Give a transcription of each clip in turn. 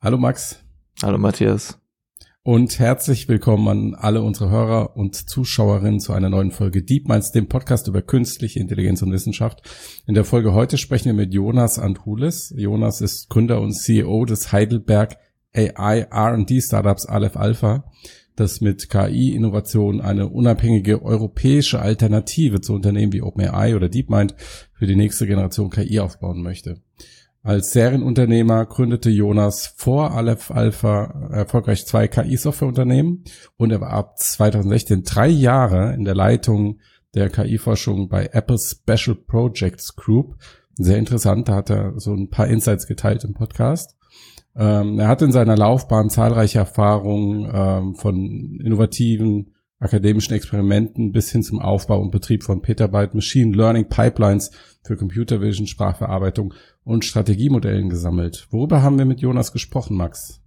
Hallo Max. Hallo Matthias. Und herzlich willkommen an alle unsere Hörer und Zuschauerinnen zu einer neuen Folge Deep Minds, dem Podcast über künstliche Intelligenz und Wissenschaft. In der Folge heute sprechen wir mit Jonas Andhulis. Jonas ist Gründer und CEO des Heidelberg AI R&D Startups Aleph Alpha, das mit KI-Innovation eine unabhängige europäische Alternative zu Unternehmen wie OpenAI oder DeepMind für die nächste Generation KI aufbauen möchte. Als Serienunternehmer gründete Jonas vor Aleph Alpha erfolgreich zwei KI-Softwareunternehmen und er war ab 2016 drei Jahre in der Leitung der KI-Forschung bei Apple Special Projects Group. Sehr interessant, da hat er so ein paar Insights geteilt im Podcast. Ähm, er hat in seiner Laufbahn zahlreiche Erfahrungen ähm, von innovativen akademischen Experimenten bis hin zum Aufbau und Betrieb von Petabyte Machine Learning Pipelines für Computer Vision, Sprachverarbeitung und Strategiemodellen gesammelt. Worüber haben wir mit Jonas gesprochen, Max?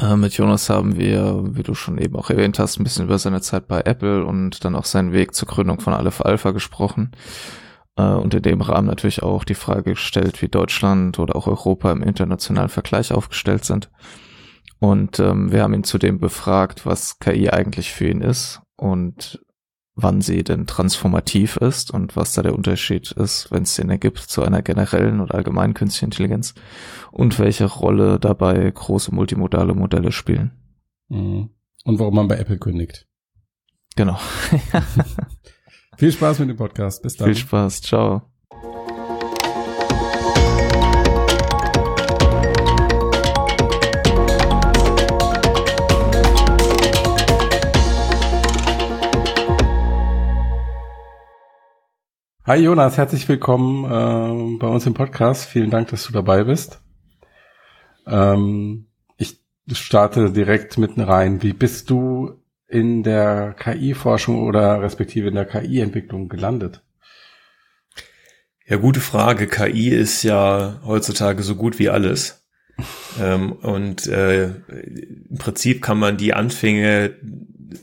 Äh, mit Jonas haben wir, wie du schon eben auch erwähnt hast, ein bisschen über seine Zeit bei Apple und dann auch seinen Weg zur Gründung von Aleph Alpha gesprochen. Äh, und in dem Rahmen natürlich auch die Frage gestellt, wie Deutschland oder auch Europa im internationalen Vergleich aufgestellt sind. Und ähm, wir haben ihn zudem befragt, was KI eigentlich für ihn ist und wann sie denn transformativ ist und was da der Unterschied ist, wenn es den ergibt, zu einer generellen oder allgemeinen künstlichen Intelligenz und welche Rolle dabei große multimodale Modelle spielen. Mhm. Und warum man bei Apple kündigt. Genau. Viel Spaß mit dem Podcast. Bis dann. Viel Spaß. Ciao. Hi Jonas, herzlich willkommen äh, bei uns im Podcast. Vielen Dank, dass du dabei bist. Ähm, ich starte direkt mitten rein. Wie bist du in der KI-Forschung oder respektive in der KI-Entwicklung gelandet? Ja, gute Frage. KI ist ja heutzutage so gut wie alles. ähm, und äh, im Prinzip kann man die Anfänge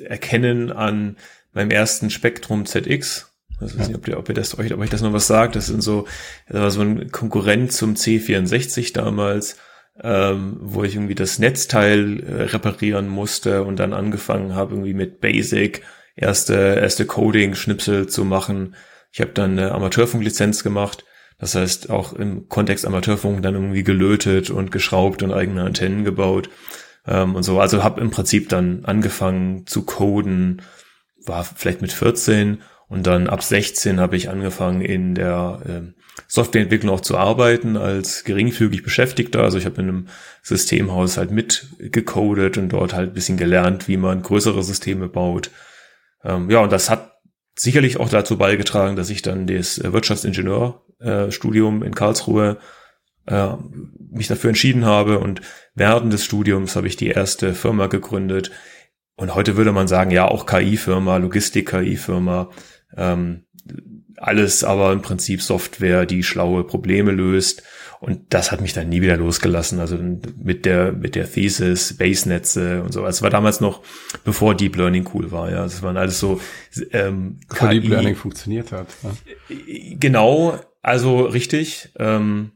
erkennen an meinem ersten Spektrum ZX ich weiß nicht, ob ihr, ob ihr das euch, ob euch das noch was sagt. Das sind so, das war so ein Konkurrent zum C64 damals, ähm, wo ich irgendwie das Netzteil äh, reparieren musste und dann angefangen habe, irgendwie mit Basic erste, erste Coding-Schnipsel zu machen. Ich habe dann eine Amateurfunklizenz gemacht. Das heißt, auch im Kontext Amateurfunk dann irgendwie gelötet und geschraubt und eigene Antennen gebaut ähm, und so. Also habe im Prinzip dann angefangen zu coden, war vielleicht mit 14 und dann ab 16 habe ich angefangen in der äh, Softwareentwicklung auch zu arbeiten als geringfügig Beschäftigter. Also ich habe in einem Systemhaus halt mitgecodet und dort halt ein bisschen gelernt, wie man größere Systeme baut. Ähm, ja, und das hat sicherlich auch dazu beigetragen, dass ich dann das Wirtschaftsingenieurstudium äh, in Karlsruhe äh, mich dafür entschieden habe. Und während des Studiums habe ich die erste Firma gegründet. Und heute würde man sagen, ja, auch KI-Firma, Logistik-KI-Firma, ähm, alles aber im Prinzip Software, die schlaue Probleme löst. Und das hat mich dann nie wieder losgelassen. Also mit der, mit der Thesis, Base-Netze und so. Es war damals noch, bevor Deep Learning cool war, ja. Es waren alles so, ähm, Bevor KI. Deep Learning funktioniert hat. Ja. Genau, also richtig. Ähm,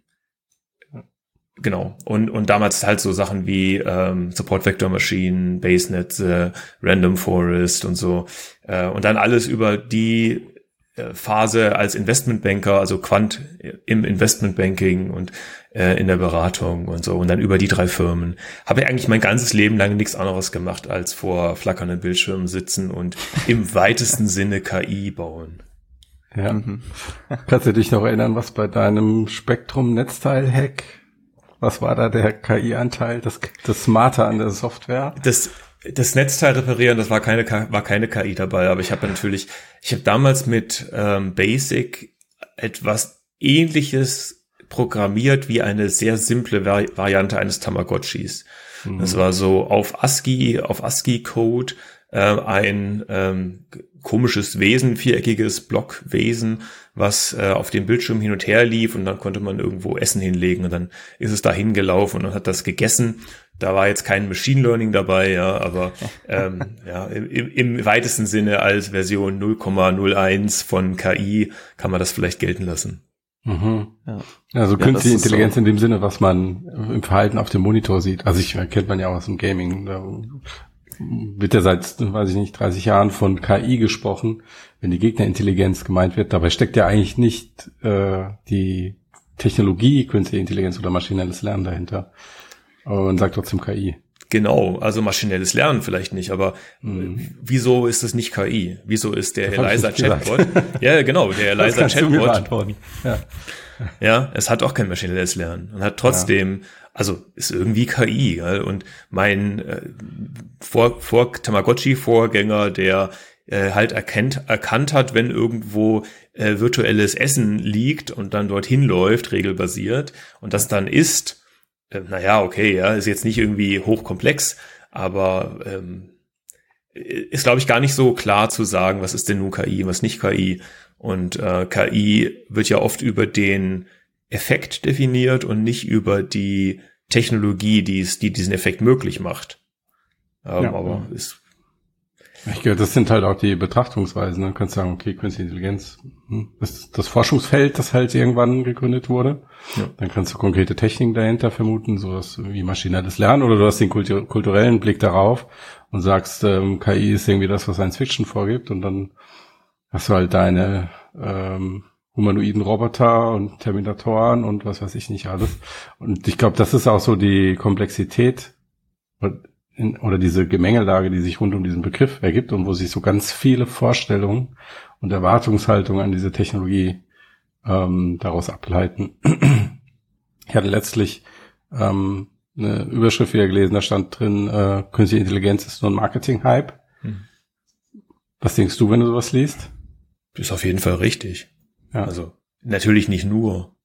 Genau. Und, und damals halt so Sachen wie ähm, Support Vector Machine, BaseNet, äh, Random Forest und so. Äh, und dann alles über die äh, Phase als Investmentbanker, also Quant im Investmentbanking und äh, in der Beratung und so. Und dann über die drei Firmen. Habe ich eigentlich mein ganzes Leben lang nichts anderes gemacht, als vor flackernden Bildschirmen sitzen und im weitesten Sinne KI bauen. Ja. Mhm. Kannst du dich noch erinnern, was bei deinem Spektrum-Netzteil-Hack was war da der KI-Anteil, das, das Smarte an der Software? Das, das Netzteil reparieren, das war keine, war keine KI dabei, aber ich habe natürlich, ich habe damals mit ähm, Basic etwas ähnliches programmiert wie eine sehr simple Vari Variante eines Tamagotchis. Mhm. Das war so auf ASCII, auf ASCII-Code äh, ein ähm, komisches Wesen, viereckiges Blockwesen, was äh, auf dem Bildschirm hin und her lief und dann konnte man irgendwo Essen hinlegen und dann ist es da hingelaufen und hat das gegessen. Da war jetzt kein Machine Learning dabei, ja, aber ähm, ja, im, im weitesten Sinne als Version 0,01 von KI kann man das vielleicht gelten lassen. Mhm. Ja. Also ja, künstliche Intelligenz so. in dem Sinne, was man im Verhalten auf dem Monitor sieht. Also ich kennt man ja auch aus dem Gaming. Da wird ja seit, weiß ich nicht, 30 Jahren von KI gesprochen, wenn die Gegnerintelligenz gemeint wird. Dabei steckt ja eigentlich nicht äh, die Technologie, künstliche Intelligenz oder maschinelles Lernen dahinter. Aber man sagt trotzdem KI. Genau, also maschinelles Lernen vielleicht nicht, aber mhm. wieso ist es nicht KI? Wieso ist der Eliza Chatbot? ja, genau, der Eliza Chatbot. Ja. Ja, es hat auch kein maschinelles Lernen und hat trotzdem, ja. also ist irgendwie KI. Gell? Und mein äh, vor, vor Tamagotchi-Vorgänger, der äh, halt erkennt, erkannt hat, wenn irgendwo äh, virtuelles Essen liegt und dann dorthin läuft, regelbasiert, und das dann isst, äh, naja, okay, ja, ist jetzt nicht irgendwie hochkomplex, aber ähm, ist, glaube ich, gar nicht so klar zu sagen, was ist denn nun KI, was nicht KI. Und äh, KI wird ja oft über den Effekt definiert und nicht über die Technologie, die es, die diesen Effekt möglich macht. Ähm, ja, aber ja. ist ich glaube, das sind halt auch die Betrachtungsweisen. Ne? Du kannst sagen, okay, Künstliche Intelligenz hm, ist das Forschungsfeld, das halt irgendwann gegründet wurde. Ja. Dann kannst du konkrete Techniken dahinter vermuten, sowas wie maschinelles Lernen, oder du hast den kulturellen Blick darauf und sagst, ähm, KI ist irgendwie das, was Science Fiction vorgibt, und dann hast du halt deine ähm, humanoiden Roboter und Terminatoren und was weiß ich nicht alles. Und ich glaube, das ist auch so die Komplexität oder diese Gemengelage, die sich rund um diesen Begriff ergibt und wo sich so ganz viele Vorstellungen und Erwartungshaltungen an diese Technologie ähm, daraus ableiten. ich hatte letztlich ähm, eine Überschrift wieder gelesen, da stand drin, äh, künstliche Intelligenz ist nur ein Marketing-Hype. Hm. Was denkst du, wenn du sowas liest? Ist auf jeden Fall richtig. Ja. Also natürlich nicht nur.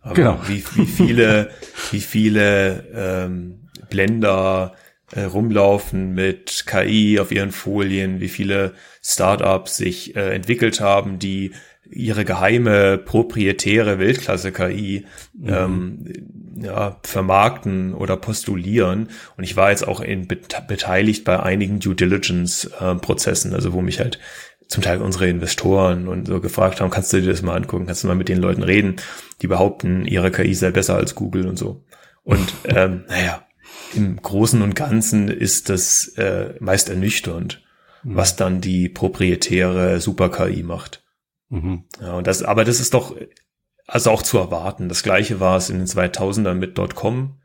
Aber genau. wie, wie viele, wie viele ähm, Blender, äh, rumlaufen mit KI auf ihren Folien, wie viele Startups sich äh, entwickelt haben, die ihre geheime proprietäre Weltklasse-KI mhm. ähm, ja, vermarkten oder postulieren. Und ich war jetzt auch in, beteiligt bei einigen Due Diligence-Prozessen, äh, also wo mich halt zum Teil unsere Investoren und so gefragt haben, kannst du dir das mal angucken, kannst du mal mit den Leuten reden, die behaupten, ihre KI sei besser als Google und so. Und ähm, naja, im Großen und Ganzen ist das äh, meist ernüchternd, mhm. was dann die proprietäre Super-KI macht. Mhm. Ja, und das, aber das ist doch also auch zu erwarten. Das gleiche war es in den 2000ern mit .com.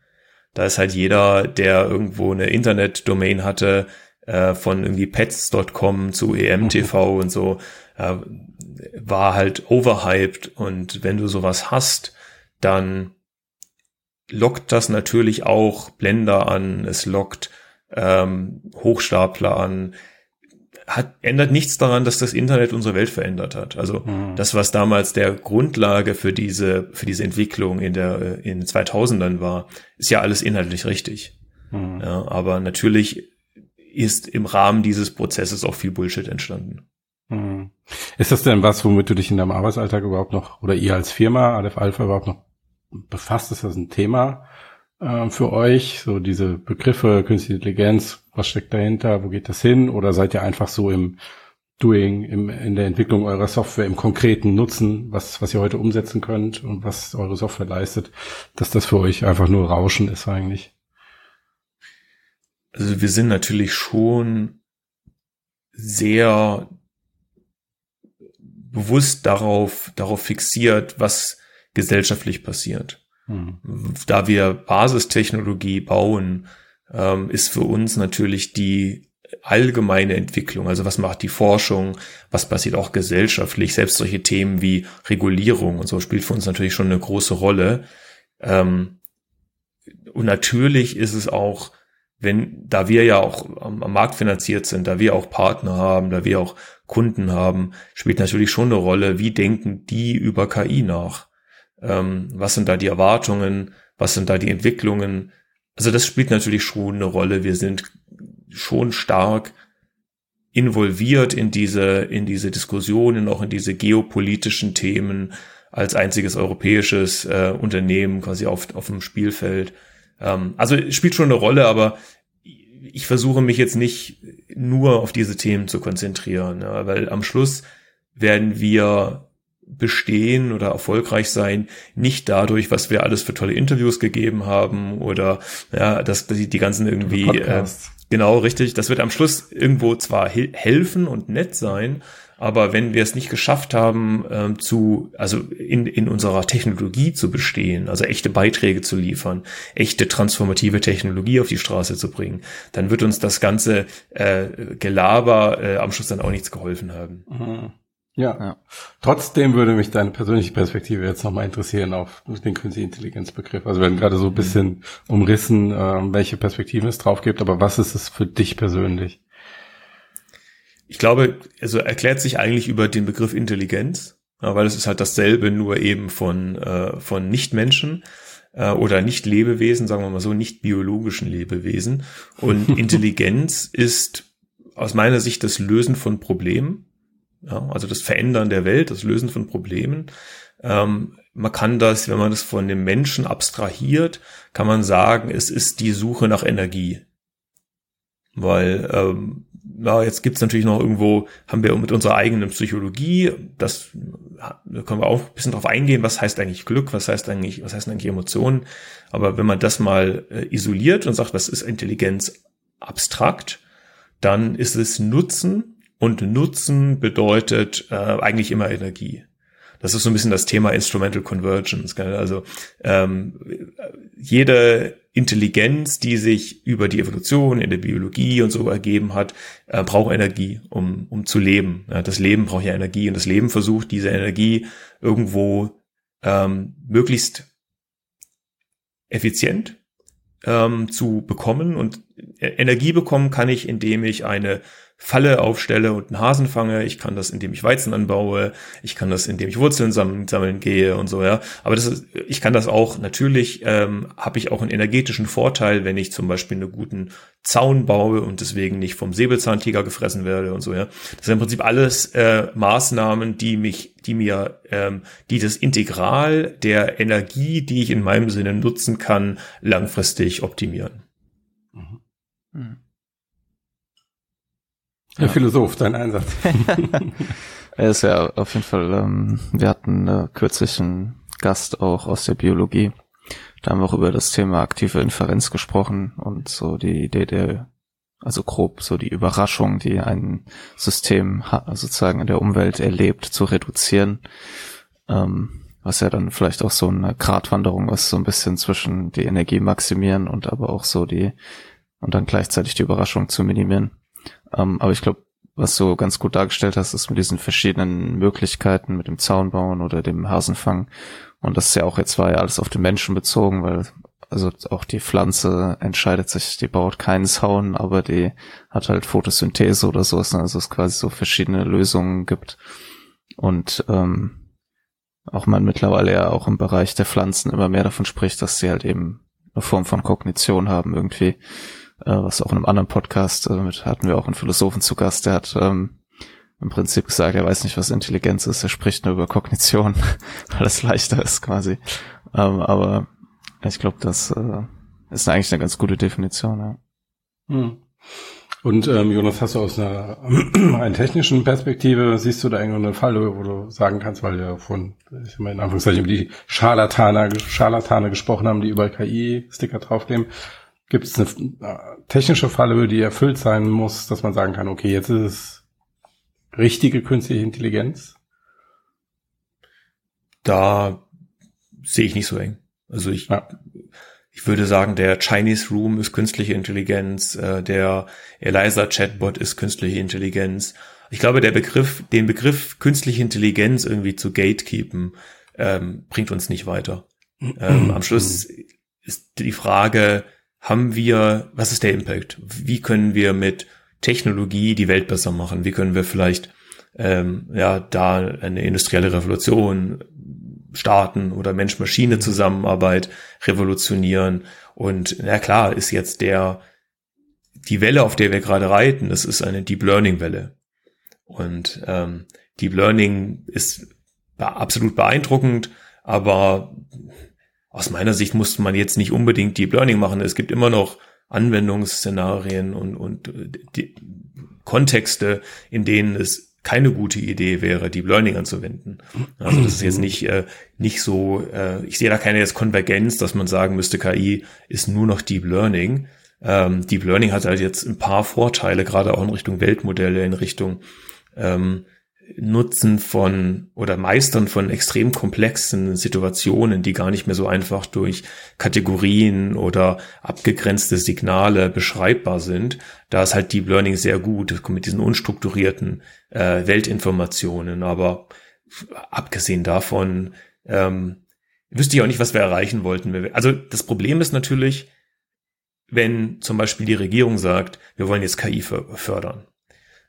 Da ist halt jeder, der irgendwo eine Internetdomain hatte, äh, von irgendwie pets.com zu emtv mhm. und so, äh, war halt overhyped. Und wenn du sowas hast, dann lockt das natürlich auch Blender an, es lockt ähm, Hochstapler an. Hat, ändert nichts daran, dass das Internet unsere Welt verändert hat. Also mhm. das, was damals der Grundlage für diese, für diese Entwicklung in der, in den 2000ern war, ist ja alles inhaltlich richtig. Mhm. Ja, aber natürlich ist im Rahmen dieses Prozesses auch viel Bullshit entstanden. Mhm. Ist das denn was, womit du dich in deinem Arbeitsalltag überhaupt noch, oder ihr als Firma, Aleph Alpha überhaupt noch befasst? Ist das ein Thema äh, für euch? So diese Begriffe, künstliche Intelligenz, was steckt dahinter? Wo geht das hin? Oder seid ihr einfach so im Doing, im, in der Entwicklung eurer Software, im konkreten Nutzen, was, was ihr heute umsetzen könnt und was eure Software leistet, dass das für euch einfach nur Rauschen ist eigentlich? Also wir sind natürlich schon sehr bewusst darauf, darauf fixiert, was gesellschaftlich passiert. Mhm. Da wir Basistechnologie bauen, ähm, ist für uns natürlich die allgemeine Entwicklung, also was macht die Forschung, was passiert auch gesellschaftlich, selbst solche Themen wie Regulierung und so spielt für uns natürlich schon eine große Rolle. Ähm, und natürlich ist es auch, wenn, da wir ja auch am, Markt finanziert sind, da wir auch Partner haben, da wir auch Kunden haben, spielt natürlich schon eine Rolle, wie denken die über KI nach? Ähm, was sind da die Erwartungen? Was sind da die Entwicklungen? Also das spielt natürlich schon eine Rolle. Wir sind schon stark involviert in diese, in diese Diskussionen, auch in diese geopolitischen Themen als einziges europäisches äh, Unternehmen quasi auf, auf dem Spielfeld. Ähm, also spielt schon eine Rolle, aber ich versuche mich jetzt nicht nur auf diese Themen zu konzentrieren, ja, weil am Schluss werden wir bestehen oder erfolgreich sein, nicht dadurch, was wir alles für tolle Interviews gegeben haben oder ja, dass die, die ganzen irgendwie äh, genau richtig, das wird am Schluss irgendwo zwar helfen und nett sein, aber wenn wir es nicht geschafft haben, ähm, zu, also in, in unserer Technologie zu bestehen, also echte Beiträge zu liefern, echte transformative Technologie auf die Straße zu bringen, dann wird uns das ganze äh, Gelaber äh, am Schluss dann auch nichts geholfen haben. Mhm. Ja. ja. Trotzdem würde mich deine persönliche Perspektive jetzt nochmal interessieren auf den künstliche Intelligenzbegriff. Also wir werden gerade so ein bisschen umrissen, äh, welche Perspektiven es drauf gibt, aber was ist es für dich persönlich? Ich glaube, also erklärt sich eigentlich über den Begriff Intelligenz, weil es ist halt dasselbe, nur eben von, äh, von Nichtmenschen äh, oder Nicht-Lebewesen, sagen wir mal so, nicht biologischen Lebewesen. Und Intelligenz ist aus meiner Sicht das Lösen von Problemen ja, also das Verändern der Welt, das Lösen von Problemen. Ähm, man kann das, wenn man das von dem Menschen abstrahiert, kann man sagen, es ist die Suche nach Energie. Weil, ähm, ja, jetzt gibt's natürlich noch irgendwo, haben wir mit unserer eigenen Psychologie, das da können wir auch ein bisschen drauf eingehen, was heißt eigentlich Glück, was heißt eigentlich, was heißt eigentlich Emotionen. Aber wenn man das mal äh, isoliert und sagt, was ist Intelligenz abstrakt, dann ist es Nutzen und Nutzen bedeutet äh, eigentlich immer Energie. Das ist so ein bisschen das Thema Instrumental Convergence. Gell? Also ähm, jede Intelligenz, die sich über die Evolution in der Biologie und so ergeben hat, äh, braucht Energie, um, um zu leben. Ja, das Leben braucht ja Energie und das Leben versucht, diese Energie irgendwo ähm, möglichst effizient ähm, zu bekommen. Und Energie bekommen kann ich, indem ich eine Falle aufstelle und einen Hasen fange. Ich kann das, indem ich Weizen anbaue. Ich kann das, indem ich Wurzeln sammeln, sammeln gehe und so, ja. Aber das ist, ich kann das auch, natürlich ähm, habe ich auch einen energetischen Vorteil, wenn ich zum Beispiel einen guten Zaun baue und deswegen nicht vom Säbelzahntiger gefressen werde und so, ja. Das sind im Prinzip alles äh, Maßnahmen, die mich, die mir, ähm, die das Integral der Energie, die ich in meinem Sinne nutzen kann, langfristig optimieren. Mhm. Mhm. Der ja. Philosoph, dein Einsatz. er ist ja auf jeden Fall, ähm, wir hatten äh, kürzlich einen Gast auch aus der Biologie. Da haben wir auch über das Thema aktive Inferenz gesprochen und so die Idee der, also grob so die Überraschung, die ein System sozusagen in der Umwelt erlebt, zu reduzieren. Ähm, was ja dann vielleicht auch so eine Gratwanderung ist, so ein bisschen zwischen die Energie maximieren und aber auch so die, und dann gleichzeitig die Überraschung zu minimieren. Ähm, aber ich glaube, was du ganz gut dargestellt hast, ist mit diesen verschiedenen Möglichkeiten, mit dem Zaun bauen oder dem Hasenfang. Und das ist ja auch jetzt war ja alles auf den Menschen bezogen, weil also auch die Pflanze entscheidet sich, die baut keinen Zaun, aber die hat halt Photosynthese oder so, also es quasi so verschiedene Lösungen gibt. Und ähm, auch man mittlerweile ja auch im Bereich der Pflanzen immer mehr davon spricht, dass sie halt eben eine Form von Kognition haben irgendwie was auch in einem anderen Podcast, äh, mit hatten wir auch einen Philosophen zu Gast, der hat ähm, im Prinzip gesagt, er weiß nicht, was Intelligenz ist, er spricht nur über Kognition, weil es leichter ist quasi. Ähm, aber ich glaube, das äh, ist eigentlich eine ganz gute Definition, ja. Hm. Und ähm, Jonas, hast du aus einer rein technischen Perspektive, siehst du da irgendeine Falle, wo du sagen kannst, weil wir von, ich meine in Anführungszeichen, die Scharlatane, Scharlatane gesprochen haben, die überall KI-Sticker draufkleben, Gibt es eine äh, technische Falle, die erfüllt sein muss, dass man sagen kann, okay, jetzt ist es richtige künstliche Intelligenz? Da sehe ich nicht so eng. Also ich, ja. ich würde sagen, der Chinese Room ist künstliche Intelligenz, äh, der Eliza Chatbot ist künstliche Intelligenz. Ich glaube, der Begriff, den Begriff künstliche Intelligenz irgendwie zu gatekeepen, ähm, bringt uns nicht weiter. ähm, am Schluss ist die Frage, haben wir, was ist der Impact? Wie können wir mit Technologie die Welt besser machen? Wie können wir vielleicht ähm, ja da eine industrielle Revolution starten oder Mensch-Maschine-Zusammenarbeit revolutionieren? Und na klar, ist jetzt der die Welle, auf der wir gerade reiten, das ist eine Deep Learning Welle. Und ähm, Deep Learning ist absolut beeindruckend, aber aus meiner Sicht muss man jetzt nicht unbedingt Deep Learning machen. Es gibt immer noch Anwendungsszenarien und, und äh, die Kontexte, in denen es keine gute Idee wäre, Deep Learning anzuwenden. Also das ist jetzt nicht, äh, nicht so, äh, ich sehe da keine jetzt Konvergenz, dass man sagen müsste, KI ist nur noch Deep Learning. Ähm, Deep Learning hat halt jetzt ein paar Vorteile, gerade auch in Richtung Weltmodelle, in Richtung ähm, Nutzen von oder Meistern von extrem komplexen Situationen, die gar nicht mehr so einfach durch Kategorien oder abgegrenzte Signale beschreibbar sind. Da ist halt Deep Learning sehr gut mit diesen unstrukturierten äh, Weltinformationen. Aber abgesehen davon ähm, wüsste ich auch nicht, was wir erreichen wollten. Also das Problem ist natürlich, wenn zum Beispiel die Regierung sagt, wir wollen jetzt KI fördern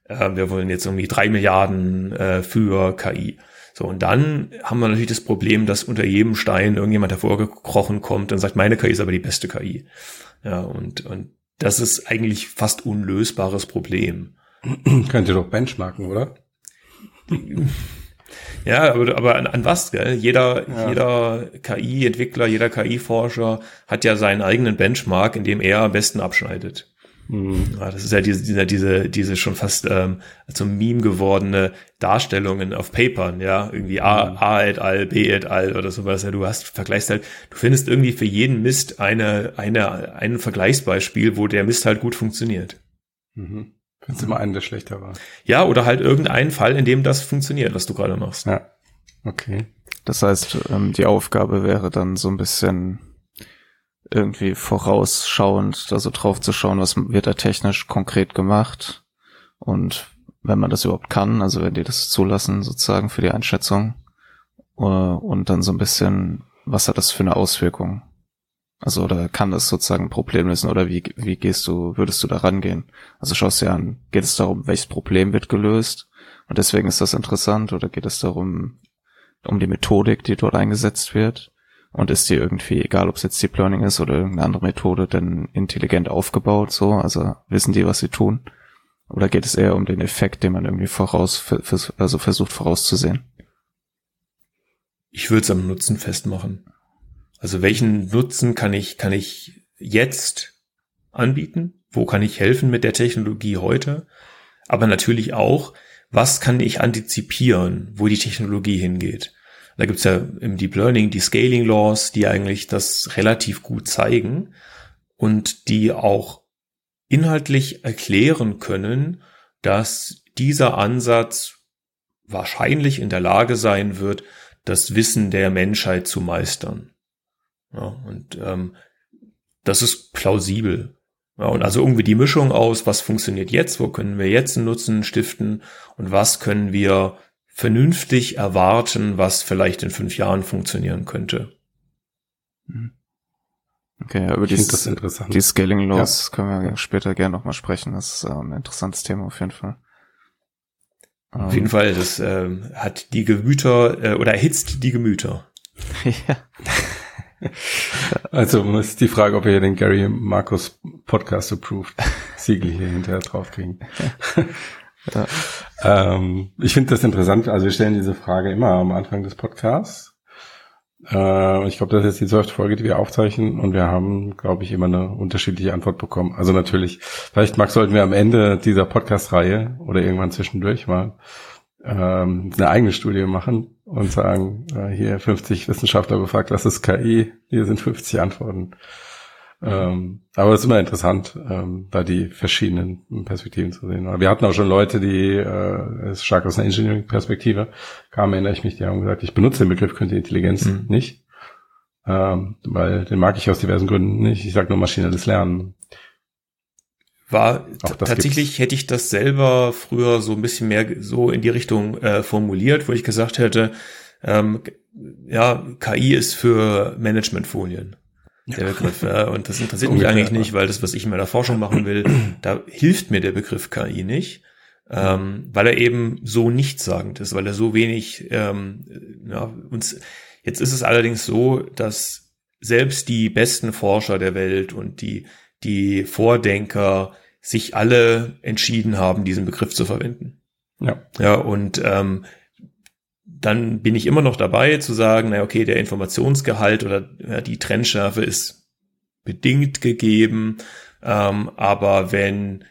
äh, wir wollen jetzt irgendwie drei Milliarden äh, für KI. So, und dann haben wir natürlich das Problem, dass unter jedem Stein irgendjemand hervorgekrochen kommt und sagt, meine KI ist aber die beste KI. Ja, und, und das ist eigentlich fast unlösbares Problem. Könnt ihr doch benchmarken, oder? Ja, aber, aber an, an was, gell? Jeder, ja. jeder KI-Entwickler, jeder KI-Forscher hat ja seinen eigenen Benchmark, in dem er am besten abschneidet. Mhm. Ja, das ist ja diese, diese, diese, diese schon fast ähm, zum Meme gewordene Darstellungen auf Papern, ja, irgendwie A, mhm. A et al, B et al oder sowas. Ja, du hast, vergleichst halt, du findest irgendwie für jeden Mist eine, eine, ein Vergleichsbeispiel, wo der Mist halt gut funktioniert. Mhm. Findest immer einen, der schlechter war. Ja, oder halt irgendeinen Fall, in dem das funktioniert, was du gerade machst. Ja. Okay. Das heißt, ähm, die Aufgabe wäre dann so ein bisschen irgendwie vorausschauend, da so drauf zu schauen, was wird da technisch konkret gemacht und wenn man das überhaupt kann, also wenn die das zulassen sozusagen für die Einschätzung äh, und dann so ein bisschen, was hat das für eine Auswirkung? Also oder kann das sozusagen ein Problem lösen oder wie, wie gehst du, würdest du da rangehen? Also schaust du dir an, geht es darum, welches Problem wird gelöst und deswegen ist das interessant oder geht es darum, um die Methodik, die dort eingesetzt wird? Und ist die irgendwie, egal ob es jetzt Deep Learning ist oder irgendeine andere Methode, denn intelligent aufgebaut, so, also wissen die, was sie tun? Oder geht es eher um den Effekt, den man irgendwie voraus, also versucht vorauszusehen? Ich würde es am Nutzen festmachen. Also welchen Nutzen kann ich, kann ich jetzt anbieten? Wo kann ich helfen mit der Technologie heute? Aber natürlich auch, was kann ich antizipieren, wo die Technologie hingeht? Da gibt's ja im Deep Learning die Scaling Laws, die eigentlich das relativ gut zeigen und die auch inhaltlich erklären können, dass dieser Ansatz wahrscheinlich in der Lage sein wird, das Wissen der Menschheit zu meistern. Ja, und ähm, das ist plausibel. Ja, und also irgendwie die Mischung aus, was funktioniert jetzt, wo können wir jetzt einen Nutzen stiften und was können wir vernünftig erwarten, was vielleicht in fünf Jahren funktionieren könnte. Mhm. Okay, ja, über die, die Scaling Laws ja. können wir später gerne nochmal sprechen. Das ist äh, ein interessantes Thema auf jeden Fall. Auf jeden ähm. Fall, das äh, hat die Gemüter äh, oder erhitzt die Gemüter. ja. Also ist die Frage, ob wir den Gary Markus Podcast approved Siegel hier hinterher draufkriegen. Ähm, ich finde das interessant. Also wir stellen diese Frage immer am Anfang des Podcasts. Äh, ich glaube, das ist die zwölfte Folge, die wir aufzeichnen und wir haben, glaube ich, immer eine unterschiedliche Antwort bekommen. Also natürlich, vielleicht Max, sollten wir am Ende dieser Podcast-Reihe oder irgendwann zwischendurch mal ähm, eine eigene Studie machen und sagen, äh, hier 50 Wissenschaftler befragt, was ist KI? Hier sind 50 Antworten. Ähm, aber es ist immer interessant, ähm, da die verschiedenen Perspektiven zu sehen. Wir hatten auch schon Leute, die äh, stark aus einer Engineering-Perspektive kamen, erinnere ich mich, die haben gesagt, ich benutze den Begriff künstliche Intelligenz mhm. nicht, ähm, weil den mag ich aus diversen Gründen nicht. Ich sage nur maschinelles Lernen. War tatsächlich gibt's. hätte ich das selber früher so ein bisschen mehr so in die Richtung äh, formuliert, wo ich gesagt hätte, ähm, ja, KI ist für Managementfolien der Begriff. Ja. Und das interessiert mich eigentlich nicht, weil das, was ich in meiner Forschung machen will, da hilft mir der Begriff KI nicht, ähm, weil er eben so nichtssagend ist, weil er so wenig ähm, ja, uns. Jetzt ist es allerdings so, dass selbst die besten Forscher der Welt und die die Vordenker sich alle entschieden haben, diesen Begriff zu verwenden. Ja. Ja, und ähm, dann bin ich immer noch dabei zu sagen, na okay, der Informationsgehalt oder ja, die Trennschärfe ist bedingt gegeben, ähm, aber wenn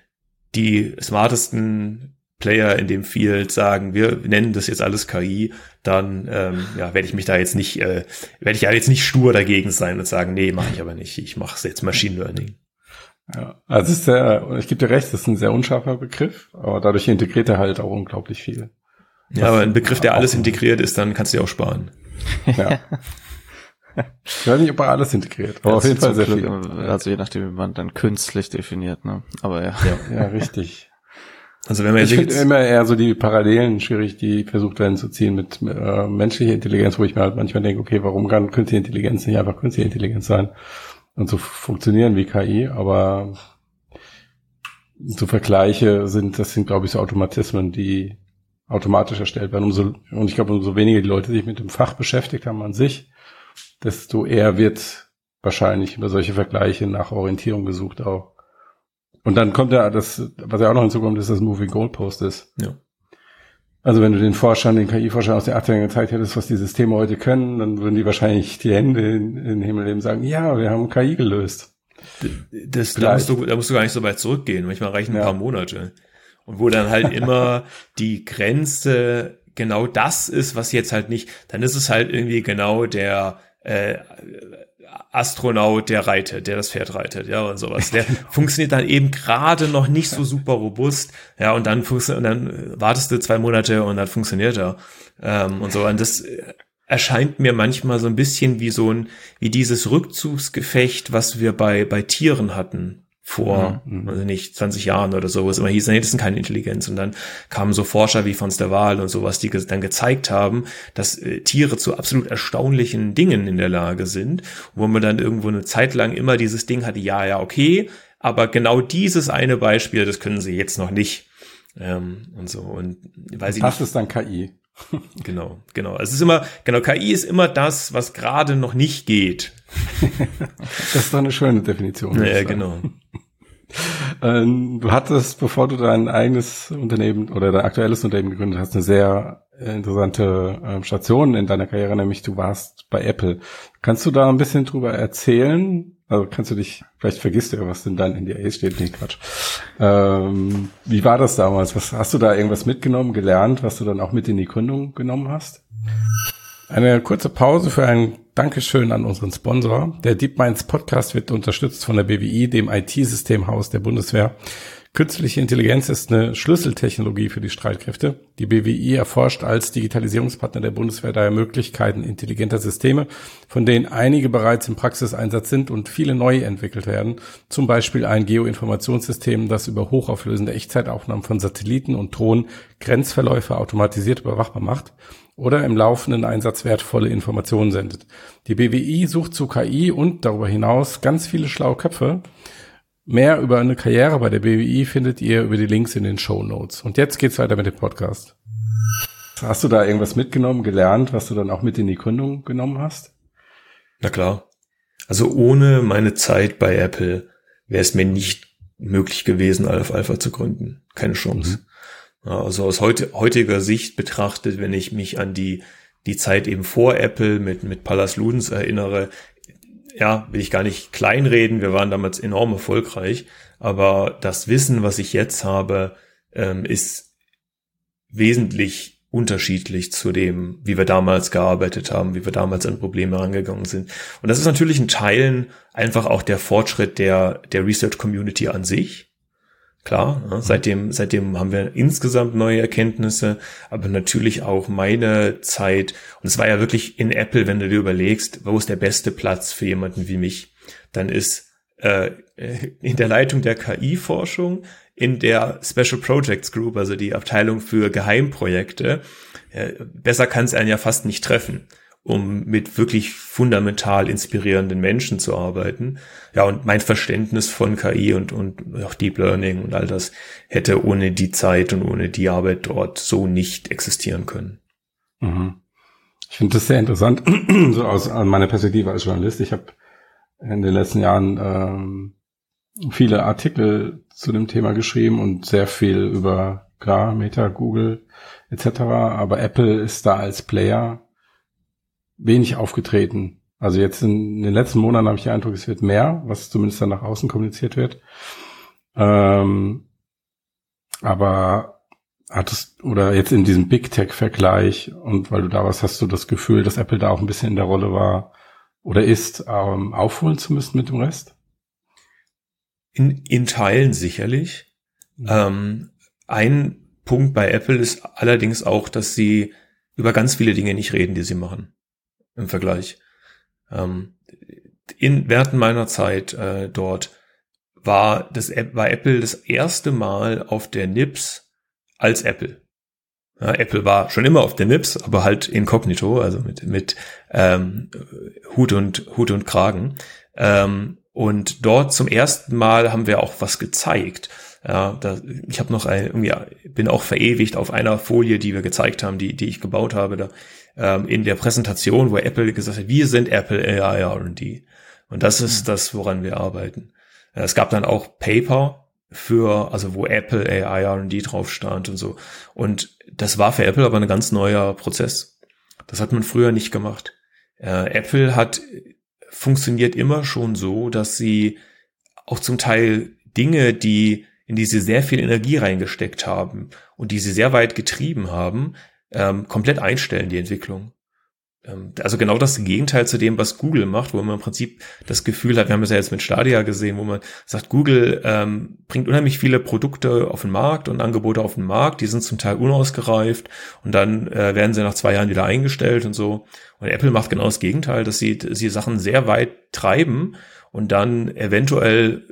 die smartesten Player in dem Field sagen, wir nennen das jetzt alles KI, dann ähm, ja, werde ich mich da jetzt nicht, äh, werde ich ja jetzt nicht stur dagegen sein und sagen, nee, mache ich aber nicht, ich mache jetzt Machine Learning. Ja, also ist sehr, ich gebe dir recht, das ist ein sehr unscharfer Begriff, aber dadurch integriert er halt auch unglaublich viel. Ja, aber ein Begriff, der alles integriert ist, dann kannst du ja auch sparen. Ja. Ich weiß nicht, ob er alles integriert, aber auf jeden Fall sehr viel. Also je nachdem, wie man dann künstlich definiert, ne? Aber ja. Ja, ja richtig. Also wenn man ich finde immer eher so die Parallelen schwierig, die versucht werden zu ziehen mit äh, menschlicher Intelligenz, wo ich mir halt manchmal denke, okay, warum kann künstliche Intelligenz nicht einfach künstliche Intelligenz sein und so funktionieren wie KI, aber so Vergleiche sind, das sind glaube ich so Automatismen, die automatisch erstellt werden. Umso, und ich glaube, umso weniger die Leute sich mit dem Fach beschäftigt haben an sich, desto eher wird wahrscheinlich über solche Vergleiche nach Orientierung gesucht auch. Und dann kommt ja das, was ja auch noch hinzukommt, ist das Moving Goalpost ist. Ja. Also wenn du den Forschern, den KI-Forschern aus den 80ern gezeigt hättest, was die Systeme heute können, dann würden die wahrscheinlich die Hände in, in den Himmel nehmen und sagen, ja, wir haben KI gelöst. Das, da, musst du, da musst du gar nicht so weit zurückgehen. Manchmal reichen ein ja. paar Monate. Und wo dann halt immer die Grenze genau das ist, was jetzt halt nicht, dann ist es halt irgendwie genau der äh, Astronaut, der reitet, der das Pferd reitet, ja, und sowas. Der funktioniert dann eben gerade noch nicht so super robust, ja, und dann funktioniert, und dann wartest du zwei Monate und dann funktioniert er, ähm, und so. Und das erscheint mir manchmal so ein bisschen wie so ein, wie dieses Rückzugsgefecht, was wir bei, bei Tieren hatten vor, mhm. also nicht 20 Jahren oder so, wo es immer hieß, nee, das sind keine Intelligenz. Und dann kamen so Forscher wie von der Wahl und sowas, die dann gezeigt haben, dass äh, Tiere zu absolut erstaunlichen Dingen in der Lage sind, wo man dann irgendwo eine Zeit lang immer dieses Ding hatte, ja, ja, okay, aber genau dieses eine Beispiel, das können sie jetzt noch nicht. Ähm, und so. Und weil sie. Das ist dann KI. genau, genau. Es ist immer, genau, KI ist immer das, was gerade noch nicht geht. das ist doch eine schöne Definition. Ja, genau. Ähm, du hattest, bevor du dein eigenes Unternehmen oder dein aktuelles Unternehmen gegründet hast, eine sehr interessante ähm, Station in deiner Karriere, nämlich du warst bei Apple. Kannst du da ein bisschen drüber erzählen? Also kannst du dich, vielleicht vergisst du, was in deinen NDA steht, nee, Quatsch. Ähm, wie war das damals? Was, hast du da irgendwas mitgenommen, gelernt, was du dann auch mit in die Gründung genommen hast? Eine kurze Pause für ein Dankeschön an unseren Sponsor. Der DeepMinds Podcast wird unterstützt von der BWI, dem IT-Systemhaus der Bundeswehr. Künstliche Intelligenz ist eine Schlüsseltechnologie für die Streitkräfte. Die BWI erforscht als Digitalisierungspartner der Bundeswehr daher Möglichkeiten intelligenter Systeme, von denen einige bereits im Praxiseinsatz sind und viele neu entwickelt werden. Zum Beispiel ein Geoinformationssystem, das über hochauflösende Echtzeitaufnahmen von Satelliten und Drohnen Grenzverläufe automatisiert überwachbar macht oder im laufenden Einsatz wertvolle Informationen sendet. Die BWI sucht zu KI und darüber hinaus ganz viele schlaue Köpfe. Mehr über eine Karriere bei der BWI findet ihr über die Links in den Show Notes. Und jetzt geht's weiter mit dem Podcast. Hast du da irgendwas mitgenommen, gelernt, was du dann auch mit in die Gründung genommen hast? Na klar. Also ohne meine Zeit bei Apple wäre es mir nicht möglich gewesen, Alpha Alpha zu gründen. Keine Chance. Mhm. Also aus heutiger Sicht betrachtet, wenn ich mich an die, die Zeit eben vor Apple mit, mit Pallas Ludens erinnere, ja, will ich gar nicht kleinreden, wir waren damals enorm erfolgreich, aber das Wissen, was ich jetzt habe, ähm, ist wesentlich unterschiedlich zu dem, wie wir damals gearbeitet haben, wie wir damals an Probleme rangegangen sind. Und das ist natürlich in Teilen einfach auch der Fortschritt der, der Research Community an sich. Klar, ja, seitdem, seitdem haben wir insgesamt neue Erkenntnisse, aber natürlich auch meine Zeit. Und es war ja wirklich in Apple, wenn du dir überlegst, wo ist der beste Platz für jemanden wie mich, dann ist äh, in der Leitung der KI-Forschung, in der Special Projects Group, also die Abteilung für Geheimprojekte, äh, besser kann es einen ja fast nicht treffen um mit wirklich fundamental inspirierenden Menschen zu arbeiten. Ja, und mein Verständnis von KI und, und auch Deep Learning und all das hätte ohne die Zeit und ohne die Arbeit dort so nicht existieren können. Mhm. Ich finde das sehr interessant, so aus meiner Perspektive als Journalist. Ich habe in den letzten Jahren ähm, viele Artikel zu dem Thema geschrieben und sehr viel über klar, Meta, Google etc. Aber Apple ist da als Player wenig aufgetreten. Also jetzt in den letzten Monaten habe ich den Eindruck, es wird mehr, was zumindest dann nach außen kommuniziert wird. Ähm, aber hattest, oder jetzt in diesem Big Tech-Vergleich und weil du da warst, hast du das Gefühl, dass Apple da auch ein bisschen in der Rolle war oder ist, ähm, aufholen zu müssen mit dem Rest? In, in Teilen sicherlich. Mhm. Ähm, ein Punkt bei Apple ist allerdings auch, dass sie über ganz viele Dinge nicht reden, die sie machen im Vergleich. Ähm, in während meiner Zeit äh, dort war das war Apple das erste Mal auf der NIPS als Apple. Ja, Apple war schon immer auf der NIPS, aber halt inkognito, also mit mit ähm, Hut und Hut und Kragen. Ähm, und dort zum ersten Mal haben wir auch was gezeigt. Ja, da, ich habe noch ein, irgendwie bin auch verewigt auf einer Folie, die wir gezeigt haben, die die ich gebaut habe, da ähm, in der Präsentation, wo Apple gesagt hat, wir sind Apple AI R&D und das ist mhm. das, woran wir arbeiten. Es gab dann auch Paper für, also wo Apple AI R&D drauf stand und so. Und das war für Apple aber ein ganz neuer Prozess. Das hat man früher nicht gemacht. Äh, Apple hat funktioniert immer schon so, dass sie auch zum Teil Dinge, die in die sie sehr viel Energie reingesteckt haben und die sie sehr weit getrieben haben, ähm, komplett einstellen, die Entwicklung. Ähm, also genau das Gegenteil zu dem, was Google macht, wo man im Prinzip das Gefühl hat, wir haben es ja jetzt mit Stadia gesehen, wo man sagt, Google ähm, bringt unheimlich viele Produkte auf den Markt und Angebote auf den Markt, die sind zum Teil unausgereift und dann äh, werden sie nach zwei Jahren wieder eingestellt und so. Und Apple macht genau das Gegenteil, dass sie, sie Sachen sehr weit treiben und dann eventuell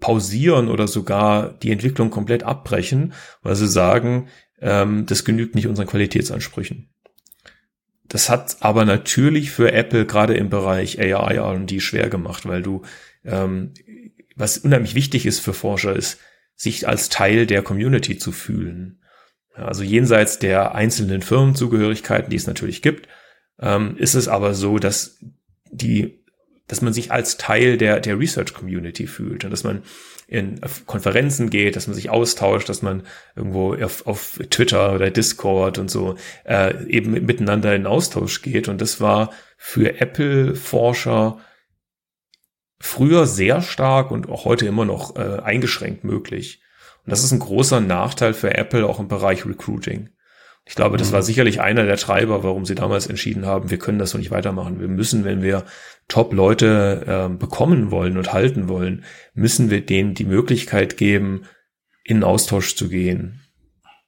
pausieren oder sogar die Entwicklung komplett abbrechen, weil sie sagen, ähm, das genügt nicht unseren Qualitätsansprüchen. Das hat aber natürlich für Apple gerade im Bereich AI R&D schwer gemacht, weil du, ähm, was unheimlich wichtig ist für Forscher, ist, sich als Teil der Community zu fühlen. Also jenseits der einzelnen Firmenzugehörigkeiten, die es natürlich gibt, ähm, ist es aber so, dass die dass man sich als Teil der, der Research Community fühlt und dass man in Konferenzen geht, dass man sich austauscht, dass man irgendwo auf, auf Twitter oder Discord und so äh, eben miteinander in Austausch geht. Und das war für Apple-Forscher früher sehr stark und auch heute immer noch äh, eingeschränkt möglich. Und das ist ein großer Nachteil für Apple auch im Bereich Recruiting. Ich glaube, das war mhm. sicherlich einer der Treiber, warum sie damals entschieden haben, wir können das so nicht weitermachen. Wir müssen, wenn wir Top-Leute äh, bekommen wollen und halten wollen, müssen wir denen die Möglichkeit geben, in Austausch zu gehen.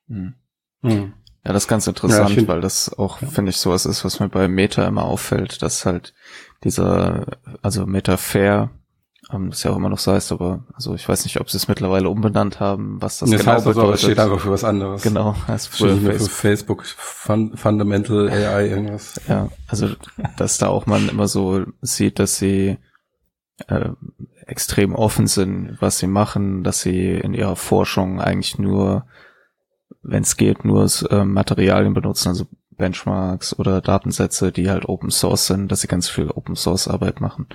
Mhm. Mhm. Ja, das ist ganz interessant, ja, find, weil das auch, ja. finde ich, sowas ist, was mir bei Meta immer auffällt, dass halt dieser, also Meta Fair, ähm, das ja auch immer noch so heißt, aber also ich weiß nicht, ob sie es mittlerweile umbenannt haben, was das, das genau heißt bedeutet. Also, es steht einfach für was anderes. Genau, heißt früher Facebook. für Facebook Fun Fundamental AI irgendwas. Ja, also dass da auch man immer so sieht, dass sie äh, extrem offen sind, was sie machen, dass sie in ihrer Forschung eigentlich nur, wenn es geht, nur äh, Materialien benutzen, also Benchmarks oder Datensätze, die halt Open Source sind, dass sie ganz viel Open Source Arbeit machen.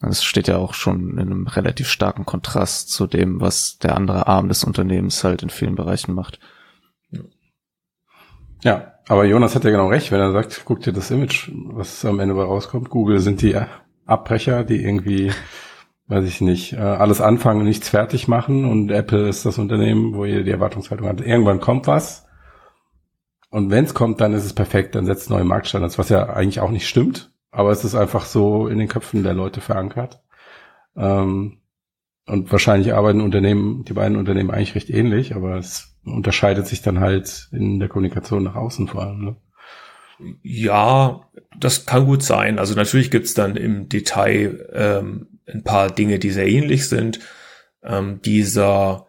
Das steht ja auch schon in einem relativ starken Kontrast zu dem, was der andere Arm des Unternehmens halt in vielen Bereichen macht. Ja, aber Jonas hat ja genau recht, wenn er sagt, guck dir das Image, was am Ende bei rauskommt. Google sind die Abbrecher, die irgendwie, weiß ich nicht, äh, alles anfangen, nichts fertig machen und Apple ist das Unternehmen, wo ihr die Erwartungshaltung hat. Irgendwann kommt was. Und wenn es kommt, dann ist es perfekt, dann setzt neue Marktstandards, was ja eigentlich auch nicht stimmt, aber es ist einfach so in den Köpfen der Leute verankert. Ähm, und wahrscheinlich arbeiten Unternehmen, die beiden Unternehmen eigentlich recht ähnlich, aber es unterscheidet sich dann halt in der Kommunikation nach außen vor allem. Ne? Ja, das kann gut sein. Also natürlich gibt's dann im Detail ähm, ein paar Dinge, die sehr ähnlich sind. Ähm, dieser,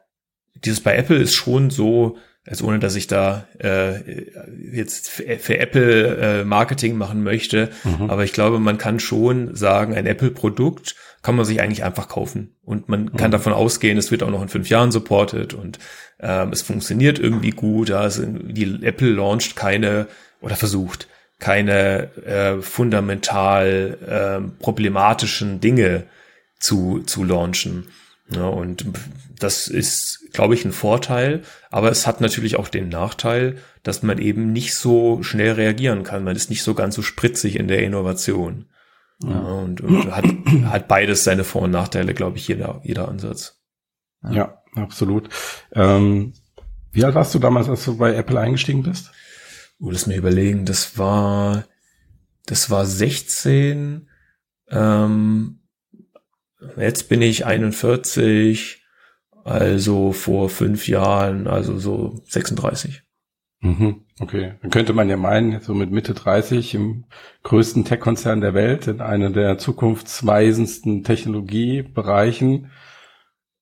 dieses bei Apple ist schon so, also ohne dass ich da äh, jetzt für Apple äh, Marketing machen möchte, mhm. aber ich glaube, man kann schon sagen, ein Apple-Produkt kann man sich eigentlich einfach kaufen und man kann mhm. davon ausgehen, es wird auch noch in fünf Jahren supported und ähm, es funktioniert irgendwie gut. Also die Apple launcht keine oder versucht keine äh, fundamental äh, problematischen Dinge zu zu launchen. Ja, und das ist, glaube ich, ein Vorteil, aber es hat natürlich auch den Nachteil, dass man eben nicht so schnell reagieren kann. Man ist nicht so ganz so spritzig in der Innovation. Ja. Ja, und, und hat, hat beides seine Vor- und Nachteile, glaube ich, jeder, jeder Ansatz. Ja, absolut. Ähm, Wie alt warst du damals, als du bei Apple eingestiegen bist? Oh, lass mir überlegen, das war, das war 16, ähm, jetzt bin ich 41, also vor fünf Jahren, also so 36. Mhm, okay, dann könnte man ja meinen, so mit Mitte 30 im größten Tech-Konzern der Welt, in einer der zukunftsweisendsten Technologiebereichen,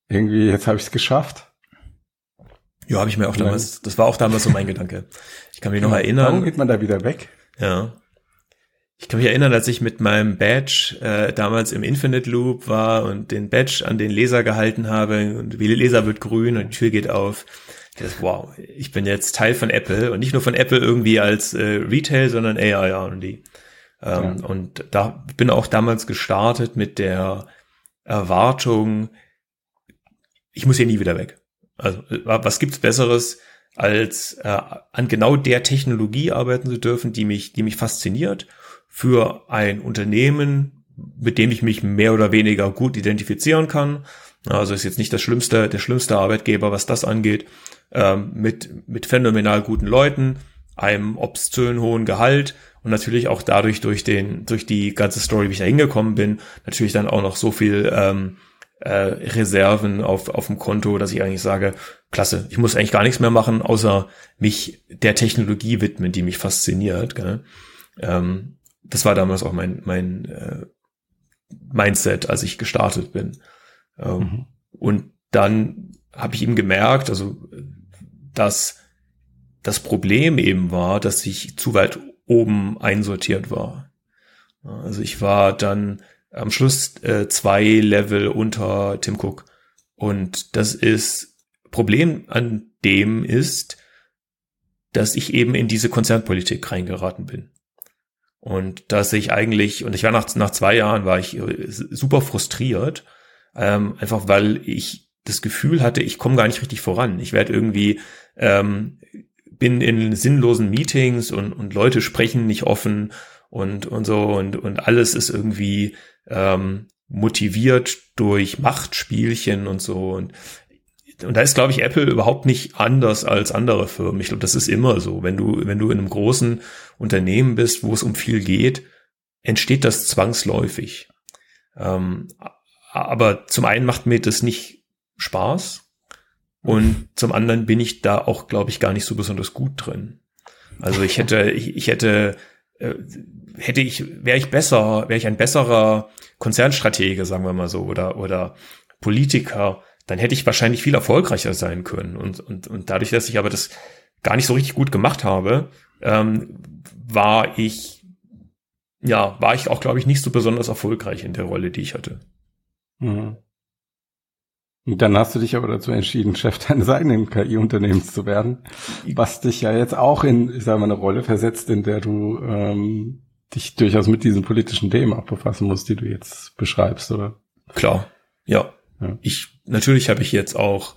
irgendwie, jetzt habe ich es geschafft. Ja, habe ich mir auch damals, das war auch damals so mein Gedanke. Ich kann mich noch erinnern. Warum geht man da wieder weg? Ja. Ich kann mich erinnern, als ich mit meinem Badge äh, damals im Infinite Loop war und den Badge an den Leser gehalten habe und wie Leser wird grün und die Tür geht auf. Ich dachte, wow, ich bin jetzt Teil von Apple und nicht nur von Apple irgendwie als äh, Retail, sondern AI R&D. Ähm, ja. Und da bin auch damals gestartet mit der Erwartung, ich muss hier nie wieder weg. Also was gibt's Besseres, als äh, an genau der Technologie arbeiten zu dürfen, die mich, die mich fasziniert für ein Unternehmen, mit dem ich mich mehr oder weniger gut identifizieren kann. Also ist jetzt nicht das schlimmste, der schlimmste Arbeitgeber, was das angeht, ähm, mit, mit phänomenal guten Leuten, einem obszön hohen Gehalt und natürlich auch dadurch durch den, durch die ganze Story, wie ich da hingekommen bin, natürlich dann auch noch so viel ähm, äh, Reserven auf, auf dem Konto, dass ich eigentlich sage, klasse, ich muss eigentlich gar nichts mehr machen, außer mich der Technologie widmen, die mich fasziniert. Gell? Ähm, das war damals auch mein, mein äh, Mindset, als ich gestartet bin. Ähm, mhm. Und dann habe ich eben gemerkt, also dass das Problem eben war, dass ich zu weit oben einsortiert war. Also ich war dann am Schluss äh, zwei Level unter Tim Cook. Und das ist, Problem an dem ist, dass ich eben in diese Konzernpolitik reingeraten bin. Und dass ich eigentlich, und ich war nach, nach zwei Jahren, war ich äh, super frustriert, ähm, einfach weil ich das Gefühl hatte, ich komme gar nicht richtig voran. Ich werde irgendwie, ähm, bin in sinnlosen Meetings und, und Leute sprechen nicht offen und, und so und, und alles ist irgendwie ähm, motiviert durch Machtspielchen und so. Und, und da ist, glaube ich, Apple überhaupt nicht anders als andere Firmen. Ich glaube, das ist immer so. Wenn du, wenn du in einem großen Unternehmen bist, wo es um viel geht, entsteht das zwangsläufig. Ähm, aber zum einen macht mir das nicht Spaß und zum anderen bin ich da auch, glaube ich, gar nicht so besonders gut drin. Also ich hätte, ich, ich hätte äh, hätte ich, wäre ich besser, wäre ich ein besserer Konzernstratege, sagen wir mal so, oder, oder Politiker, dann hätte ich wahrscheinlich viel erfolgreicher sein können. Und, und, und dadurch, dass ich aber das gar nicht so richtig gut gemacht habe, ähm, war ich, ja, war ich auch, glaube ich, nicht so besonders erfolgreich in der Rolle, die ich hatte. Mhm. Und dann hast du dich aber dazu entschieden, Chef deines eigenen KI-Unternehmens zu werden, was dich ja jetzt auch in, ich sage mal, eine Rolle versetzt, in der du ähm, dich durchaus mit diesen politischen Themen auch befassen musst, die du jetzt beschreibst, oder? Klar, ja. Ja. Ich natürlich habe ich jetzt auch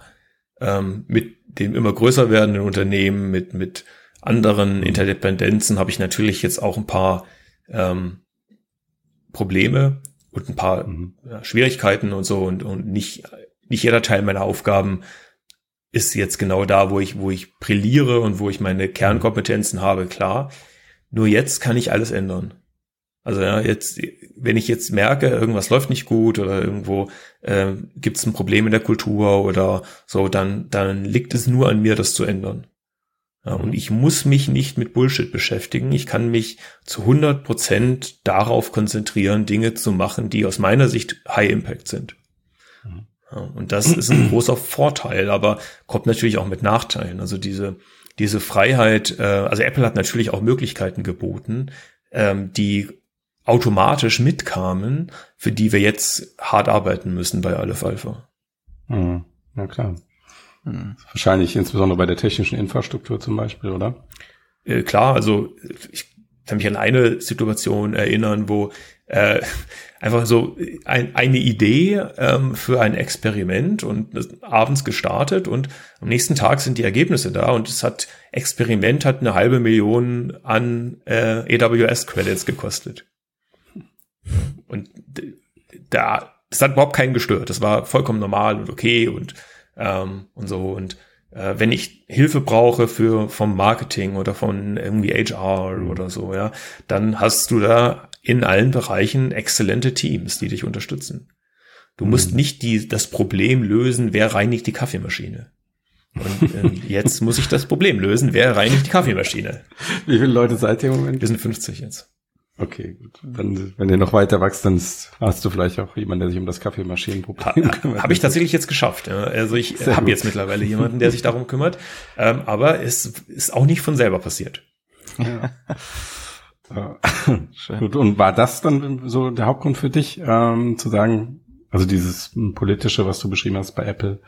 ähm, mit dem immer größer werdenden Unternehmen, mit mit anderen Interdependenzen habe ich natürlich jetzt auch ein paar ähm, Probleme und ein paar mhm. Schwierigkeiten und so und, und nicht nicht jeder Teil meiner Aufgaben ist jetzt genau da, wo ich wo ich brilliere und wo ich meine Kernkompetenzen habe, klar. Nur jetzt kann ich alles ändern. Also ja, jetzt, wenn ich jetzt merke, irgendwas läuft nicht gut oder irgendwo äh, gibt es ein Problem in der Kultur oder so, dann, dann liegt es nur an mir, das zu ändern. Ja, und ich muss mich nicht mit Bullshit beschäftigen. Ich kann mich zu 100 Prozent darauf konzentrieren, Dinge zu machen, die aus meiner Sicht High Impact sind. Mhm. Ja, und das ist ein großer Vorteil, aber kommt natürlich auch mit Nachteilen. Also diese, diese Freiheit, äh, also Apple hat natürlich auch Möglichkeiten geboten, ähm, die automatisch mitkamen, für die wir jetzt hart arbeiten müssen bei Aleph Alpha. Mhm. Ja klar. Mhm. Wahrscheinlich insbesondere bei der technischen Infrastruktur zum Beispiel, oder? Äh, klar, also ich kann mich an eine Situation erinnern, wo äh, einfach so ein, eine Idee ähm, für ein Experiment und abends gestartet und am nächsten Tag sind die Ergebnisse da und es hat Experiment hat eine halbe Million an äh, AWS Credits gekostet. Und da das hat überhaupt keinen gestört. Das war vollkommen normal und okay und ähm, und so und äh, wenn ich Hilfe brauche für vom Marketing oder von irgendwie HR mhm. oder so, ja, dann hast du da in allen Bereichen exzellente Teams, die dich unterstützen. Du musst mhm. nicht die, das Problem lösen, wer reinigt die Kaffeemaschine. Und äh, jetzt muss ich das Problem lösen, wer reinigt die Kaffeemaschine. Wie viele Leute seid ihr im Moment? Wir sind 50 jetzt. Okay, gut. Dann, wenn ihr noch weiter wächst, dann hast du vielleicht auch jemanden, der sich um das Kaffeemaschinenproblem ha, kümmert. Habe ich tatsächlich jetzt geschafft. Also ich habe jetzt mittlerweile jemanden, der sich darum kümmert. Ähm, aber es ist auch nicht von selber passiert. Ja. Gut, und war das dann so der Hauptgrund für dich, ähm, zu sagen, also dieses politische, was du beschrieben hast bei Apple,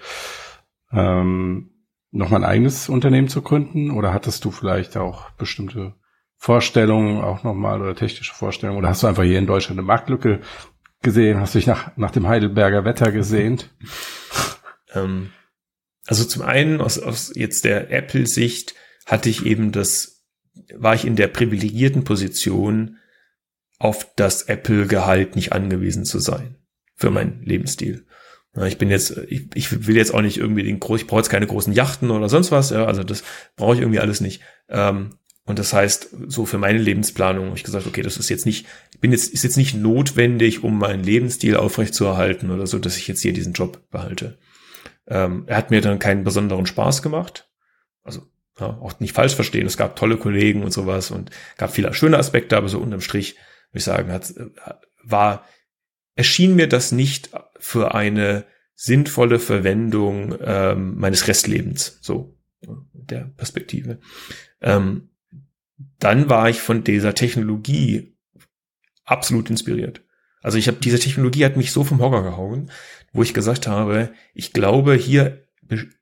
ähm, noch mal ein eigenes Unternehmen zu gründen? Oder hattest du vielleicht auch bestimmte Vorstellungen auch nochmal oder technische Vorstellungen? Oder hast du einfach hier in Deutschland eine Marktlücke gesehen? Hast du dich nach, nach dem Heidelberger Wetter gesehnt? Ähm, also zum einen aus, aus jetzt der Apple-Sicht hatte ich eben das, war ich in der privilegierten Position, auf das Apple-Gehalt nicht angewiesen zu sein für meinen Lebensstil. Ich bin jetzt, ich, ich will jetzt auch nicht irgendwie den groß, ich brauche jetzt keine großen Yachten oder sonst was, ja, also das brauche ich irgendwie alles nicht. Ähm, und das heißt, so für meine Lebensplanung habe ich gesagt, okay, das ist jetzt nicht, ich bin jetzt, ist jetzt nicht notwendig, um meinen Lebensstil aufrechtzuerhalten oder so, dass ich jetzt hier diesen Job behalte. Ähm, er hat mir dann keinen besonderen Spaß gemacht. Also ja, auch nicht falsch verstehen. Es gab tolle Kollegen und sowas und gab viele schöne Aspekte, aber so unterm Strich, würde ich sagen, hat, war, erschien mir das nicht für eine sinnvolle Verwendung ähm, meines Restlebens, so der Perspektive. Ähm, dann war ich von dieser Technologie absolut inspiriert. Also ich habe diese Technologie hat mich so vom Hocker gehauen, wo ich gesagt habe, ich glaube, hier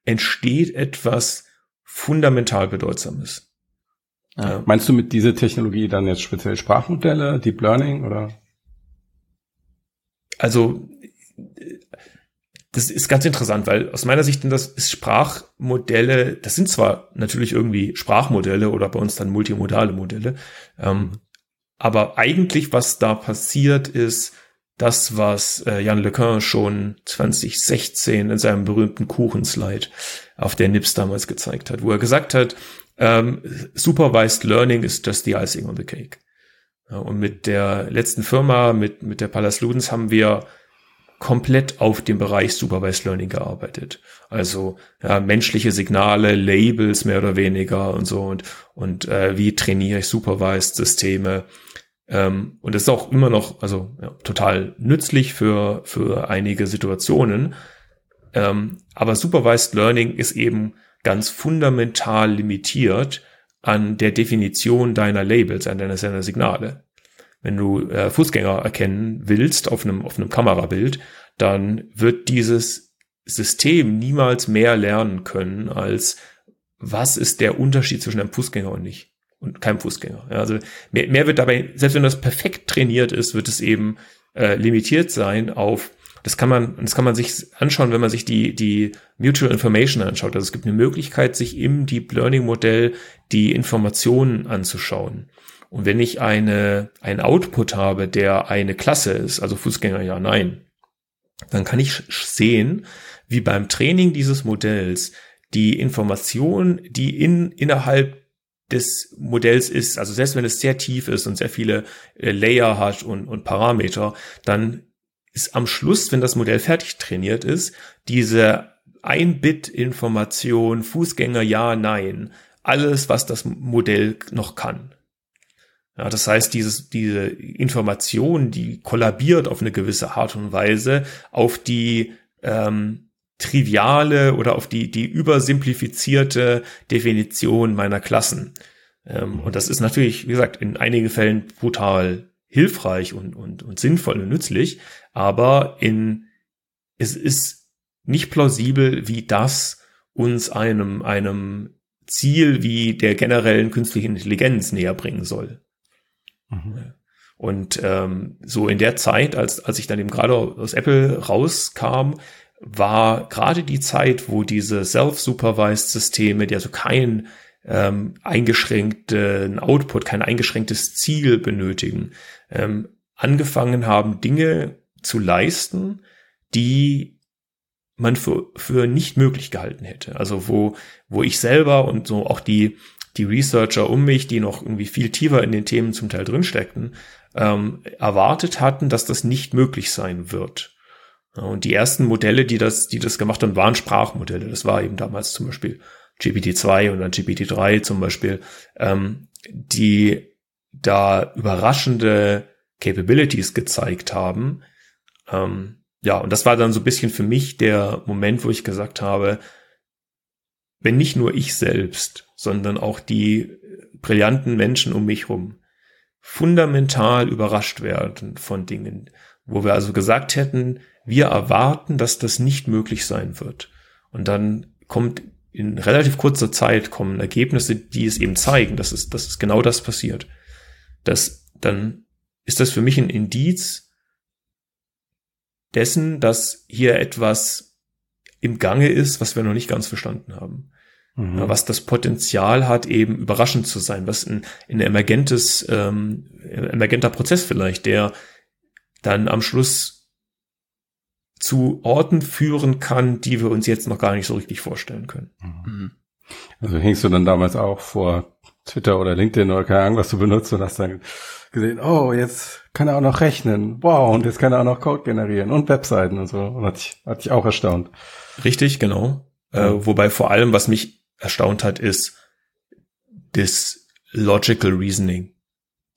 entsteht etwas fundamental bedeutsames. Ja. Meinst du mit dieser Technologie dann jetzt speziell Sprachmodelle, Deep Learning oder? Also das ist ganz interessant, weil aus meiner Sicht das ist Sprachmodelle, das sind zwar natürlich irgendwie Sprachmodelle oder bei uns dann multimodale Modelle, ähm, aber eigentlich was da passiert ist, das, was äh, Jan LeCun schon 2016 in seinem berühmten Kuchenslide auf der NIPS damals gezeigt hat, wo er gesagt hat, ähm, Supervised Learning ist just the icing on the cake. Ja, und mit der letzten Firma, mit, mit der Pallas Ludens haben wir komplett auf dem Bereich Supervised Learning gearbeitet. Also ja, menschliche Signale, Labels mehr oder weniger und so und, und äh, wie trainiere ich Supervised Systeme. Ähm, und das ist auch immer noch also ja, total nützlich für, für einige Situationen. Ähm, aber Supervised Learning ist eben ganz fundamental limitiert an der Definition deiner Labels, an deiner, deiner Signale wenn du äh, Fußgänger erkennen willst auf einem, auf einem Kamerabild, dann wird dieses System niemals mehr lernen können als was ist der Unterschied zwischen einem Fußgänger und nicht und keinem Fußgänger. Also mehr, mehr wird dabei, selbst wenn das perfekt trainiert ist, wird es eben äh, limitiert sein auf das kann man, das kann man sich anschauen, wenn man sich die, die Mutual Information anschaut. Also es gibt eine Möglichkeit, sich im Deep Learning Modell die Informationen anzuschauen. Und wenn ich eine, einen Output habe, der eine Klasse ist, also Fußgänger ja, nein, dann kann ich sehen, wie beim Training dieses Modells die Information, die in, innerhalb des Modells ist, also selbst wenn es sehr tief ist und sehr viele äh, Layer hat und, und Parameter, dann ist am Schluss, wenn das Modell fertig trainiert ist, diese Ein-Bit-Information, Fußgänger ja, nein, alles, was das Modell noch kann. Ja, das heißt, dieses, diese Information, die kollabiert auf eine gewisse Art und Weise auf die ähm, triviale oder auf die, die übersimplifizierte Definition meiner Klassen. Ähm, und das ist natürlich, wie gesagt, in einigen Fällen brutal hilfreich und, und, und sinnvoll und nützlich, aber in, es ist nicht plausibel, wie das uns einem, einem Ziel wie der generellen künstlichen Intelligenz näher bringen soll. Mhm. Und ähm, so in der Zeit, als, als ich dann eben gerade aus Apple rauskam, war gerade die Zeit, wo diese self-supervised Systeme, die also keinen ähm, eingeschränkten Output, kein eingeschränktes Ziel benötigen, ähm, angefangen haben, Dinge zu leisten, die man für, für nicht möglich gehalten hätte. Also wo, wo ich selber und so auch die, die Researcher um mich, die noch irgendwie viel tiefer in den Themen zum Teil drinsteckten, ähm, erwartet hatten, dass das nicht möglich sein wird. Und die ersten Modelle, die das, die das gemacht haben, waren Sprachmodelle. Das war eben damals zum Beispiel GPT-2 und dann GPT-3 zum Beispiel, ähm, die da überraschende Capabilities gezeigt haben. Ähm, ja, und das war dann so ein bisschen für mich der Moment, wo ich gesagt habe, wenn nicht nur ich selbst, sondern auch die brillanten Menschen um mich rum fundamental überrascht werden von Dingen, wo wir also gesagt hätten, wir erwarten, dass das nicht möglich sein wird. Und dann kommt in relativ kurzer Zeit kommen Ergebnisse, die es eben zeigen, dass es, dass es genau das passiert. Das, dann ist das für mich ein Indiz dessen, dass hier etwas im Gange ist, was wir noch nicht ganz verstanden haben. Mhm. Was das Potenzial hat, eben überraschend zu sein, was ein, ein emergentes, ähm, emergenter Prozess vielleicht, der dann am Schluss zu Orten führen kann, die wir uns jetzt noch gar nicht so richtig vorstellen können. Mhm. Also hingst du dann damals auch vor Twitter oder LinkedIn oder keine Ahnung, was du benutzt und hast dann gesehen, oh, jetzt kann er auch noch rechnen. Wow, und jetzt kann er auch noch Code generieren und Webseiten und so. Und hat dich, hat dich auch erstaunt. Richtig, genau. Mhm. Äh, wobei vor allem, was mich erstaunt hat, ist das Logical Reasoning.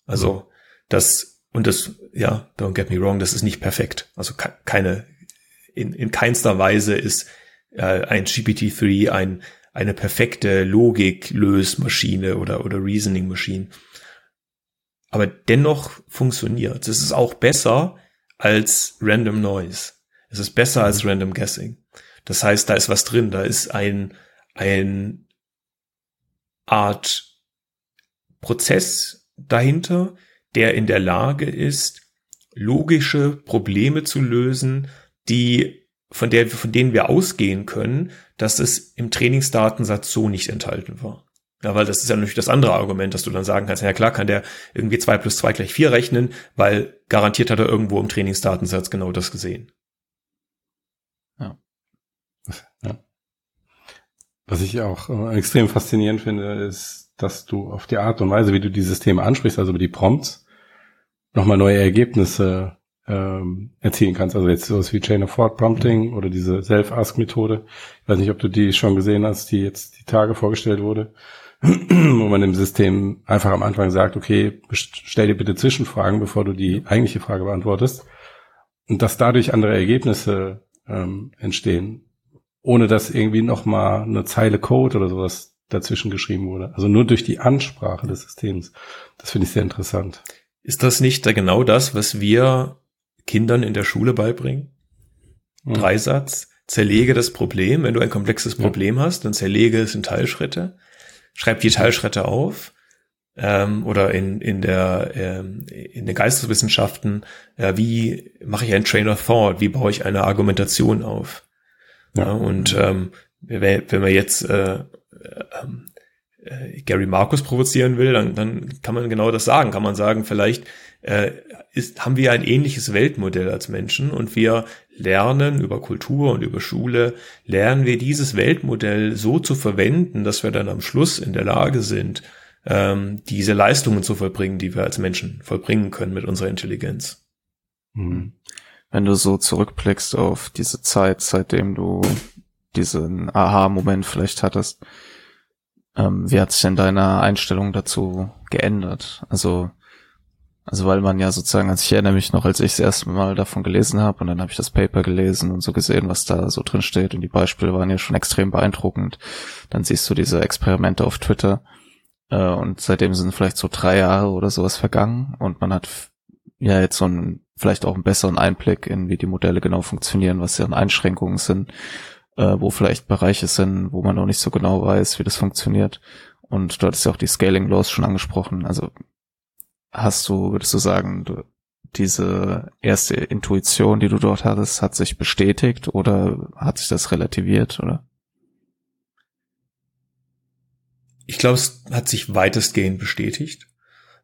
Also, das, und das, ja, don't get me wrong, das ist nicht perfekt. Also keine, in, in keinster Weise ist äh, ein GPT-3 ein, eine perfekte Logik-Lösmaschine oder, oder Reasoning-Maschine. Aber dennoch funktioniert. Es ist auch besser als Random Noise. Es ist besser als Random Guessing. Das heißt, da ist was drin. Da ist ein, ein Art Prozess dahinter, der in der Lage ist, logische Probleme zu lösen, die, von der, von denen wir ausgehen können, dass es im Trainingsdatensatz so nicht enthalten war. Ja, weil das ist ja natürlich das andere Argument, dass du dann sagen kannst, ja klar kann der irgendwie zwei plus zwei gleich vier rechnen, weil garantiert hat er irgendwo im Trainingsdatensatz genau das gesehen. Ja. ja. Was ich auch äh, extrem faszinierend finde, ist, dass du auf die Art und Weise, wie du die Systeme ansprichst, also über die Prompts, nochmal neue Ergebnisse ähm, erzielen kannst. Also jetzt sowas wie Chain of Thought Prompting oder diese Self-Ask-Methode. Ich weiß nicht, ob du die schon gesehen hast, die jetzt die Tage vorgestellt wurde, wo man dem System einfach am Anfang sagt, okay, stell dir bitte Zwischenfragen, bevor du die eigentliche Frage beantwortest. Und dass dadurch andere Ergebnisse ähm, entstehen, ohne dass irgendwie nochmal eine Zeile Code oder sowas dazwischen geschrieben wurde. Also nur durch die Ansprache des Systems. Das finde ich sehr interessant. Ist das nicht da genau das, was wir Kindern in der Schule beibringen. Mhm. Dreisatz. Zerlege das Problem. Wenn du ein komplexes Problem ja. hast, dann zerlege es in Teilschritte. Schreib die Teilschritte auf. Ähm, oder in, in der ähm, in den Geisteswissenschaften, äh, wie mache ich ein Train of Thought, wie baue ich eine Argumentation auf. Ja. und ähm, wenn, wenn man jetzt äh, ähm, äh, Gary Marcus provozieren will, dann, dann kann man genau das sagen. Kann man sagen, vielleicht äh, ist, haben wir ein ähnliches Weltmodell als Menschen und wir lernen über Kultur und über Schule, lernen wir dieses Weltmodell so zu verwenden, dass wir dann am Schluss in der Lage sind, ähm, diese Leistungen zu vollbringen, die wir als Menschen vollbringen können mit unserer Intelligenz. Mhm. Wenn du so zurückblickst auf diese Zeit, seitdem du diesen Aha-Moment vielleicht hattest, ähm, wie hat sich denn deine Einstellung dazu geändert? Also also weil man ja sozusagen, als ich erinnere mich noch, als ich das erste Mal davon gelesen habe und dann habe ich das Paper gelesen und so gesehen, was da so drin steht und die Beispiele waren ja schon extrem beeindruckend. Dann siehst du diese Experimente auf Twitter äh, und seitdem sind vielleicht so drei Jahre oder sowas vergangen und man hat ja jetzt so einen vielleicht auch einen besseren Einblick in wie die Modelle genau funktionieren, was deren Einschränkungen sind, äh, wo vielleicht Bereiche sind, wo man noch nicht so genau weiß, wie das funktioniert. Und du hattest ja auch die Scaling Laws schon angesprochen. Also hast du, würdest du sagen, du, diese erste Intuition, die du dort hattest, hat sich bestätigt oder hat sich das relativiert, oder? Ich glaube, es hat sich weitestgehend bestätigt.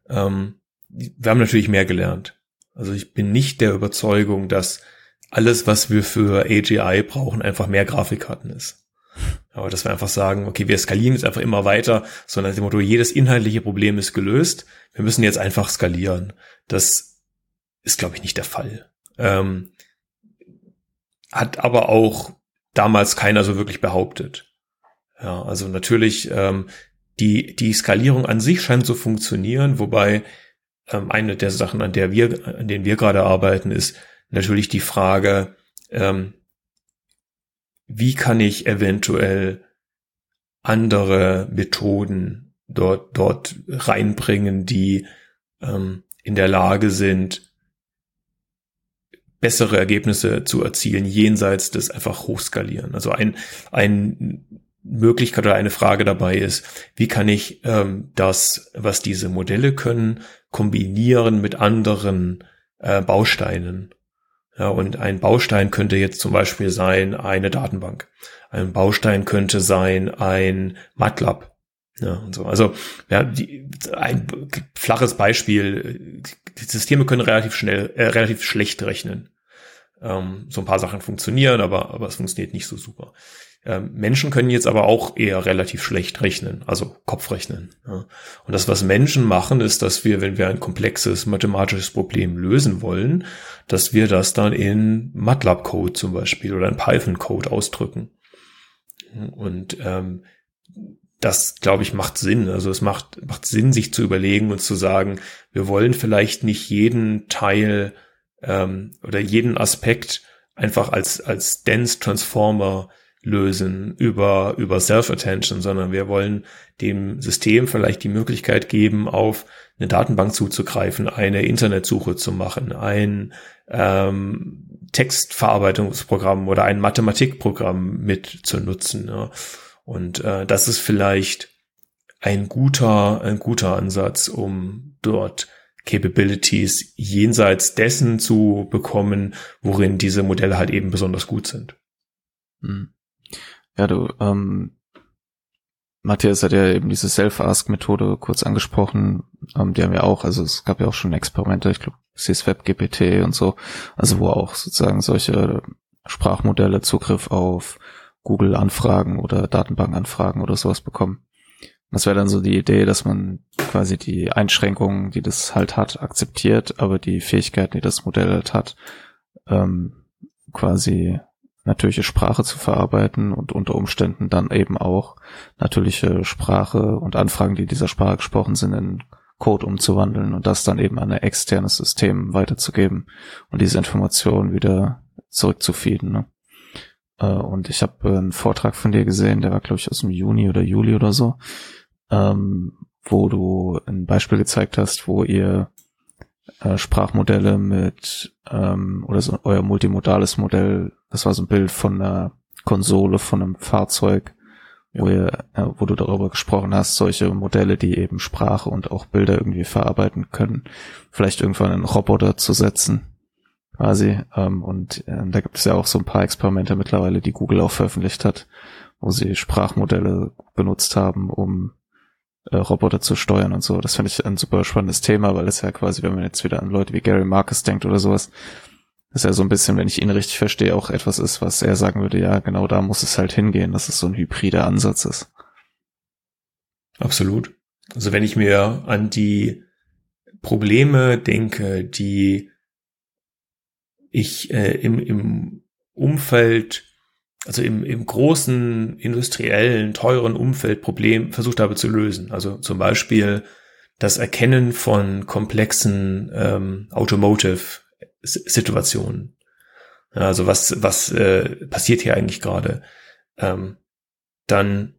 Ähm, wir haben natürlich mehr gelernt. Also ich bin nicht der Überzeugung, dass alles, was wir für AGI brauchen, einfach mehr Grafikkarten ist. Aber dass wir einfach sagen, okay, wir skalieren jetzt einfach immer weiter, sondern dem Motto, jedes inhaltliche Problem ist gelöst. Wir müssen jetzt einfach skalieren. Das ist, glaube ich, nicht der Fall. Ähm, hat aber auch damals keiner so wirklich behauptet. Ja, also natürlich, ähm, die, die Skalierung an sich scheint zu funktionieren, wobei ähm, eine der Sachen, an der wir, an denen wir gerade arbeiten, ist natürlich die Frage, ähm, wie kann ich eventuell andere Methoden dort, dort reinbringen, die ähm, in der Lage sind, bessere Ergebnisse zu erzielen, jenseits des einfach hochskalieren. Also ein, ein Möglichkeit oder eine Frage dabei ist, wie kann ich ähm, das, was diese Modelle können, kombinieren mit anderen äh, Bausteinen. Ja, und ein Baustein könnte jetzt zum Beispiel sein eine Datenbank. Ein Baustein könnte sein ein MATLAB. Ja, und so. Also ja, die, ein flaches Beispiel. Die Systeme können relativ schnell, äh, relativ schlecht rechnen. Ähm, so ein paar Sachen funktionieren, aber, aber es funktioniert nicht so super. Ähm, Menschen können jetzt aber auch eher relativ schlecht rechnen, also Kopfrechnen. Ja. Und das, was Menschen machen, ist, dass wir, wenn wir ein komplexes mathematisches Problem lösen wollen, dass wir das dann in MATLAB-Code zum Beispiel oder in Python-Code ausdrücken. Und ähm, das, glaube ich, macht Sinn. Also es macht, macht Sinn, sich zu überlegen und zu sagen, wir wollen vielleicht nicht jeden Teil ähm, oder jeden Aspekt einfach als, als Dense Transformer lösen über, über Self-Attention, sondern wir wollen dem System vielleicht die Möglichkeit geben, auf eine Datenbank zuzugreifen, eine Internetsuche zu machen, ein ähm, Textverarbeitungsprogramm oder ein Mathematikprogramm mit zu nutzen. Ja. Und äh, das ist vielleicht ein guter, ein guter Ansatz, um dort Capabilities jenseits dessen zu bekommen, worin diese Modelle halt eben besonders gut sind. Hm. Ja, du, ähm, Matthias hat ja eben diese Self-Ask-Methode kurz angesprochen. Ähm, die haben wir auch, also es gab ja auch schon Experimente, ich glaube, CSWeb GPT und so, also wo auch sozusagen solche Sprachmodelle Zugriff auf Google-Anfragen oder Datenbank-Anfragen oder sowas bekommen. Das wäre dann so die Idee, dass man quasi die Einschränkungen, die das halt hat, akzeptiert, aber die Fähigkeiten, die das Modell halt hat, ähm, quasi natürliche Sprache zu verarbeiten und unter Umständen dann eben auch natürliche Sprache und Anfragen, die dieser Sprache gesprochen sind, in Code umzuwandeln und das dann eben an ein externes System weiterzugeben und diese Informationen wieder zurückzufeeden. Ne? Äh, und ich habe einen Vortrag von dir gesehen, der war, glaube ich, aus dem Juni oder Juli oder so, ähm, wo du ein Beispiel gezeigt hast, wo ihr äh, Sprachmodelle mit ähm, oder so euer multimodales Modell, das war so ein Bild von einer Konsole von einem Fahrzeug, ja. wo ihr, äh, wo du darüber gesprochen hast, solche Modelle, die eben Sprache und auch Bilder irgendwie verarbeiten können, vielleicht irgendwann einen Roboter zu setzen, quasi. Ähm, und äh, da gibt es ja auch so ein paar Experimente mittlerweile, die Google auch veröffentlicht hat, wo sie Sprachmodelle benutzt haben, um äh, Roboter zu steuern und so. Das finde ich ein super spannendes Thema, weil es ja quasi, wenn man jetzt wieder an Leute wie Gary Marcus denkt oder sowas, ist ja so ein bisschen, wenn ich ihn richtig verstehe, auch etwas ist, was er sagen würde, ja, genau da muss es halt hingehen, dass es so ein hybrider Ansatz ist. Absolut. Also wenn ich mir an die Probleme denke, die ich äh, im, im Umfeld also im, im großen, industriellen, teuren Umfeld Problem versucht habe zu lösen. Also zum Beispiel das Erkennen von komplexen ähm, Automotive-Situationen. Also was, was äh, passiert hier eigentlich gerade? Ähm, dann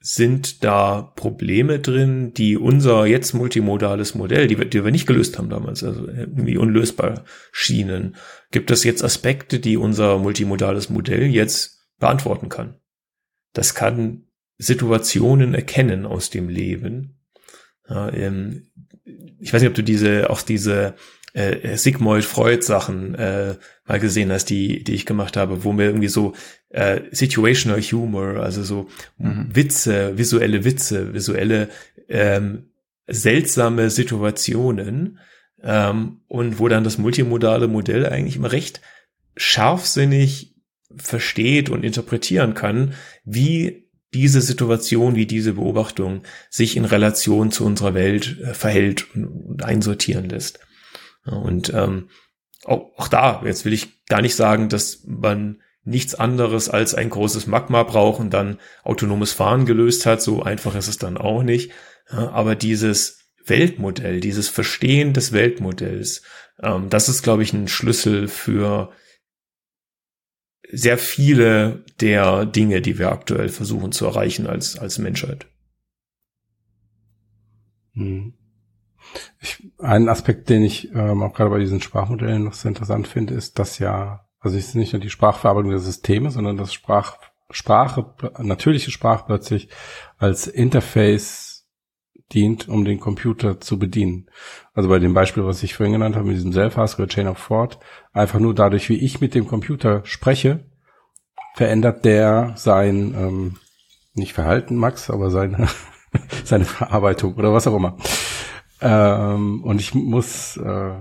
sind da Probleme drin, die unser jetzt multimodales Modell, die wir, die wir nicht gelöst haben damals, also irgendwie unlösbar schienen, gibt es jetzt Aspekte, die unser multimodales Modell jetzt beantworten kann. Das kann Situationen erkennen aus dem Leben. Ja, ähm, ich weiß nicht, ob du diese, auch diese äh, Sigmund Freud Sachen äh, mal gesehen hast, die, die ich gemacht habe, wo mir irgendwie so äh, situational Humor, also so mhm. Witze, visuelle Witze, visuelle ähm, seltsame Situationen ähm, und wo dann das multimodale Modell eigentlich immer recht scharfsinnig versteht und interpretieren kann, wie diese Situation, wie diese Beobachtung sich in Relation zu unserer Welt äh, verhält und, und, einsortieren lässt. Und ähm, auch, auch da, jetzt will ich gar nicht sagen, dass man nichts anderes als ein großes Magma braucht und dann autonomes Fahren gelöst hat. So einfach ist es dann auch nicht. Aber dieses Weltmodell, dieses Verstehen des Weltmodells, ähm, das ist, glaube ich, ein Schlüssel für sehr viele der Dinge, die wir aktuell versuchen zu erreichen als, als Menschheit. Hm. Ich, ein Aspekt, den ich ähm, auch gerade bei diesen Sprachmodellen noch sehr interessant finde, ist, dass ja, also es ist nicht nur die Sprachverarbeitung der Systeme, sondern dass Sprach, Sprache, natürliche Sprache plötzlich als Interface dient, um den Computer zu bedienen. Also bei dem Beispiel, was ich vorhin genannt habe, mit diesem Self-Ask oder Chain of Thought, einfach nur dadurch, wie ich mit dem Computer spreche, verändert der sein, ähm, nicht Verhalten, Max, aber seine, seine Verarbeitung oder was auch immer. Ähm, und ich muss, äh,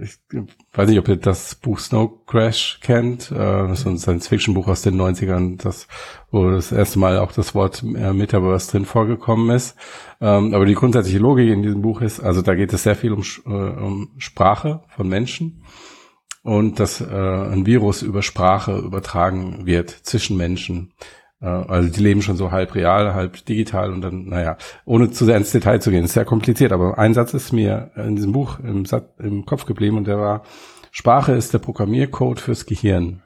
ich weiß nicht, ob ihr das Buch Snow Crash kennt. Äh, das ist ein Science-Fiction-Buch aus den 90ern, das, wo das erste Mal auch das Wort äh, Metaverse drin vorgekommen ist. Ähm, aber die grundsätzliche Logik in diesem Buch ist, also da geht es sehr viel um, äh, um Sprache von Menschen und dass äh, ein Virus über Sprache übertragen wird zwischen Menschen. Äh, also die leben schon so halb real, halb digital und dann, naja, ohne zu sehr ins Detail zu gehen, ist sehr kompliziert, aber ein Satz ist mir in diesem Buch im, im Kopf geblieben und der war, Sprache ist der Programmiercode fürs Gehirn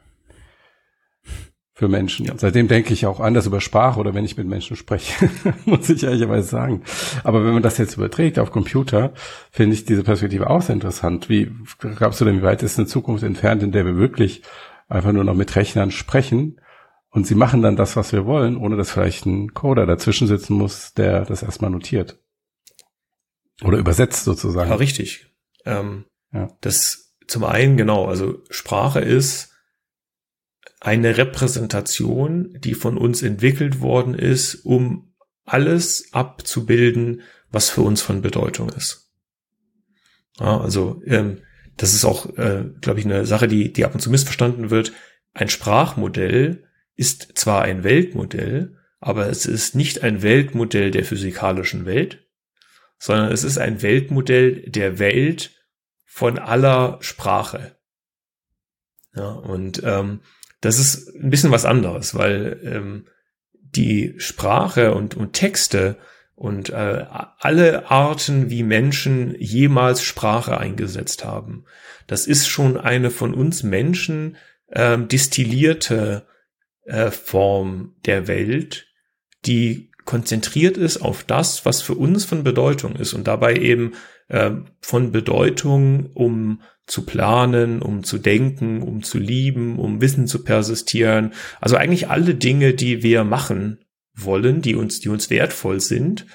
für Menschen. Ja. Seitdem denke ich auch anders über Sprache oder wenn ich mit Menschen spreche, muss ich ehrlicherweise sagen. Aber wenn man das jetzt überträgt auf Computer, finde ich diese Perspektive auch sehr interessant. Wie glaubst du denn, wie weit ist eine Zukunft entfernt, in der wir wirklich einfach nur noch mit Rechnern sprechen und sie machen dann das, was wir wollen, ohne dass vielleicht ein Coder dazwischen sitzen muss, der das erstmal notiert. Oder übersetzt sozusagen. Ja, richtig. Ähm, ja. Das zum einen, genau, also Sprache ist eine Repräsentation, die von uns entwickelt worden ist, um alles abzubilden, was für uns von Bedeutung ist. Ja, also ähm, das ist auch, äh, glaube ich, eine Sache, die, die ab und zu missverstanden wird. Ein Sprachmodell ist zwar ein Weltmodell, aber es ist nicht ein Weltmodell der physikalischen Welt, sondern es ist ein Weltmodell der Welt von aller Sprache. Ja, und ähm, das ist ein bisschen was anderes, weil ähm, die Sprache und, und Texte und äh, alle Arten, wie Menschen jemals Sprache eingesetzt haben, das ist schon eine von uns Menschen ähm, distillierte äh, Form der Welt, die konzentriert ist auf das, was für uns von Bedeutung ist und dabei eben äh, von Bedeutung, um zu planen, um zu denken, um zu lieben, um Wissen zu persistieren. Also eigentlich alle Dinge, die wir machen wollen, die uns, die uns wertvoll sind,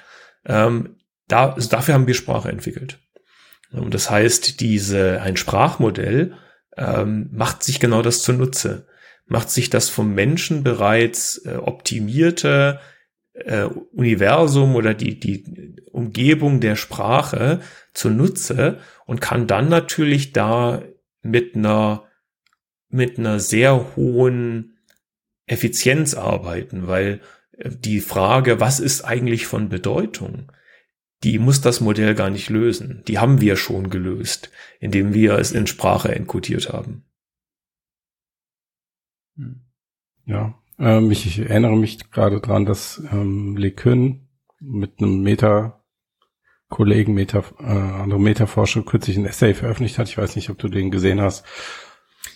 ähm, da, also dafür haben wir Sprache entwickelt. Und das heißt, diese, ein Sprachmodell ähm, macht sich genau das zunutze, macht sich das vom Menschen bereits äh, optimierte äh, Universum oder die, die Umgebung der Sprache zunutze und kann dann natürlich da mit einer, mit einer sehr hohen Effizienz arbeiten, weil äh, die Frage, was ist eigentlich von Bedeutung, die muss das Modell gar nicht lösen. Die haben wir schon gelöst, indem wir es in Sprache enkodiert haben. Ja, ähm, ich, ich, erinnere mich gerade dran, dass ähm, LeCun mit einem Meta Kollegen, Meta, äh, andere Metaforscher kürzlich ein Essay veröffentlicht hat. Ich weiß nicht, ob du den gesehen hast,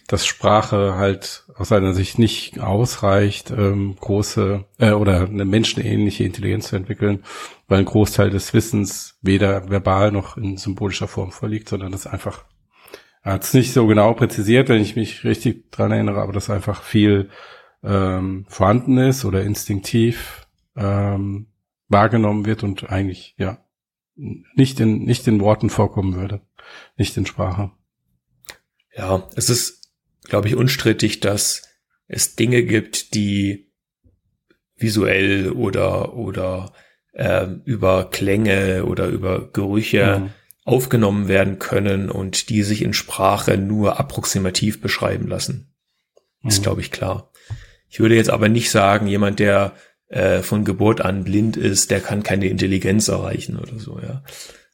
dass Sprache halt aus seiner Sicht nicht ausreicht, ähm, große äh, oder eine menschenähnliche Intelligenz zu entwickeln, weil ein Großteil des Wissens weder verbal noch in symbolischer Form vorliegt, sondern das einfach er hat es nicht so genau präzisiert, wenn ich mich richtig dran erinnere, aber dass einfach viel ähm, vorhanden ist oder instinktiv ähm, wahrgenommen wird und eigentlich ja nicht in, nicht in Worten vorkommen würde, nicht in Sprache. Ja, es ist, glaube ich, unstrittig, dass es Dinge gibt, die visuell oder, oder äh, über Klänge oder über Gerüche mhm. Aufgenommen werden können und die sich in Sprache nur approximativ beschreiben lassen. Ist, mhm. glaube ich, klar. Ich würde jetzt aber nicht sagen, jemand, der äh, von Geburt an blind ist, der kann keine Intelligenz erreichen oder so, ja.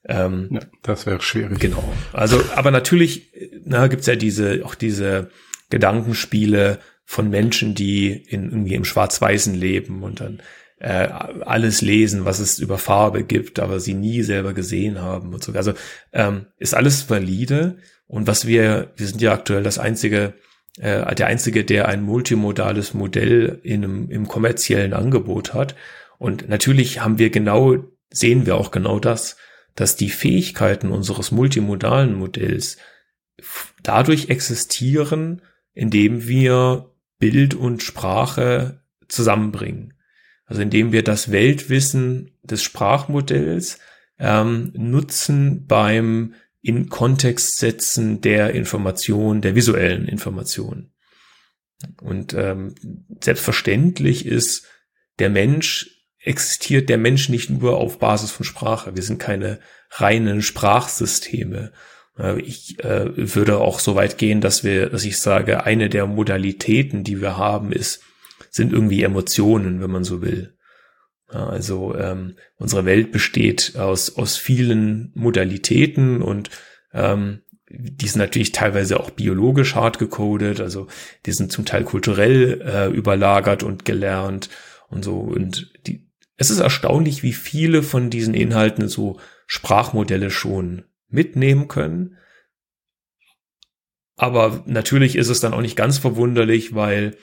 Ähm, ja das wäre schwierig. Genau. Also, aber natürlich, na, gibt's ja diese, auch diese Gedankenspiele von Menschen, die in, irgendwie im Schwarz-Weißen leben und dann äh, alles lesen, was es über Farbe gibt, aber sie nie selber gesehen haben und so. Also ähm, ist alles valide. Und was wir, wir sind ja aktuell das einzige, äh, der einzige, der ein multimodales Modell in einem, im kommerziellen Angebot hat. Und natürlich haben wir genau, sehen wir auch genau das, dass die Fähigkeiten unseres multimodalen Modells dadurch existieren, indem wir Bild und Sprache zusammenbringen. Also indem wir das Weltwissen des Sprachmodells ähm, nutzen beim in Kontext setzen der Information, der visuellen Information. Und ähm, selbstverständlich ist der Mensch, existiert der Mensch nicht nur auf Basis von Sprache. Wir sind keine reinen Sprachsysteme. Äh, ich äh, würde auch so weit gehen, dass wir, dass ich sage, eine der Modalitäten, die wir haben, ist sind irgendwie Emotionen, wenn man so will. Ja, also ähm, unsere Welt besteht aus, aus vielen Modalitäten und ähm, die sind natürlich teilweise auch biologisch hart gecodet, also die sind zum Teil kulturell äh, überlagert und gelernt und so. Und die, es ist erstaunlich, wie viele von diesen Inhalten so Sprachmodelle schon mitnehmen können. Aber natürlich ist es dann auch nicht ganz verwunderlich, weil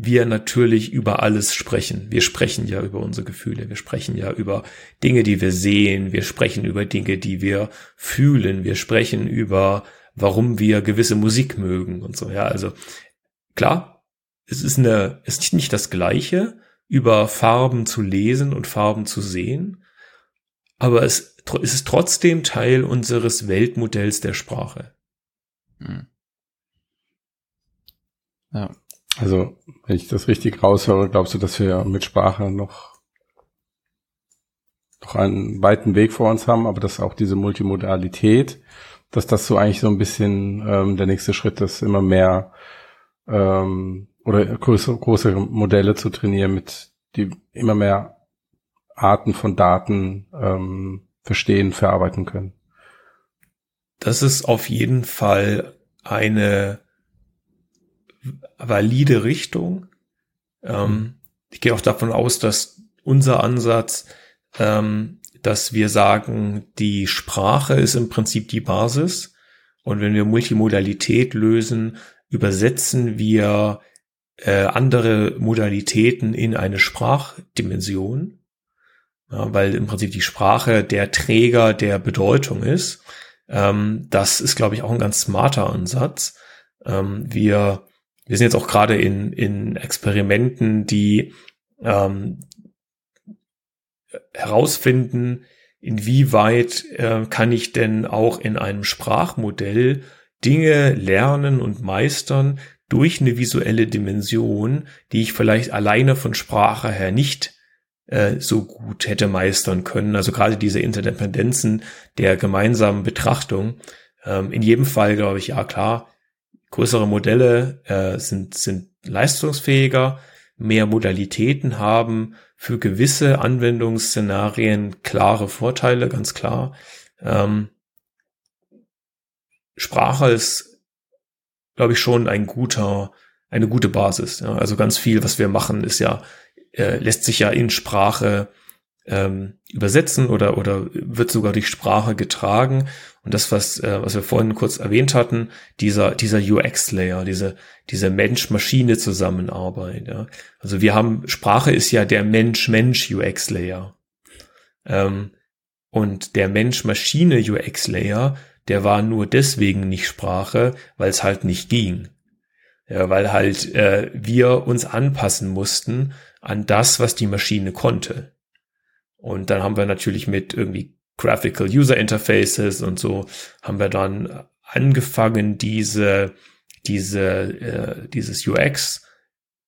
wir natürlich über alles sprechen. Wir sprechen ja über unsere Gefühle, wir sprechen ja über Dinge, die wir sehen, wir sprechen über Dinge, die wir fühlen, wir sprechen über, warum wir gewisse Musik mögen und so. Ja, also klar, es ist eine, es ist nicht das Gleiche, über Farben zu lesen und Farben zu sehen, aber es, es ist trotzdem Teil unseres Weltmodells der Sprache. Hm. Ja. Also, wenn ich das richtig raushöre, glaubst du, dass wir mit Sprache noch, noch einen weiten Weg vor uns haben, aber dass auch diese Multimodalität, dass das so eigentlich so ein bisschen ähm, der nächste Schritt ist, immer mehr ähm, oder größere, größere Modelle zu trainieren, mit die immer mehr Arten von Daten ähm, verstehen, verarbeiten können. Das ist auf jeden Fall eine valide Richtung. Ähm, mhm. ich gehe auch davon aus, dass unser Ansatz, ähm, dass wir sagen, die Sprache ist im Prinzip die Basis. Und wenn wir Multimodalität lösen, übersetzen wir äh, andere Modalitäten in eine Sprachdimension, ja, weil im Prinzip die Sprache der Träger der Bedeutung ist. Ähm, das ist, glaube ich, auch ein ganz smarter Ansatz. Ähm, wir wir sind jetzt auch gerade in, in Experimenten, die ähm, herausfinden, inwieweit äh, kann ich denn auch in einem Sprachmodell Dinge lernen und meistern durch eine visuelle Dimension, die ich vielleicht alleine von Sprache her nicht äh, so gut hätte meistern können. Also gerade diese Interdependenzen der gemeinsamen Betrachtung. Ähm, in jedem Fall glaube ich, ja klar, größere Modelle äh, sind, sind leistungsfähiger, mehr Modalitäten haben für gewisse Anwendungsszenarien klare Vorteile, ganz klar. Ähm, Sprache ist, glaube ich, schon ein guter, eine gute Basis. Ja. Also ganz viel, was wir machen, ist ja, äh, lässt sich ja in Sprache ähm, übersetzen oder, oder wird sogar durch Sprache getragen. Und das, was, äh, was wir vorhin kurz erwähnt hatten, dieser, dieser UX-Layer, diese, diese Mensch-Maschine-Zusammenarbeit. Ja. Also wir haben, Sprache ist ja der Mensch-Mensch-UX-Layer. Ähm, und der Mensch-Maschine-UX-Layer, der war nur deswegen nicht Sprache, weil es halt nicht ging. Ja, weil halt äh, wir uns anpassen mussten an das, was die Maschine konnte. Und dann haben wir natürlich mit irgendwie Graphical User Interfaces und so haben wir dann angefangen, diese, diese, äh, dieses UX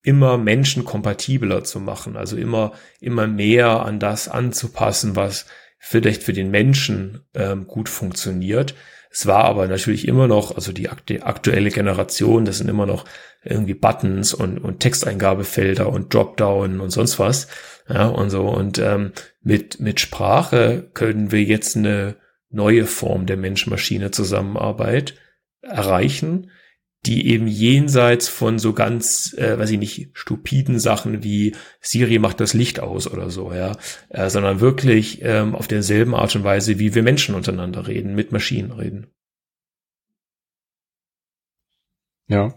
immer menschenkompatibler zu machen, also immer, immer mehr an das anzupassen, was vielleicht für den Menschen ähm, gut funktioniert, Es war aber natürlich immer noch, also die, aktuelle Generation, das sind immer noch irgendwie Buttons und, und Texteingabefelder und Dropdown und sonst was. Ja, und so. Und ähm, mit, mit Sprache können wir jetzt eine neue Form der Mensch-Maschine-Zusammenarbeit erreichen, die eben jenseits von so ganz, äh, weiß ich nicht, stupiden Sachen wie Siri macht das Licht aus oder so, ja, äh, sondern wirklich ähm, auf derselben Art und Weise, wie wir Menschen untereinander reden, mit Maschinen reden. Ja.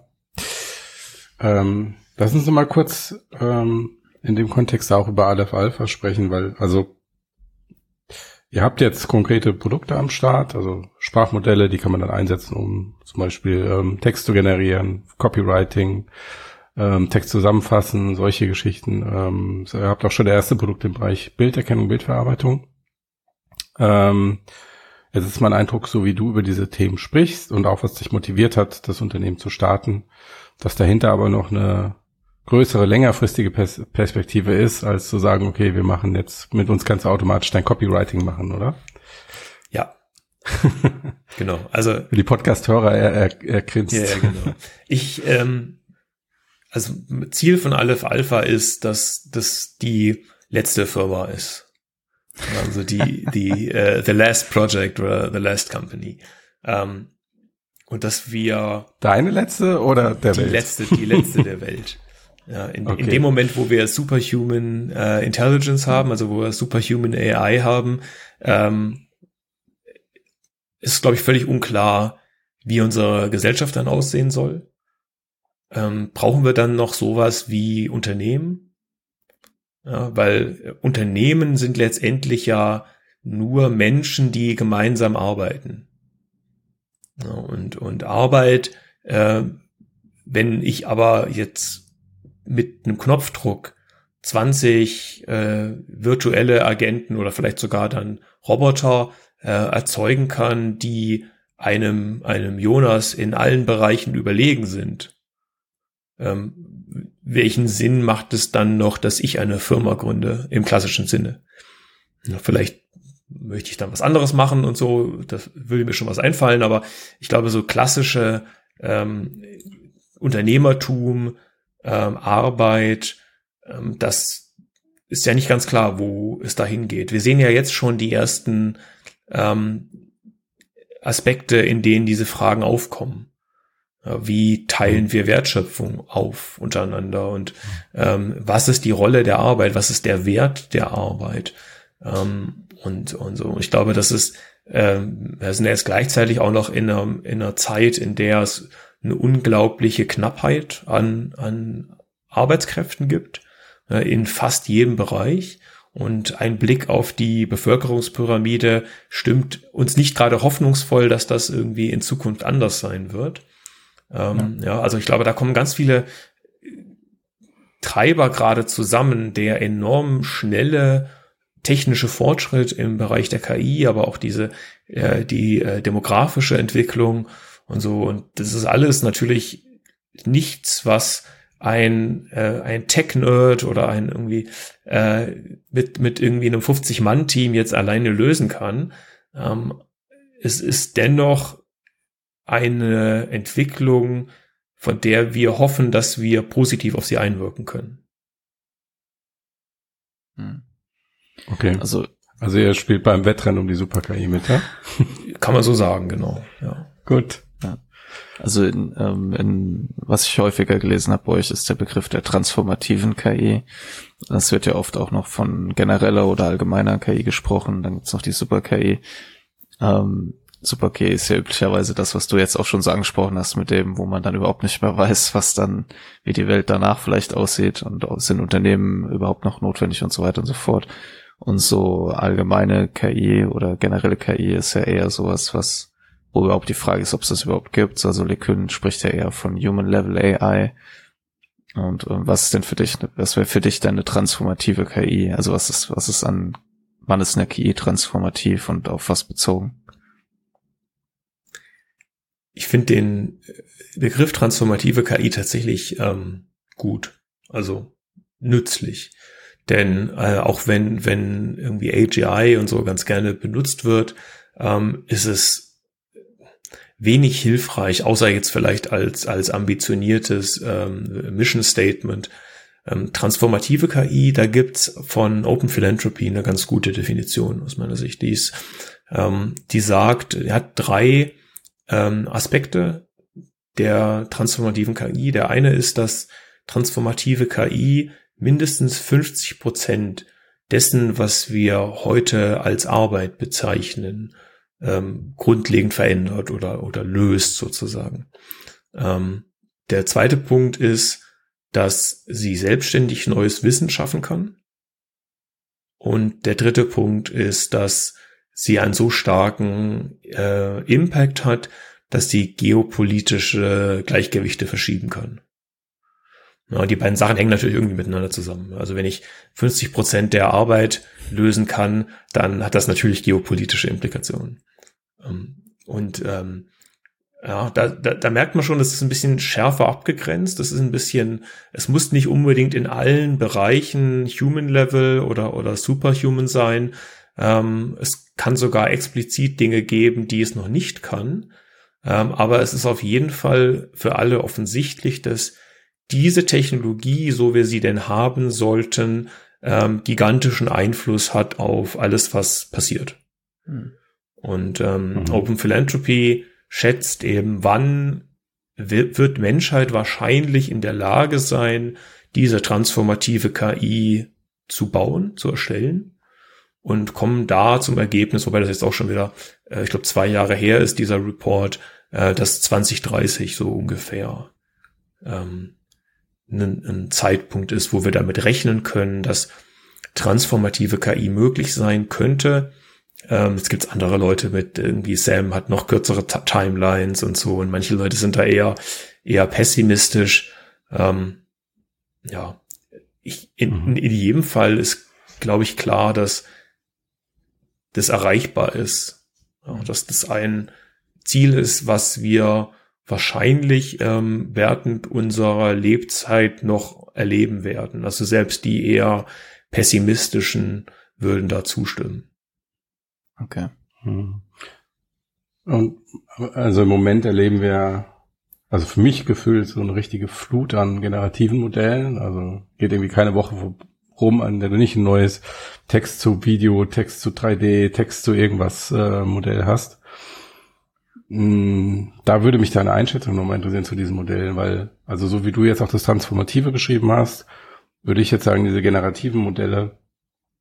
Ähm, lassen Sie mal kurz ähm, in dem Kontext auch über Aleph Alpha sprechen, weil, also Ihr habt jetzt konkrete Produkte am Start, also Sprachmodelle, die kann man dann einsetzen, um zum Beispiel ähm, Text zu generieren, Copywriting, ähm, Text zusammenfassen, solche Geschichten. Ähm, so, ihr habt auch schon der erste Produkt im Bereich Bilderkennung, Bildverarbeitung. Ähm, es ist mein Eindruck, so wie du über diese Themen sprichst und auch was dich motiviert hat, das Unternehmen zu starten, dass dahinter aber noch eine größere, längerfristige Pers Perspektive ist, als zu sagen, okay, wir machen jetzt, mit uns du automatisch dein Copywriting machen, oder? Ja. genau. Also. Die Podcast-Hörer, er, er, er grinst. Ja, ja, genau. Ich, ähm, also Ziel von Aleph Alpha ist, dass das die letzte Firma ist. Also die, die, uh, the last project oder the last company. Ähm, und dass wir. Deine letzte oder der die Welt? Die letzte, die letzte der Welt. Ja, in, okay. in dem Moment, wo wir Superhuman äh, Intelligence haben, also wo wir Superhuman AI haben, ähm, ist, glaube ich, völlig unklar, wie unsere Gesellschaft dann aussehen soll. Ähm, brauchen wir dann noch sowas wie Unternehmen? Ja, weil Unternehmen sind letztendlich ja nur Menschen, die gemeinsam arbeiten. Ja, und, und Arbeit, äh, wenn ich aber jetzt mit einem Knopfdruck 20 äh, virtuelle Agenten oder vielleicht sogar dann Roboter äh, erzeugen kann, die einem, einem Jonas in allen Bereichen überlegen sind. Ähm, welchen Sinn macht es dann noch, dass ich eine Firma gründe im klassischen Sinne? Ja, vielleicht möchte ich dann was anderes machen und so, das würde mir schon was einfallen, aber ich glaube, so klassische ähm, Unternehmertum, ähm, Arbeit, ähm, das ist ja nicht ganz klar, wo es dahin geht. Wir sehen ja jetzt schon die ersten ähm, Aspekte, in denen diese Fragen aufkommen. Wie teilen wir Wertschöpfung auf untereinander und ähm, was ist die Rolle der Arbeit, was ist der Wert der Arbeit ähm, und, und so. Ich glaube, das ist, ähm, wir sind jetzt gleichzeitig auch noch in einer, in einer Zeit, in der es eine unglaubliche Knappheit an, an Arbeitskräften gibt, äh, in fast jedem Bereich. Und ein Blick auf die Bevölkerungspyramide stimmt uns nicht gerade hoffnungsvoll, dass das irgendwie in Zukunft anders sein wird. Ähm, ja. ja, also ich glaube, da kommen ganz viele Treiber gerade zusammen, der enorm schnelle technische Fortschritt im Bereich der KI, aber auch diese äh, die äh, demografische Entwicklung und so. Und das ist alles natürlich nichts, was ein, äh, ein Tech-Nerd oder ein irgendwie äh, mit, mit irgendwie einem 50-Mann-Team jetzt alleine lösen kann. Ähm, es ist dennoch eine Entwicklung, von der wir hoffen, dass wir positiv auf sie einwirken können. Hm. Okay. Also, also ihr spielt beim Wettrennen um die Super-KI mit, ja? Kann man so sagen, genau, ja. Gut. Also in, ähm, in, was ich häufiger gelesen habe bei euch, ist der Begriff der transformativen KI. Das wird ja oft auch noch von genereller oder allgemeiner KI gesprochen. Dann gibt's noch die Super-KI. Ähm, Super-KI ist ja üblicherweise das, was du jetzt auch schon so angesprochen hast, mit dem, wo man dann überhaupt nicht mehr weiß, was dann, wie die Welt danach vielleicht aussieht und sind Unternehmen überhaupt noch notwendig und so weiter und so fort. Und so allgemeine KI oder generelle KI ist ja eher sowas, was wo überhaupt die Frage ist, ob es das überhaupt gibt. Also LeCun spricht ja eher von Human Level AI. Und äh, was ist denn für dich, was wäre für dich deine transformative KI? Also was ist, was ist an, wann ist eine KI transformativ und auf was bezogen? Ich finde den Begriff transformative KI tatsächlich ähm, gut, also nützlich. Denn äh, auch wenn, wenn irgendwie AGI und so ganz gerne benutzt wird, ähm, ist es wenig hilfreich, außer jetzt vielleicht als, als ambitioniertes ähm, Mission Statement. Ähm, transformative KI, da gibt's von Open Philanthropy eine ganz gute Definition aus meiner Sicht. Die ist, ähm, die sagt, er hat drei ähm, Aspekte der transformativen KI. Der eine ist, dass transformative KI mindestens 50 Prozent dessen, was wir heute als Arbeit bezeichnen, ähm, grundlegend verändert oder, oder löst sozusagen. Ähm, der zweite Punkt ist, dass sie selbstständig neues Wissen schaffen kann. Und der dritte Punkt ist, dass sie einen so starken äh, Impact hat, dass sie geopolitische Gleichgewichte verschieben kann. Ja, die beiden Sachen hängen natürlich irgendwie miteinander zusammen. Also wenn ich 50 Prozent der Arbeit lösen kann, dann hat das natürlich geopolitische Implikationen. Ähm, und ähm, ja, da, da, da merkt man schon, das ist ein bisschen schärfer abgegrenzt. Das ist ein bisschen, es muss nicht unbedingt in allen Bereichen Human Level oder, oder Superhuman sein. Ähm, es kann sogar explizit Dinge geben, die es noch nicht kann. Ähm, aber es ist auf jeden Fall für alle offensichtlich, dass diese Technologie, so wie sie denn haben sollten, ähm, gigantischen Einfluss hat auf alles, was passiert. Hm. Und ähm, mhm. Open Philanthropy schätzt eben, wann wird Menschheit wahrscheinlich in der Lage sein, diese transformative KI zu bauen, zu erstellen und kommen da zum Ergebnis, wobei das jetzt auch schon wieder, äh, ich glaube, zwei Jahre her ist dieser Report, äh, dass 2030 so ungefähr ähm, ein, ein Zeitpunkt ist, wo wir damit rechnen können, dass transformative KI möglich sein könnte ähm, es gibt andere Leute mit irgendwie Sam hat noch kürzere T Timelines und so und manche Leute sind da eher eher pessimistisch. Ähm, ja, ich, in, mhm. in jedem Fall ist, glaube ich, klar, dass das erreichbar ist. Ja, dass das ein Ziel ist, was wir wahrscheinlich ähm, während unserer Lebzeit noch erleben werden. Also selbst die eher pessimistischen würden da zustimmen. Okay. Hm. Und also im Moment erleben wir, also für mich gefühlt so eine richtige Flut an generativen Modellen. Also geht irgendwie keine Woche rum, an der du nicht ein neues Text zu Video, Text zu 3D, Text zu irgendwas äh, Modell hast. Hm, da würde mich deine Einschätzung nochmal interessieren zu diesen Modellen, weil, also so wie du jetzt auch das Transformative beschrieben hast, würde ich jetzt sagen, diese generativen Modelle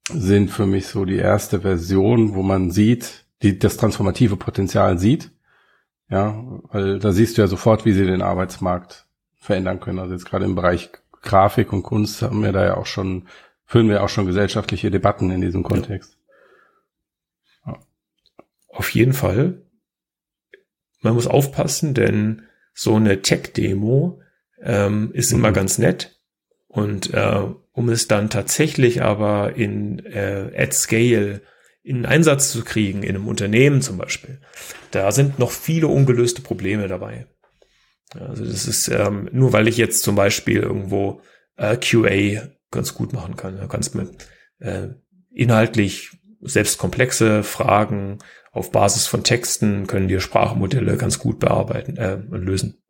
sind für mich so die erste Version, wo man sieht, die das transformative Potenzial sieht. Ja, weil da siehst du ja sofort, wie sie den Arbeitsmarkt verändern können. Also jetzt gerade im Bereich Grafik und Kunst haben wir da ja auch schon, führen wir auch schon gesellschaftliche Debatten in diesem Kontext. Ja. Auf jeden Fall. Man muss aufpassen, denn so eine Tech-Demo ähm, ist mhm. immer ganz nett. Und äh, um es dann tatsächlich aber in äh, at scale in Einsatz zu kriegen, in einem Unternehmen zum Beispiel, da sind noch viele ungelöste Probleme dabei. Also das ist ähm, nur, weil ich jetzt zum Beispiel irgendwo äh, QA ganz gut machen kann. Du kannst mit äh, inhaltlich selbst komplexe Fragen auf Basis von Texten können dir Sprachmodelle ganz gut bearbeiten äh, und lösen.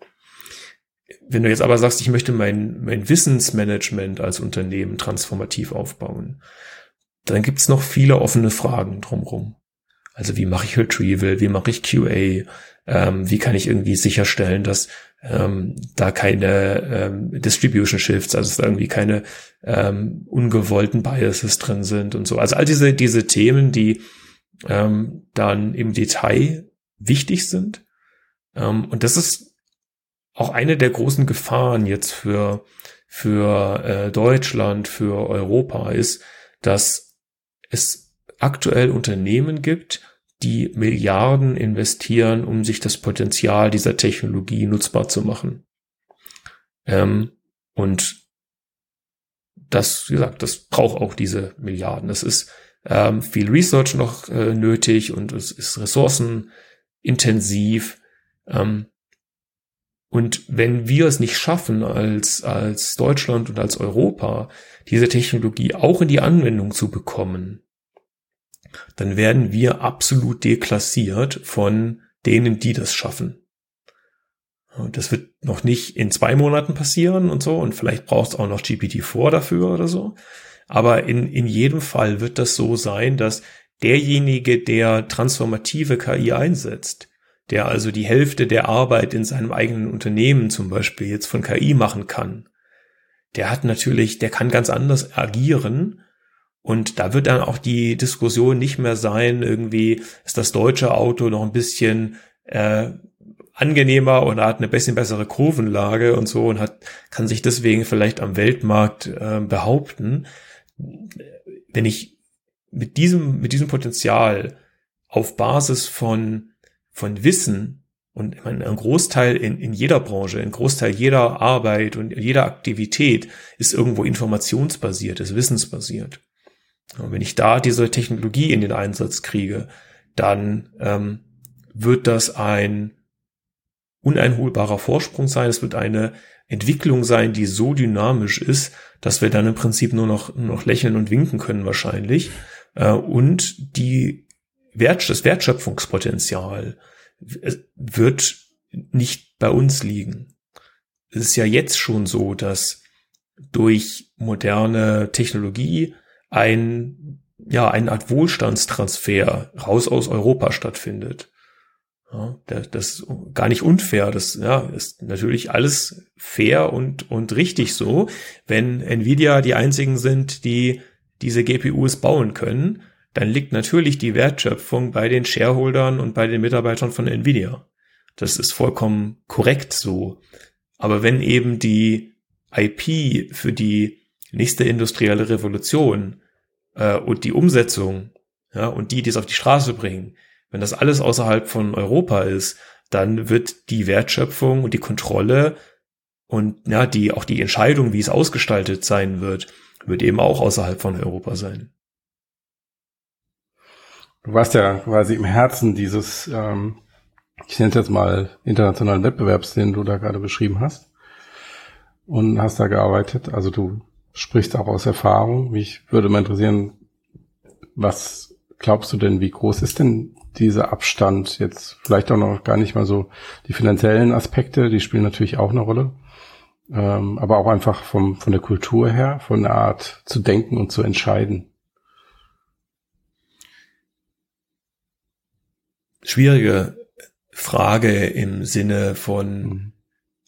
Wenn du jetzt aber sagst, ich möchte mein, mein Wissensmanagement als Unternehmen transformativ aufbauen, dann gibt's noch viele offene Fragen drumherum. Also wie mache ich Retrieval, wie mache ich QA, ähm, wie kann ich irgendwie sicherstellen, dass ähm, da keine ähm, Distribution Shifts, also dass da irgendwie keine ähm, ungewollten Biases drin sind und so. Also all diese, diese Themen, die ähm, dann im Detail wichtig sind. Ähm, und das ist auch eine der großen Gefahren jetzt für, für äh, Deutschland, für Europa ist, dass es aktuell Unternehmen gibt, die Milliarden investieren, um sich das Potenzial dieser Technologie nutzbar zu machen. Ähm, und das, wie gesagt, das braucht auch diese Milliarden. Es ist ähm, viel Research noch äh, nötig und es ist ressourcenintensiv. Ähm, und wenn wir es nicht schaffen, als, als Deutschland und als Europa, diese Technologie auch in die Anwendung zu bekommen, dann werden wir absolut deklassiert von denen, die das schaffen. Und das wird noch nicht in zwei Monaten passieren und so. Und vielleicht brauchst du auch noch GPT-4 dafür oder so. Aber in, in jedem Fall wird das so sein, dass derjenige, der transformative KI einsetzt, der also die Hälfte der Arbeit in seinem eigenen Unternehmen zum Beispiel jetzt von KI machen kann, der hat natürlich, der kann ganz anders agieren. Und da wird dann auch die Diskussion nicht mehr sein, irgendwie ist das deutsche Auto noch ein bisschen äh, angenehmer und hat eine bisschen bessere Kurvenlage und so und hat, kann sich deswegen vielleicht am Weltmarkt äh, behaupten. Wenn ich mit diesem, mit diesem Potenzial auf Basis von, von Wissen und meine, ein Großteil in, in jeder Branche, ein Großteil jeder Arbeit und jeder Aktivität ist irgendwo informationsbasiert, ist wissensbasiert. Und wenn ich da diese Technologie in den Einsatz kriege, dann ähm, wird das ein uneinholbarer Vorsprung sein. Es wird eine Entwicklung sein, die so dynamisch ist, dass wir dann im Prinzip nur noch, nur noch lächeln und winken können wahrscheinlich. Äh, und die Wert, das Wertschöpfungspotenzial wird nicht bei uns liegen. Es ist ja jetzt schon so, dass durch moderne Technologie ein, ja, eine Art Wohlstandstransfer raus aus Europa stattfindet. Ja, das ist gar nicht unfair. Das ja, ist natürlich alles fair und, und richtig so, wenn Nvidia die einzigen sind, die diese GPUs bauen können, dann liegt natürlich die Wertschöpfung bei den Shareholdern und bei den Mitarbeitern von Nvidia. Das ist vollkommen korrekt so. Aber wenn eben die IP für die nächste industrielle Revolution äh, und die Umsetzung ja, und die, die es auf die Straße bringen, wenn das alles außerhalb von Europa ist, dann wird die Wertschöpfung und die Kontrolle und ja, die auch die Entscheidung, wie es ausgestaltet sein wird, wird eben auch außerhalb von Europa sein. Du warst ja quasi im Herzen dieses, ähm, ich nenne es jetzt mal internationalen Wettbewerbs, den du da gerade beschrieben hast und hast da gearbeitet. Also du sprichst auch aus Erfahrung. Mich würde mal interessieren, was glaubst du denn, wie groß ist denn dieser Abstand jetzt vielleicht auch noch gar nicht mal so die finanziellen Aspekte, die spielen natürlich auch eine Rolle, ähm, aber auch einfach vom, von der Kultur her, von der Art zu denken und zu entscheiden. Schwierige Frage im Sinne von, mhm.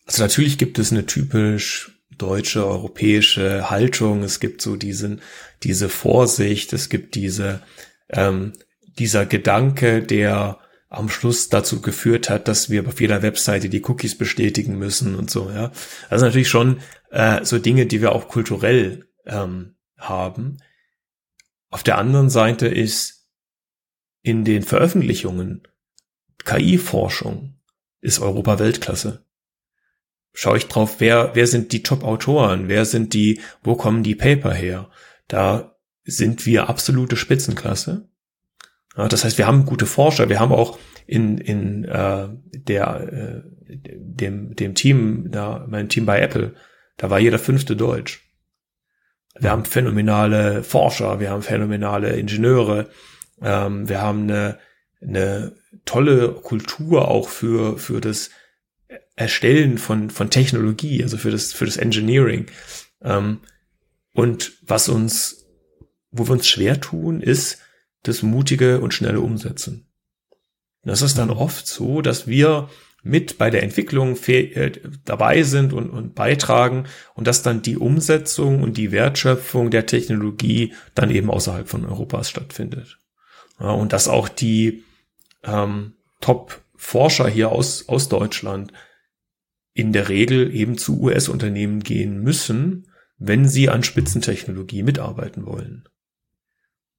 also natürlich gibt es eine typisch deutsche, europäische Haltung, es gibt so diesen, diese Vorsicht, es gibt diese ähm, dieser Gedanke, der am Schluss dazu geführt hat, dass wir auf jeder Webseite die Cookies bestätigen müssen und so, ja. Also natürlich schon äh, so Dinge, die wir auch kulturell ähm, haben. Auf der anderen Seite ist in den Veröffentlichungen KI-Forschung ist Europa Weltklasse. Schau ich drauf, wer, wer sind die Top-Autoren, wer sind die, wo kommen die Paper her? Da sind wir absolute Spitzenklasse. Ja, das heißt, wir haben gute Forscher, wir haben auch in, in äh, der, äh, dem, dem Team, da, mein Team bei Apple, da war jeder fünfte Deutsch. Wir haben phänomenale Forscher, wir haben phänomenale Ingenieure, ähm, wir haben eine, eine tolle Kultur auch für, für das Erstellen von, von Technologie, also für das, für das Engineering. Ähm, und was uns, wo wir uns schwer tun, ist, das mutige und schnelle Umsetzen. Das ist dann oft so, dass wir mit bei der Entwicklung äh, dabei sind und, und beitragen und dass dann die Umsetzung und die Wertschöpfung der Technologie dann eben außerhalb von Europas stattfindet. Und dass auch die ähm, Top-Forscher hier aus, aus Deutschland in der Regel eben zu US-Unternehmen gehen müssen, wenn sie an Spitzentechnologie mitarbeiten wollen.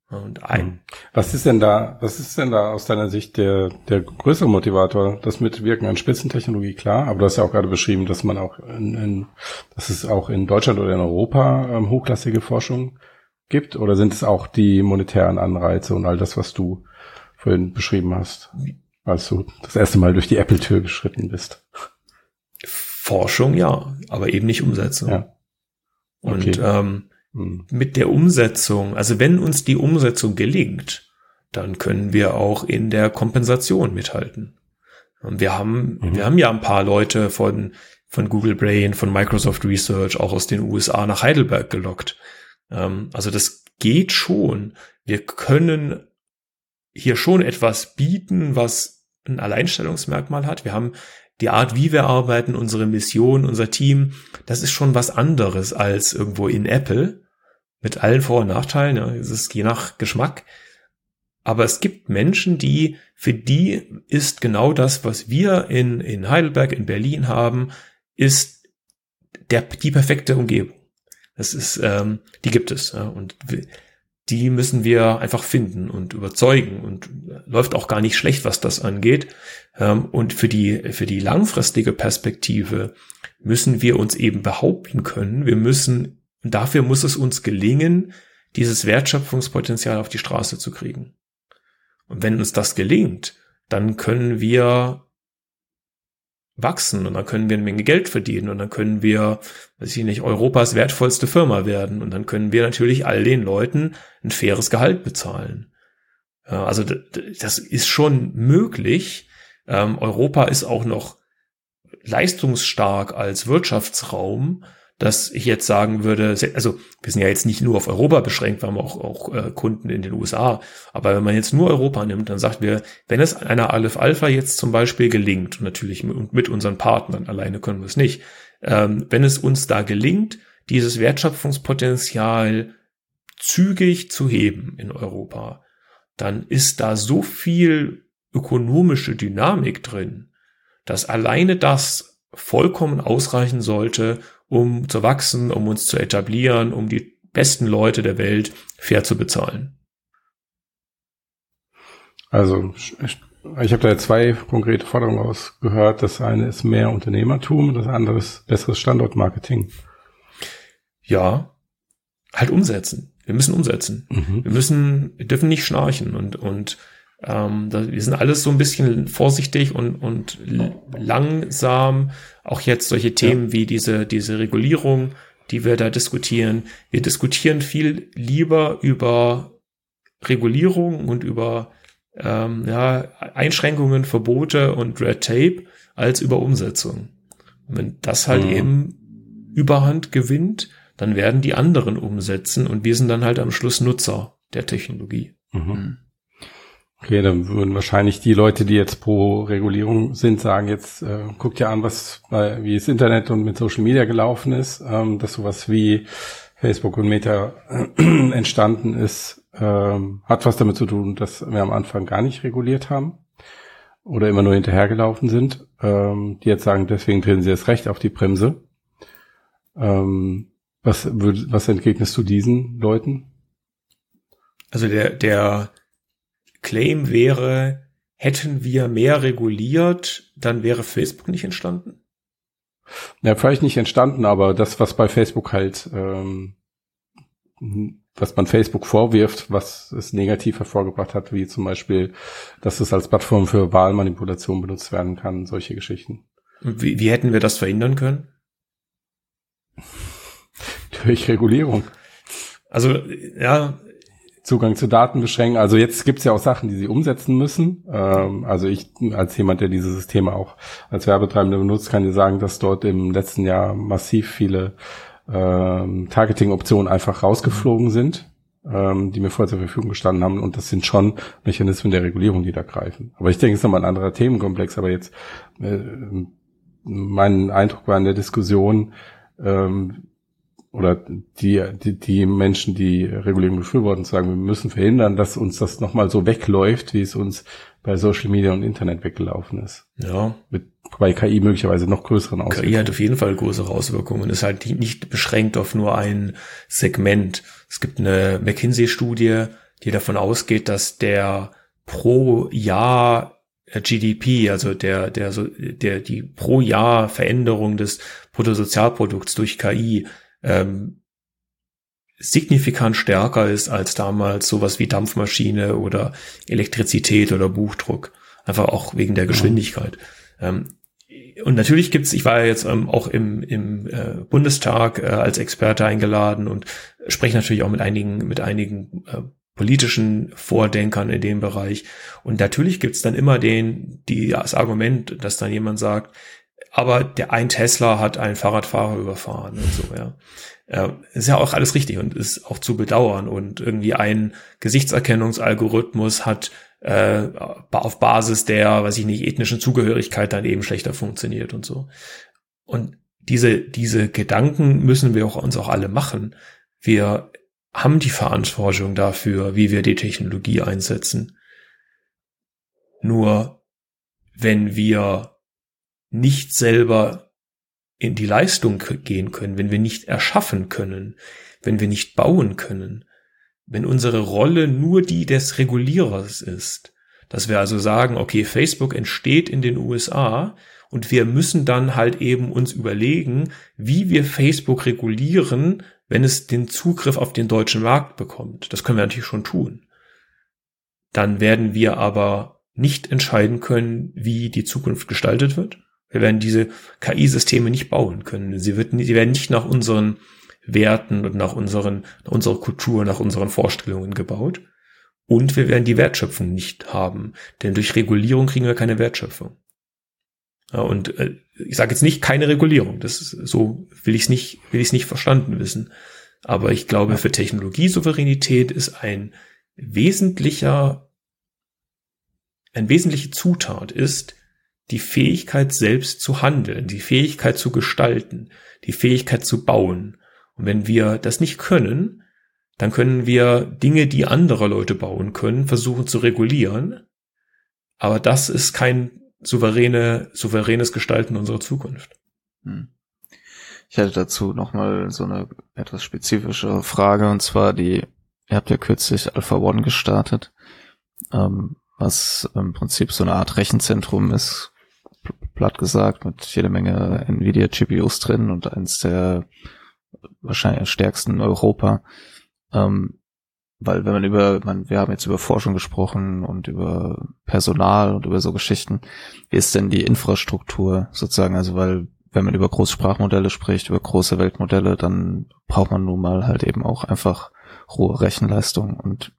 Und ein. Hm. Was ist denn da, was ist denn da aus deiner Sicht der, der größere Motivator? Das Mitwirken an Spitzentechnologie, klar, aber du hast ja auch gerade beschrieben, dass man auch in, in dass es auch in Deutschland oder in Europa ähm, hochklassige Forschung gibt, oder sind es auch die monetären Anreize und all das, was du vorhin beschrieben hast, als du das erste Mal durch die Apple-Tür geschritten bist? Forschung, ja, aber eben nicht Umsetzung. Ja. Okay. Und ähm, hm. mit der Umsetzung, also wenn uns die Umsetzung gelingt, dann können wir auch in der Kompensation mithalten. Und wir haben, mhm. wir haben ja ein paar Leute von, von Google Brain, von Microsoft Research, auch aus den USA nach Heidelberg gelockt. Ähm, also das geht schon. Wir können hier schon etwas bieten, was ein Alleinstellungsmerkmal hat. Wir haben die Art, wie wir arbeiten, unsere Mission, unser Team, das ist schon was anderes als irgendwo in Apple. Mit allen Vor- und Nachteilen, ja, es ist je nach Geschmack. Aber es gibt Menschen, die, für die ist genau das, was wir in, in Heidelberg, in Berlin haben, ist der, die perfekte Umgebung. Das ist, ähm, die gibt es. Ja, und die müssen wir einfach finden und überzeugen und läuft auch gar nicht schlecht, was das angeht. Ähm, und für die, für die langfristige Perspektive müssen wir uns eben behaupten können. Wir müssen, dafür muss es uns gelingen, dieses Wertschöpfungspotenzial auf die Straße zu kriegen. Und wenn uns das gelingt, dann können wir wachsen und dann können wir eine Menge Geld verdienen und dann können wir, weiß ich nicht, Europas wertvollste Firma werden und dann können wir natürlich all den Leuten ein faires Gehalt bezahlen. Also das ist schon möglich. Ähm, Europa ist auch noch leistungsstark als Wirtschaftsraum dass ich jetzt sagen würde, also wir sind ja jetzt nicht nur auf Europa beschränkt, wir haben auch, auch äh, Kunden in den USA, aber wenn man jetzt nur Europa nimmt, dann sagt wir, wenn es einer Aleph Alpha jetzt zum Beispiel gelingt, und natürlich mit, mit unseren Partnern, alleine können wir es nicht, ähm, wenn es uns da gelingt, dieses Wertschöpfungspotenzial zügig zu heben in Europa, dann ist da so viel ökonomische Dynamik drin, dass alleine das vollkommen ausreichen sollte, um zu wachsen, um uns zu etablieren, um die besten Leute der Welt fair zu bezahlen. Also ich habe da jetzt zwei konkrete Forderungen ausgehört. Das eine ist mehr Unternehmertum, das andere ist besseres Standortmarketing. Ja, halt umsetzen. Wir müssen umsetzen. Mhm. Wir müssen, wir dürfen nicht schnarchen und und ähm, wir sind alles so ein bisschen vorsichtig und, und langsam. Auch jetzt solche Themen ja. wie diese, diese Regulierung, die wir da diskutieren. Wir diskutieren viel lieber über Regulierung und über ähm, ja, Einschränkungen, Verbote und Red Tape als über Umsetzung. Und wenn das halt mhm. eben Überhand gewinnt, dann werden die anderen umsetzen und wir sind dann halt am Schluss Nutzer der Technologie. Mhm. Okay, dann würden wahrscheinlich die Leute, die jetzt pro Regulierung sind, sagen, jetzt äh, guckt ja an, was bei, wie das Internet und mit Social Media gelaufen ist, ähm, dass sowas wie Facebook und Meta äh, entstanden ist, ähm, hat was damit zu tun, dass wir am Anfang gar nicht reguliert haben oder immer nur hinterhergelaufen sind, ähm, die jetzt sagen, deswegen drehen sie das Recht auf die Bremse. Ähm, was, was entgegnest du diesen Leuten? Also der, der Claim wäre, hätten wir mehr reguliert, dann wäre Facebook nicht entstanden? Ja, vielleicht nicht entstanden, aber das, was bei Facebook halt, ähm, was man Facebook vorwirft, was es negativ hervorgebracht hat, wie zum Beispiel, dass es als Plattform für Wahlmanipulation benutzt werden kann, solche Geschichten. Wie, wie hätten wir das verhindern können? Durch Regulierung. Also, ja, Zugang zu Daten beschränken. Also jetzt gibt's ja auch Sachen, die sie umsetzen müssen. Ähm, also ich als jemand, der diese Systeme auch als Werbetreibender benutzt, kann dir sagen, dass dort im letzten Jahr massiv viele ähm, Targeting-Optionen einfach rausgeflogen sind, ähm, die mir vorher zur Verfügung gestanden haben. Und das sind schon Mechanismen der Regulierung, die da greifen. Aber ich denke, es ist nochmal ein anderer Themenkomplex. Aber jetzt äh, mein Eindruck war in der Diskussion, ähm, oder die, die, die Menschen, die Regulierung befürworten, sagen, wir müssen verhindern, dass uns das nochmal so wegläuft, wie es uns bei Social Media und Internet weggelaufen ist. Ja. Mit bei KI möglicherweise noch größeren Auswirkungen. KI hat auf jeden Fall größere Auswirkungen. Ist halt nicht beschränkt auf nur ein Segment. Es gibt eine McKinsey-Studie, die davon ausgeht, dass der pro Jahr GDP, also der, der, der, die pro Jahr Veränderung des Bruttosozialprodukts durch KI ähm, signifikant stärker ist als damals sowas wie Dampfmaschine oder Elektrizität oder Buchdruck. Einfach auch wegen der Geschwindigkeit. Ja. Ähm, und natürlich gibt's, ich war ja jetzt ähm, auch im, im äh, Bundestag äh, als Experte eingeladen und spreche natürlich auch mit einigen, mit einigen äh, politischen Vordenkern in dem Bereich. Und natürlich gibt's dann immer den, die, das Argument, dass dann jemand sagt, aber der ein Tesla hat einen Fahrradfahrer überfahren und so, ja. Ja, ist ja auch alles richtig und ist auch zu bedauern. Und irgendwie ein Gesichtserkennungsalgorithmus hat äh, auf Basis der, weiß ich nicht, ethnischen Zugehörigkeit dann eben schlechter funktioniert und so. Und diese, diese Gedanken müssen wir auch uns auch alle machen. Wir haben die Verantwortung dafür, wie wir die Technologie einsetzen. Nur wenn wir nicht selber in die Leistung gehen können, wenn wir nicht erschaffen können, wenn wir nicht bauen können, wenn unsere Rolle nur die des Regulierers ist, dass wir also sagen, okay, Facebook entsteht in den USA und wir müssen dann halt eben uns überlegen, wie wir Facebook regulieren, wenn es den Zugriff auf den deutschen Markt bekommt. Das können wir natürlich schon tun. Dann werden wir aber nicht entscheiden können, wie die Zukunft gestaltet wird. Wir werden diese KI-Systeme nicht bauen können. Sie, wird, sie werden nicht nach unseren Werten und nach unseren, nach unserer Kultur, nach unseren Vorstellungen gebaut. Und wir werden die Wertschöpfung nicht haben, denn durch Regulierung kriegen wir keine Wertschöpfung. Und äh, ich sage jetzt nicht keine Regulierung, das ist, so will ich es nicht, will ich es nicht verstanden wissen. Aber ich glaube, für Technologiesouveränität ist ein wesentlicher, ein wesentliche Zutat ist die Fähigkeit selbst zu handeln, die Fähigkeit zu gestalten, die Fähigkeit zu bauen. Und wenn wir das nicht können, dann können wir Dinge, die andere Leute bauen können, versuchen zu regulieren. Aber das ist kein souveräne, souveränes Gestalten unserer Zukunft. Hm. Ich hätte dazu nochmal so eine etwas spezifische Frage, und zwar die, ihr habt ja kürzlich Alpha One gestartet, ähm, was im Prinzip so eine Art Rechenzentrum ist, platt gesagt, mit jede Menge Nvidia GPUs drin und eins der wahrscheinlich stärksten in Europa. Ähm, weil wenn man über, man, wir haben jetzt über Forschung gesprochen und über Personal und über so Geschichten, wie ist denn die Infrastruktur sozusagen? Also weil wenn man über Großsprachmodelle spricht, über große Weltmodelle, dann braucht man nun mal halt eben auch einfach hohe Rechenleistung. Und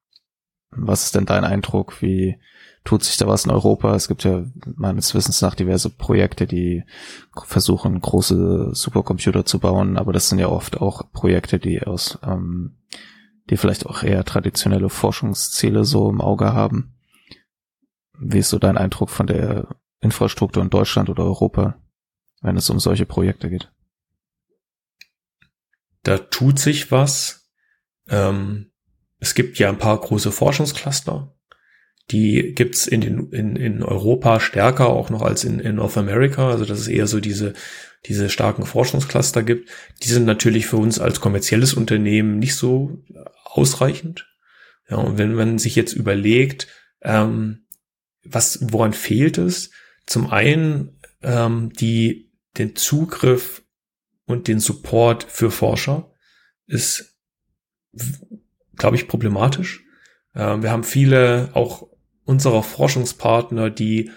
was ist denn dein Eindruck? Wie tut sich da was in Europa? Es gibt ja meines Wissens nach diverse Projekte, die versuchen, große Supercomputer zu bauen, aber das sind ja oft auch Projekte, die aus ähm, die vielleicht auch eher traditionelle Forschungsziele so im Auge haben. Wie ist so dein Eindruck von der Infrastruktur in Deutschland oder Europa, wenn es um solche Projekte geht? Da tut sich was. Ähm, es gibt ja ein paar große Forschungscluster. Die gibt's in, den, in, in Europa stärker auch noch als in, in North America. Also dass es eher so diese, diese starken Forschungscluster gibt. Die sind natürlich für uns als kommerzielles Unternehmen nicht so ausreichend. Ja, und wenn man sich jetzt überlegt, ähm, was, woran fehlt es? Zum einen ähm, die, den Zugriff und den Support für Forscher ist, glaube ich, problematisch. Ähm, wir haben viele auch unserer Forschungspartner, die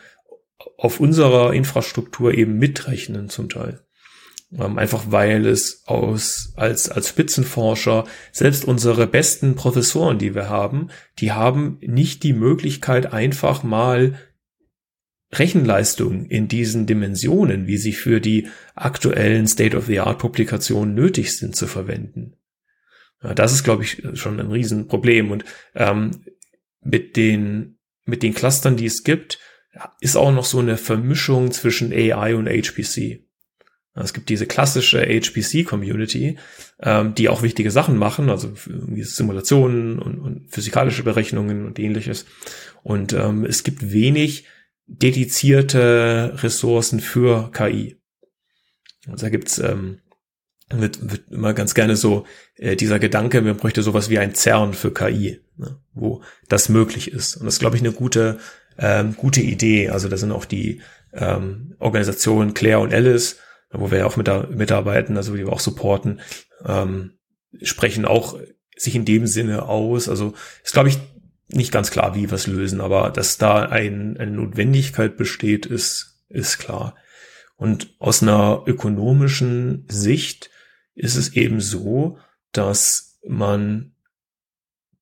auf unserer Infrastruktur eben mitrechnen zum Teil. Ähm, einfach weil es aus, als, als Spitzenforscher, selbst unsere besten Professoren, die wir haben, die haben nicht die Möglichkeit, einfach mal Rechenleistung in diesen Dimensionen, wie sie für die aktuellen State-of-the-Art-Publikationen nötig sind, zu verwenden. Ja, das ist, glaube ich, schon ein Riesenproblem. Und ähm, mit den mit den Clustern, die es gibt, ist auch noch so eine Vermischung zwischen AI und HPC. Es gibt diese klassische HPC-Community, ähm, die auch wichtige Sachen machen, also Simulationen und, und, physikalische Berechnungen und ähnliches. Und ähm, es gibt wenig dedizierte Ressourcen für KI. Also da gibt's ähm, wird, wird immer ganz gerne so äh, dieser Gedanke, man bräuchte sowas wie ein CERN für KI, ne, wo das möglich ist. Und das ist, glaube ich, eine gute, ähm, gute Idee. Also da sind auch die ähm, Organisationen Claire und Alice wo wir ja auch mit mitarbeiten, also die wir auch supporten, ähm, sprechen auch sich in dem Sinne aus. Also ist, glaube ich, nicht ganz klar, wie wir es lösen, aber dass da ein, eine Notwendigkeit besteht, ist, ist klar. Und aus einer ökonomischen Sicht ist es eben so, dass man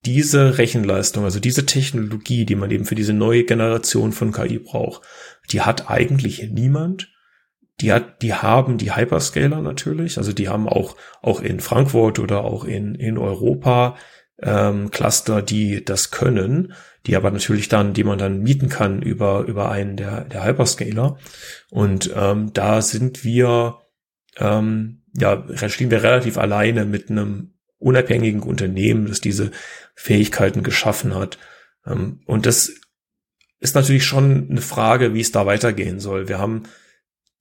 diese Rechenleistung, also diese Technologie, die man eben für diese neue Generation von KI braucht, die hat eigentlich niemand. Die hat, die haben die Hyperscaler natürlich, also die haben auch, auch in Frankfurt oder auch in, in Europa ähm, Cluster, die das können, die aber natürlich dann, die man dann mieten kann über, über einen der, der Hyperscaler. Und ähm, da sind wir, ähm, ja, stehen wir relativ alleine mit einem unabhängigen Unternehmen, das diese Fähigkeiten geschaffen hat. Ähm, und das ist natürlich schon eine Frage, wie es da weitergehen soll. Wir haben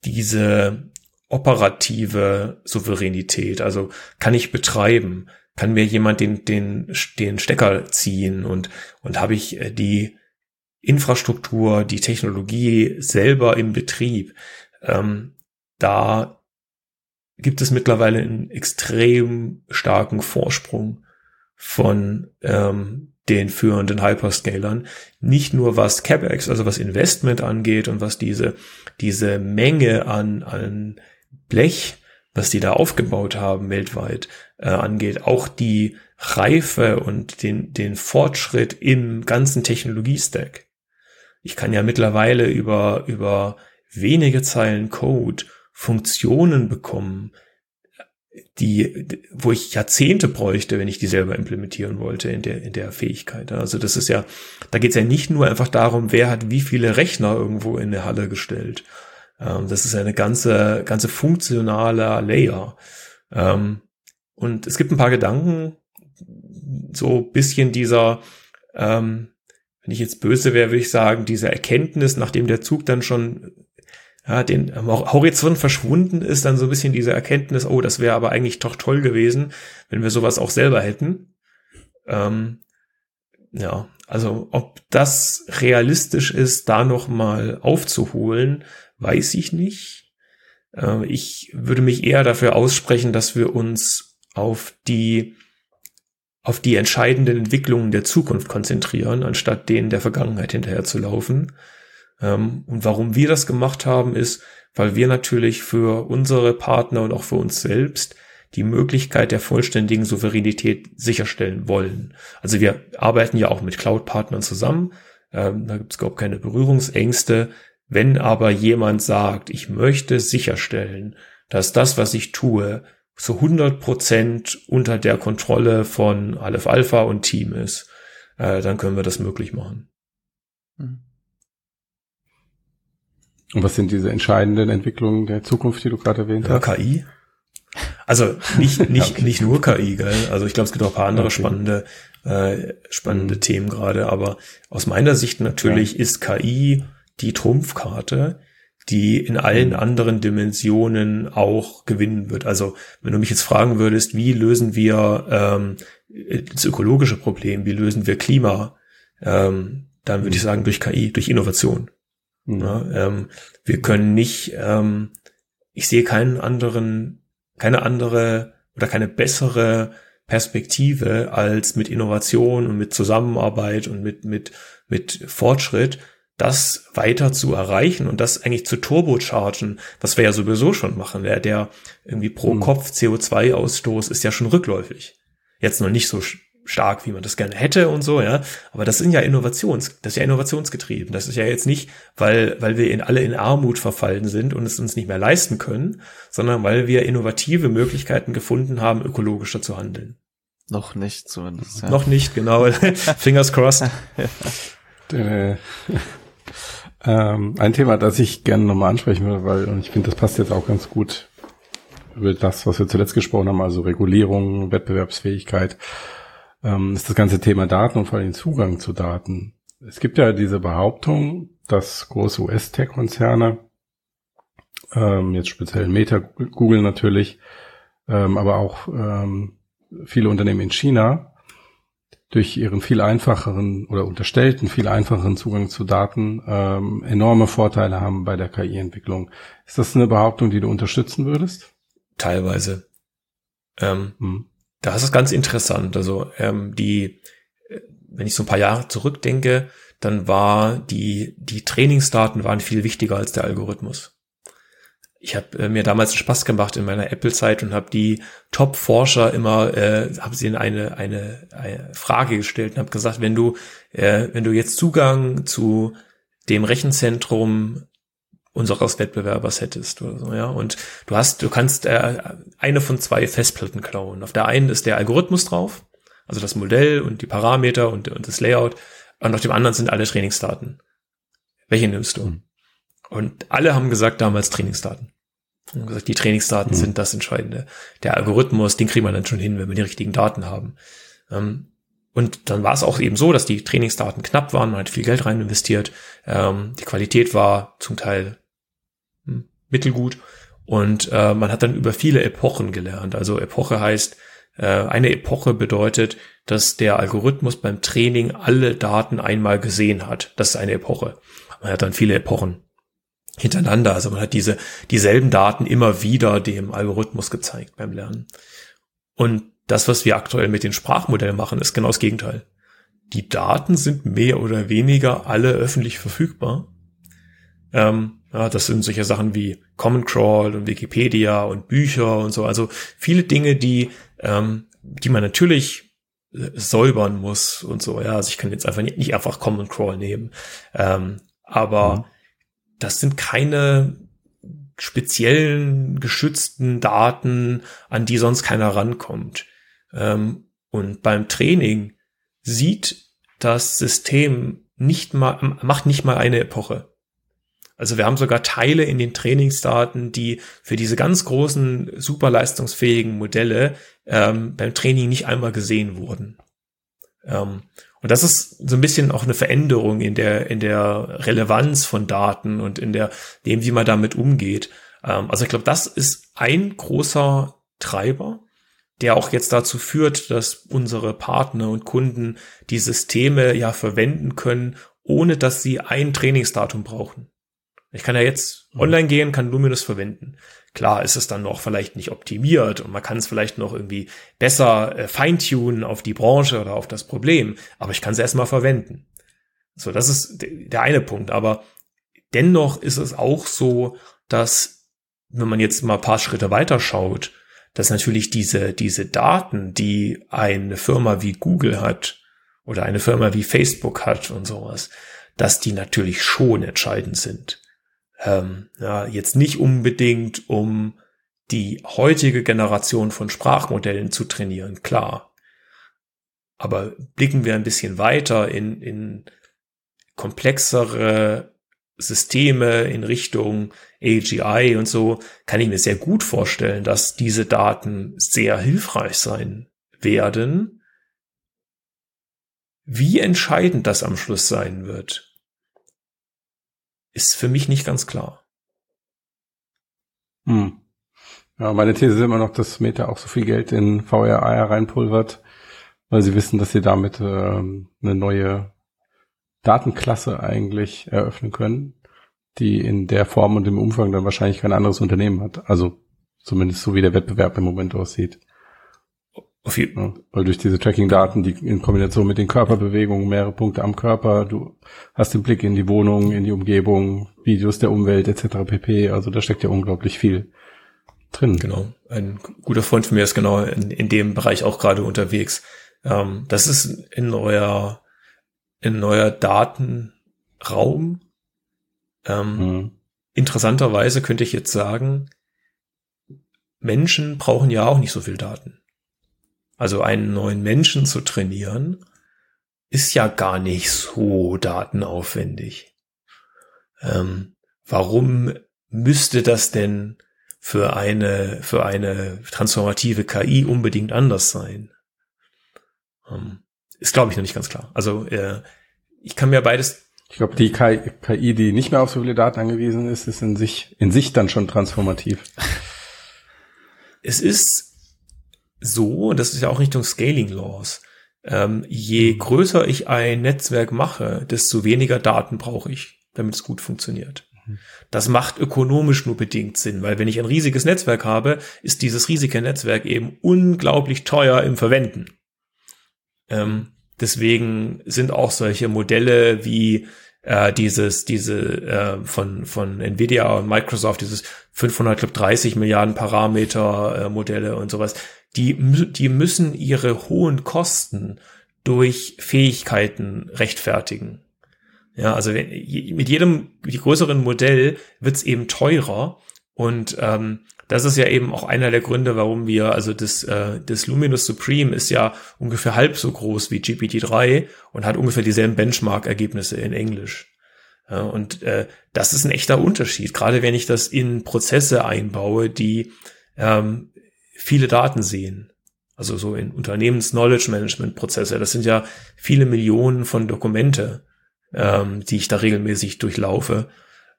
diese operative Souveränität, also kann ich betreiben, kann mir jemand den, den, den Stecker ziehen und, und habe ich äh, die Infrastruktur, die Technologie selber im Betrieb. Ähm, da gibt es mittlerweile einen extrem starken Vorsprung von ähm, den führenden Hyperscalern. Nicht nur was CapEx, also was Investment angeht und was diese, diese Menge an, an Blech, was die da aufgebaut haben weltweit äh, angeht, auch die Reife und den, den Fortschritt im ganzen Technologiestack. Ich kann ja mittlerweile über, über wenige Zeilen Code Funktionen bekommen, die, wo ich Jahrzehnte bräuchte, wenn ich die selber implementieren wollte in der, in der Fähigkeit. Also das ist ja, da geht es ja nicht nur einfach darum, wer hat wie viele Rechner irgendwo in der Halle gestellt. Ähm, das ist eine ganze, ganze funktionale Layer. Ähm, und es gibt ein paar Gedanken, so bisschen dieser, ähm, wenn ich jetzt böse wäre, würde ich sagen, diese Erkenntnis, nachdem der Zug dann schon ja, den Horizont verschwunden ist, dann so ein bisschen diese Erkenntnis, oh, das wäre aber eigentlich doch toll gewesen, wenn wir sowas auch selber hätten. Ähm, ja, also ob das realistisch ist, da noch mal aufzuholen, weiß ich nicht. Äh, ich würde mich eher dafür aussprechen, dass wir uns auf die auf die entscheidenden Entwicklungen der Zukunft konzentrieren, anstatt denen der Vergangenheit hinterher zu laufen. Ähm, und warum wir das gemacht haben, ist, weil wir natürlich für unsere Partner und auch für uns selbst die Möglichkeit der vollständigen Souveränität sicherstellen wollen. Also wir arbeiten ja auch mit Cloud-Partnern zusammen. Ähm, da gibt es überhaupt keine Berührungsängste. Wenn aber jemand sagt, ich möchte sicherstellen, dass das, was ich tue, zu 100 Prozent unter der Kontrolle von Aleph Alpha und Team ist, äh, dann können wir das möglich machen. Mhm. Und was sind diese entscheidenden Entwicklungen der Zukunft, die du gerade erwähnt ja, hast? KI. Also nicht, nicht, okay. nicht nur KI, gell? Also ich glaube, es gibt auch ein paar andere okay. spannende, äh, spannende mhm. Themen gerade. Aber aus meiner Sicht natürlich ja. ist KI die Trumpfkarte, die in allen mhm. anderen Dimensionen auch gewinnen wird. Also wenn du mich jetzt fragen würdest, wie lösen wir ähm, das ökologische Problem, wie lösen wir Klima, ähm, dann würde ich mhm. sagen durch KI, durch Innovation. Ja, ähm, wir können nicht, ähm, ich sehe keinen anderen, keine andere oder keine bessere Perspektive als mit Innovation und mit Zusammenarbeit und mit, mit, mit Fortschritt, das weiter zu erreichen und das eigentlich zu turbochargen, was wir ja sowieso schon machen. Der, der irgendwie pro mhm. Kopf CO2-Ausstoß ist ja schon rückläufig. Jetzt noch nicht so stark, wie man das gerne hätte und so, ja. Aber das sind ja Innovations, das ist ja innovationsgetrieben. Das ist ja jetzt nicht, weil, weil wir in alle in Armut verfallen sind und es uns nicht mehr leisten können, sondern weil wir innovative Möglichkeiten gefunden haben, ökologischer zu handeln. Noch nicht zumindest. Ja. Noch nicht, genau. Fingers crossed. äh, ähm, ein Thema, das ich gerne nochmal ansprechen würde, weil, und ich finde, das passt jetzt auch ganz gut über das, was wir zuletzt gesprochen haben, also Regulierung, Wettbewerbsfähigkeit ähm, ist das ganze Thema Daten und vor allem Zugang zu Daten. Es gibt ja diese Behauptung, dass große US-Tech-Konzerne, ähm, jetzt speziell Meta, Google natürlich, ähm, aber auch ähm, viele Unternehmen in China, durch ihren viel einfacheren oder unterstellten viel einfacheren Zugang zu Daten ähm, enorme Vorteile haben bei der KI-Entwicklung. Ist das eine Behauptung, die du unterstützen würdest? Teilweise. Ähm, hm. Das ist ganz interessant. Also ähm, die, wenn ich so ein paar Jahre zurückdenke, dann war die, die Trainingsdaten waren viel wichtiger als der Algorithmus. ich habe äh, mir damals Spaß gemacht in meiner Apple-Zeit und habe die Top-Forscher immer, äh, habe sie in eine, eine, eine Frage gestellt und habe gesagt, wenn du, äh, wenn du jetzt Zugang zu dem Rechenzentrum unseres Wettbewerbers hättest oder so, ja. Und du hast, du kannst äh, eine von zwei Festplatten klauen. Auf der einen ist der Algorithmus drauf, also das Modell und die Parameter und, und das Layout. Und auf dem anderen sind alle Trainingsdaten. Welche nimmst du? Mhm. Und alle haben gesagt damals Trainingsdaten. Und gesagt, die Trainingsdaten mhm. sind das Entscheidende. Der Algorithmus, den kriegen wir dann schon hin, wenn wir die richtigen Daten haben. Ähm, und dann war es auch eben so, dass die Trainingsdaten knapp waren, man hat viel Geld rein investiert, ähm, die Qualität war zum Teil mittelgut und äh, man hat dann über viele Epochen gelernt. Also Epoche heißt, äh, eine Epoche bedeutet, dass der Algorithmus beim Training alle Daten einmal gesehen hat. Das ist eine Epoche. Man hat dann viele Epochen hintereinander. Also man hat diese, dieselben Daten immer wieder dem Algorithmus gezeigt beim Lernen. Und das, was wir aktuell mit den Sprachmodellen machen, ist genau das Gegenteil. Die Daten sind mehr oder weniger alle öffentlich verfügbar. Ähm, ja, das sind solche Sachen wie Common Crawl und Wikipedia und Bücher und so. Also viele Dinge, die, ähm, die man natürlich äh, säubern muss und so. Ja, also ich kann jetzt einfach nicht, nicht einfach Common Crawl nehmen. Ähm, aber mhm das sind keine speziellen geschützten Daten, an die sonst keiner rankommt. Ähm, und beim Training sieht das System nicht mal, macht nicht mal eine Epoche. Also wir haben sogar Teile in den Trainingsdaten, die für diese ganz großen, super leistungsfähigen Modelle ähm, beim Training nicht einmal gesehen wurden. Ähm, und das ist so ein bisschen auch eine Veränderung in der, in der Relevanz von Daten und in der, dem, wie man damit umgeht. Ähm, also ich glaube, das ist ein großer Treiber, der auch jetzt dazu führt, dass unsere Partner und Kunden die Systeme ja verwenden können, ohne dass sie ein Trainingsdatum brauchen. Ich kann ja jetzt mhm. online gehen, kann Luminous verwenden. Klar ist es dann noch vielleicht nicht optimiert und man kann es vielleicht noch irgendwie besser äh, feintunen auf die Branche oder auf das Problem, aber ich kann es erstmal verwenden. So, das ist der eine Punkt. Aber dennoch ist es auch so, dass, wenn man jetzt mal ein paar Schritte weiter schaut, dass natürlich diese, diese Daten, die eine Firma wie Google hat oder eine Firma wie Facebook hat und sowas, dass die natürlich schon entscheidend sind ähm, ja, jetzt nicht unbedingt, um die heutige Generation von Sprachmodellen zu trainieren, klar. Aber blicken wir ein bisschen weiter in, in komplexere Systeme in Richtung AGI und so, kann ich mir sehr gut vorstellen, dass diese Daten sehr hilfreich sein werden. Wie entscheidend das am Schluss sein wird, ist für mich nicht ganz klar. Hm. Ja, meine These ist immer noch, dass Meta auch so viel Geld in VR AR reinpulvert, weil sie wissen, dass sie damit ähm, eine neue Datenklasse eigentlich eröffnen können, die in der Form und im Umfang dann wahrscheinlich kein anderes Unternehmen hat. Also zumindest so wie der Wettbewerb im Moment aussieht. Auf jeden ja, weil durch diese Tracking-Daten, die in Kombination mit den Körperbewegungen, mehrere Punkte am Körper, du hast den Blick in die Wohnung, in die Umgebung, Videos der Umwelt etc. pp. Also da steckt ja unglaublich viel drin. Genau. Ein guter Freund von mir ist genau in, in dem Bereich auch gerade unterwegs. Ähm, das ist in neuer, in neuer Datenraum. Ähm, mhm. Interessanterweise könnte ich jetzt sagen, Menschen brauchen ja auch nicht so viel Daten also einen neuen Menschen zu trainieren, ist ja gar nicht so datenaufwendig. Ähm, warum müsste das denn für eine, für eine transformative KI unbedingt anders sein? Ähm, ist, glaube ich, noch nicht ganz klar. Also äh, ich kann mir beides. Ich glaube, die KI, die nicht mehr auf so viele Daten angewiesen ist, ist in sich, in sich dann schon transformativ. Es ist so, das ist ja auch Richtung Scaling Laws, ähm, je mhm. größer ich ein Netzwerk mache, desto weniger Daten brauche ich, damit es gut funktioniert. Mhm. Das macht ökonomisch nur bedingt Sinn, weil wenn ich ein riesiges Netzwerk habe, ist dieses riesige Netzwerk eben unglaublich teuer im Verwenden. Ähm, deswegen sind auch solche Modelle wie äh, dieses, diese äh, von, von Nvidia und Microsoft, dieses 530 Milliarden Parameter äh, Modelle und sowas, die, die müssen ihre hohen Kosten durch Fähigkeiten rechtfertigen. Ja, also mit jedem die größeren Modell wird's eben teurer und ähm, das ist ja eben auch einer der Gründe, warum wir, also das, äh, das Luminous Supreme ist ja ungefähr halb so groß wie GPT-3 und hat ungefähr dieselben Benchmark-Ergebnisse in Englisch. Ja, und äh, das ist ein echter Unterschied, gerade wenn ich das in Prozesse einbaue, die ähm, viele Daten sehen. Also so in Unternehmens-Knowledge-Management-Prozesse. Das sind ja viele Millionen von Dokumente, ähm, die ich da regelmäßig durchlaufe.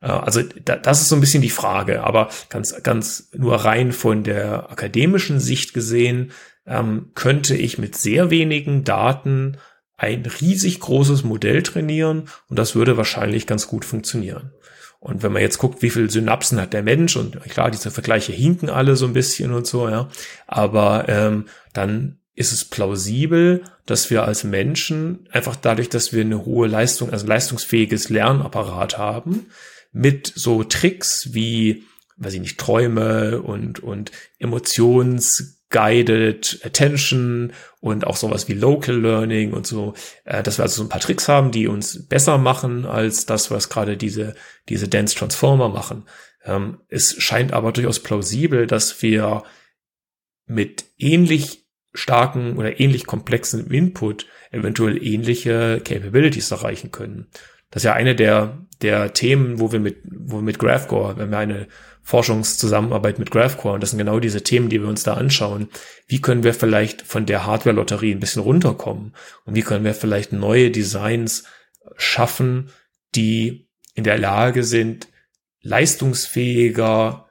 Äh, also da, das ist so ein bisschen die Frage, aber ganz, ganz nur rein von der akademischen Sicht gesehen, ähm, könnte ich mit sehr wenigen Daten ein riesig großes Modell trainieren und das würde wahrscheinlich ganz gut funktionieren. Und wenn man jetzt guckt, wie viel Synapsen hat der Mensch und klar, diese Vergleiche hinken alle so ein bisschen und so, ja, aber ähm, dann ist es plausibel, dass wir als Menschen einfach dadurch, dass wir eine hohe Leistung, also leistungsfähiges Lernapparat haben, mit so Tricks wie, weiß ich nicht, Träume und, und Emotions-Guided Attention und auch sowas wie Local Learning und so, äh, dass wir also so ein paar Tricks haben, die uns besser machen als das, was gerade diese, diese Dance Transformer machen. Ähm, es scheint aber durchaus plausibel, dass wir mit ähnlich starken oder ähnlich komplexen Input eventuell ähnliche Capabilities erreichen können. Das ist ja eine der, der Themen, wo wir mit, wo wir mit GraphCore, wenn wir eine Forschungszusammenarbeit mit GraphCore, und das sind genau diese Themen, die wir uns da anschauen, wie können wir vielleicht von der Hardware-Lotterie ein bisschen runterkommen und wie können wir vielleicht neue Designs schaffen, die in der Lage sind, leistungsfähiger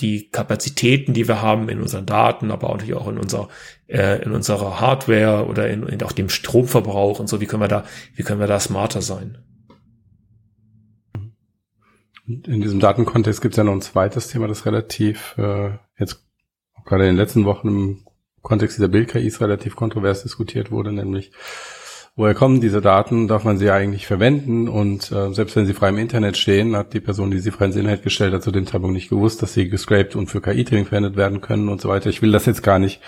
die Kapazitäten, die wir haben in unseren Daten, aber natürlich auch in unserer äh, in unserer Hardware oder in, in auch dem Stromverbrauch und so. Wie können wir da wie können wir da smarter sein? In diesem Datenkontext gibt es ja noch ein zweites Thema, das relativ äh, jetzt gerade in den letzten Wochen im Kontext dieser Bild-KIs relativ kontrovers diskutiert wurde, nämlich woher kommen diese Daten, darf man sie eigentlich verwenden und äh, selbst wenn sie frei im Internet stehen, hat die Person, die sie frei ins Internet gestellt hat, zu dem Zeitpunkt nicht gewusst, dass sie gescraped und für KI-Training verwendet werden können und so weiter. Ich will das jetzt gar nicht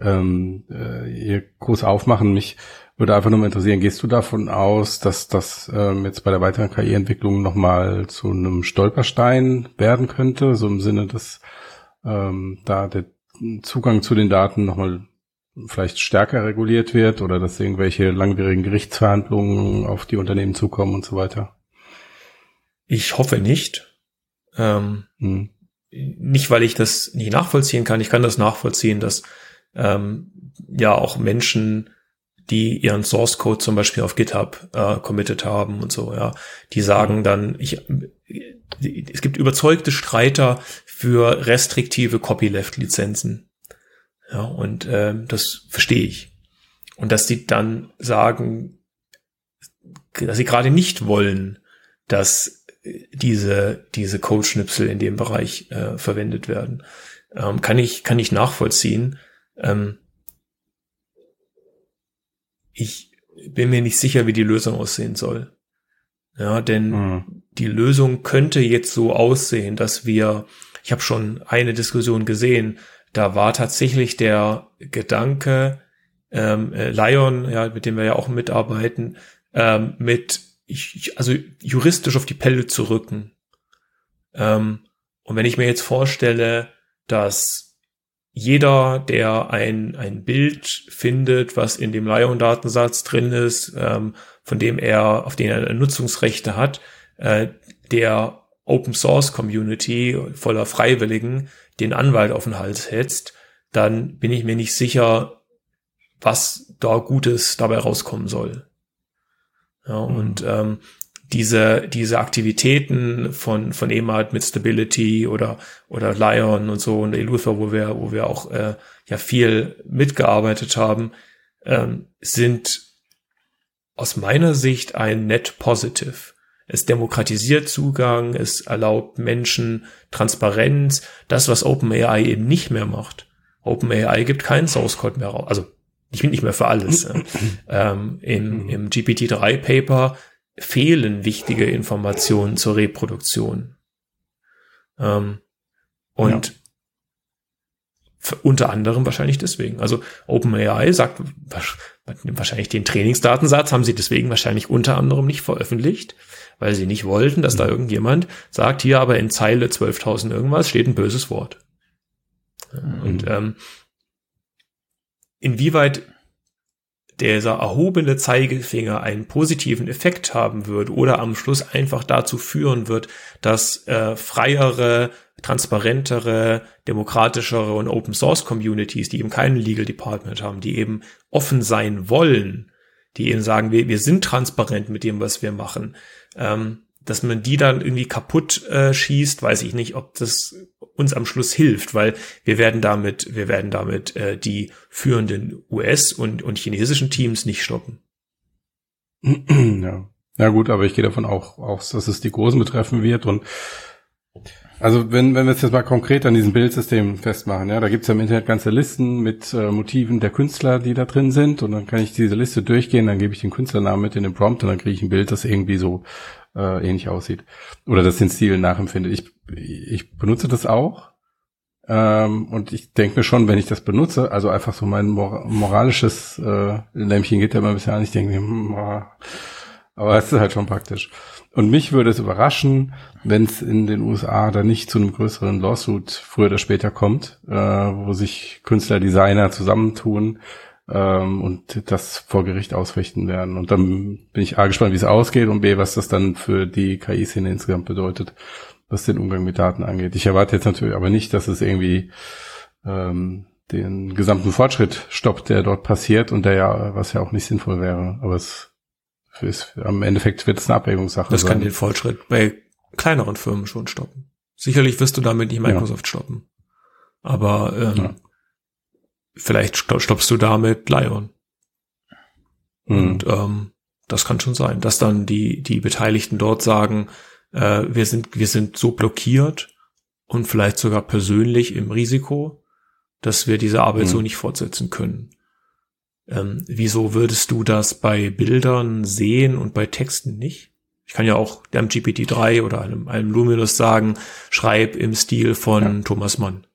ähm, äh, hier groß aufmachen. Mich würde einfach nur mal interessieren, gehst du davon aus, dass das ähm, jetzt bei der weiteren KI-Entwicklung nochmal zu einem Stolperstein werden könnte, so im Sinne, dass ähm, da der Zugang zu den Daten nochmal vielleicht stärker reguliert wird oder dass irgendwelche langwierigen Gerichtsverhandlungen auf die Unternehmen zukommen und so weiter? Ich hoffe nicht. Ähm, hm. Nicht, weil ich das nicht nachvollziehen kann. Ich kann das nachvollziehen, dass ähm, ja auch Menschen, die ihren Source Code zum Beispiel auf GitHub äh, committed haben und so, ja, die sagen dann, ich, es gibt überzeugte Streiter für restriktive Copyleft-Lizenzen. Ja, und äh, das verstehe ich. Und dass die dann sagen, dass sie gerade nicht wollen, dass diese, diese Codeschnipsel in dem Bereich äh, verwendet werden. Ähm, kann ich, kann ich nachvollziehen. Ähm, ich bin mir nicht sicher, wie die Lösung aussehen soll. Ja, denn mhm. die Lösung könnte jetzt so aussehen, dass wir, ich habe schon eine Diskussion gesehen, da war tatsächlich der Gedanke, ähm, äh, Lion, ja, mit dem wir ja auch mitarbeiten, ähm, mit, ich, also juristisch auf die Pelle zu rücken. Ähm, und wenn ich mir jetzt vorstelle, dass jeder, der ein, ein Bild findet, was in dem Lion-Datensatz drin ist, ähm, von dem er, auf den er Nutzungsrechte hat, äh, der Open Source Community voller Freiwilligen den Anwalt auf den Hals hetzt, dann bin ich mir nicht sicher, was da Gutes dabei rauskommen soll. Ja, mhm. und ähm, diese, diese Aktivitäten von, von EMAD mit Stability oder, oder Lion und so und Eluther, wo wir, wo wir auch äh, ja viel mitgearbeitet haben, ähm, sind aus meiner Sicht ein Net Positive. Es demokratisiert Zugang, es erlaubt Menschen Transparenz, das, was OpenAI eben nicht mehr macht. OpenAI gibt keinen Source Code mehr raus. Also ich bin nicht mehr für alles. ähm, im, Im GPT-3-Paper fehlen wichtige Informationen zur Reproduktion. Ähm, und ja. unter anderem wahrscheinlich deswegen. Also OpenAI sagt wahrscheinlich den Trainingsdatensatz haben sie deswegen wahrscheinlich unter anderem nicht veröffentlicht, weil sie nicht wollten, dass da mhm. irgendjemand sagt, hier aber in Zeile 12.000 irgendwas steht ein böses Wort. Mhm. Und ähm, inwieweit dieser erhobene Zeigefinger einen positiven Effekt haben wird oder am Schluss einfach dazu führen wird, dass äh, freiere, transparentere, demokratischere und Open Source Communities, die eben keinen Legal Department haben, die eben offen sein wollen, die eben sagen, wir, wir sind transparent mit dem, was wir machen, ähm, dass man die dann irgendwie kaputt äh, schießt, weiß ich nicht, ob das uns am Schluss hilft, weil wir werden damit, wir werden damit äh, die führenden US- und, und chinesischen Teams nicht stoppen. Ja. Ja gut, aber ich gehe davon auch aus, dass es die Großen betreffen wird und also wenn, wenn wir es jetzt mal konkret an diesem Bildsystem festmachen, ja, da gibt es ja im Internet ganze Listen mit äh, Motiven der Künstler, die da drin sind und dann kann ich diese Liste durchgehen, dann gebe ich den Künstlernamen mit in den Prompt und dann kriege ich ein Bild, das irgendwie so äh, ähnlich aussieht. Oder das den Stil nachempfindet. Ich, ich benutze das auch. Ähm, und ich denke mir schon, wenn ich das benutze, also einfach so mein mor moralisches äh, Lämpchen geht ja immer ein bisschen an. Ich denke mir, hm, aber es ist halt schon praktisch. Und mich würde es überraschen, wenn es in den USA da nicht zu einem größeren Lawsuit früher oder später kommt, äh, wo sich Künstler, Designer zusammentun ähm, und das vor Gericht ausrichten werden. Und dann bin ich A gespannt, wie es ausgeht und B, was das dann für die KI-Szene insgesamt bedeutet, was den Umgang mit Daten angeht. Ich erwarte jetzt natürlich aber nicht, dass es irgendwie ähm, den gesamten Fortschritt stoppt, der dort passiert und der ja, was ja auch nicht sinnvoll wäre. Aber es ist, am Endeffekt wird es eine Abwägungssache. Das sein. kann den Fortschritt bei kleineren Firmen schon stoppen. Sicherlich wirst du damit nicht Microsoft ja. stoppen. Aber ähm, ja. Vielleicht stoppst du damit Lion. Mhm. Und ähm, das kann schon sein, dass dann die, die Beteiligten dort sagen, äh, wir, sind, wir sind so blockiert und vielleicht sogar persönlich im Risiko, dass wir diese Arbeit mhm. so nicht fortsetzen können. Ähm, wieso würdest du das bei Bildern sehen und bei Texten nicht? Ich kann ja auch dem GPT-3 oder einem, einem Luminous sagen, schreib im Stil von ja. Thomas Mann.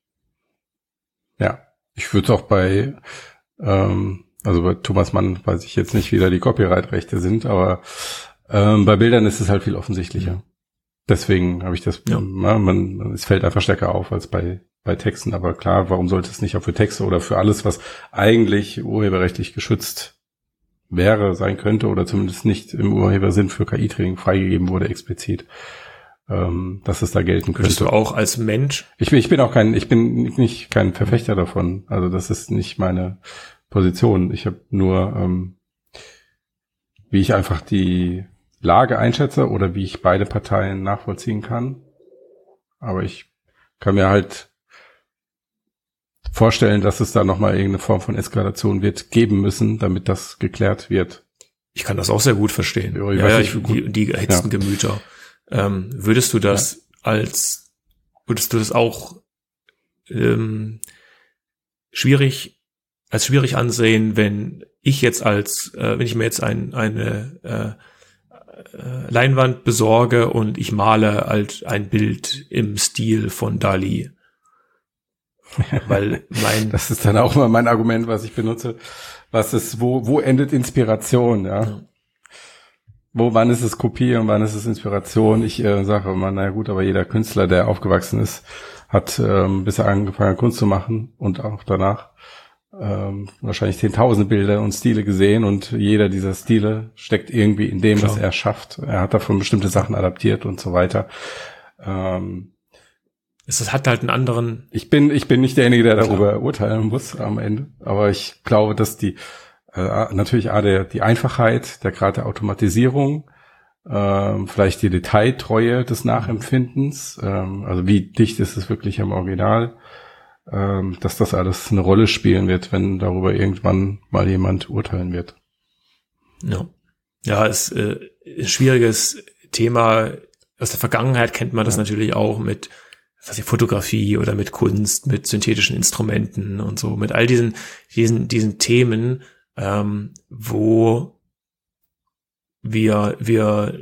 Ja, ich würde es auch bei, ähm, also bei Thomas Mann weiß ich jetzt nicht, wie da die Copyright-Rechte sind, aber ähm, bei Bildern ist es halt viel offensichtlicher. Deswegen habe ich das, ja. man, es fällt einfach stärker auf als bei, bei Texten. Aber klar, warum sollte es nicht auch für Texte oder für alles, was eigentlich urheberrechtlich geschützt wäre, sein könnte oder zumindest nicht im Urhebersinn für KI-Training freigegeben wurde, explizit ähm, dass es da gelten könnte. Bist du auch als Mensch? Ich bin, ich bin auch kein, ich bin nicht kein Verfechter davon. Also das ist nicht meine Position. Ich habe nur, ähm, wie ich einfach die Lage einschätze oder wie ich beide Parteien nachvollziehen kann. Aber ich kann mir halt vorstellen, dass es da nochmal irgendeine Form von Eskalation wird geben müssen, damit das geklärt wird. Ich kann das auch sehr gut verstehen. Ja, ja, ich, die, die erhitzten ja. Gemüter. Ähm, würdest du das ja. als, würdest du das auch ähm, schwierig, als schwierig ansehen, wenn ich jetzt als, äh, wenn ich mir jetzt ein, eine äh, äh, Leinwand besorge und ich male halt ein Bild im Stil von Dali? Weil mein das ist dann auch mal mein Argument, was ich benutze. Was ist, wo, wo endet Inspiration, ja? ja. Wo, wann ist es Kopie und wann ist es Inspiration? Ich äh, sage immer, naja gut, aber jeder Künstler, der aufgewachsen ist, hat ähm, bis er angefangen hat, Kunst zu machen und auch danach ähm, wahrscheinlich zehntausend Bilder und Stile gesehen und jeder dieser Stile steckt irgendwie in dem, Klar. was er schafft. Er hat davon bestimmte Sachen adaptiert und so weiter. Ähm, es hat halt einen anderen. Ich bin, ich bin nicht derjenige, der darüber Klar. urteilen muss am Ende, aber ich glaube, dass die äh, natürlich A, der, die Einfachheit, der Grad der Automatisierung, äh, vielleicht die Detailtreue des Nachempfindens, äh, also wie dicht ist es wirklich am Original, äh, dass das alles eine Rolle spielen wird, wenn darüber irgendwann mal jemand urteilen wird. Ja, ja, ist äh, ein schwieriges Thema. Aus der Vergangenheit kennt man das ja. natürlich auch mit was ich, Fotografie oder mit Kunst, mit synthetischen Instrumenten und so, mit all diesen, diesen, diesen Themen, ähm, wo wir, wir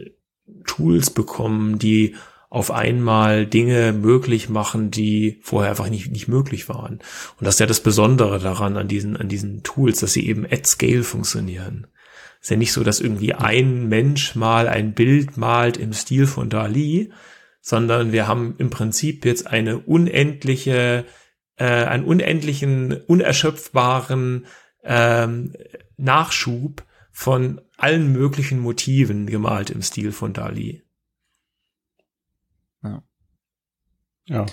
Tools bekommen, die auf einmal Dinge möglich machen, die vorher einfach nicht, nicht möglich waren. Und das ist ja das Besondere daran, an diesen, an diesen Tools, dass sie eben at scale funktionieren. Es ist ja nicht so, dass irgendwie ein Mensch mal ein Bild malt im Stil von Dali, sondern wir haben im Prinzip jetzt eine unendliche, äh, einen unendlichen, unerschöpfbaren ähm, Nachschub von allen möglichen Motiven gemalt im Stil von Dali. Ja. Ja.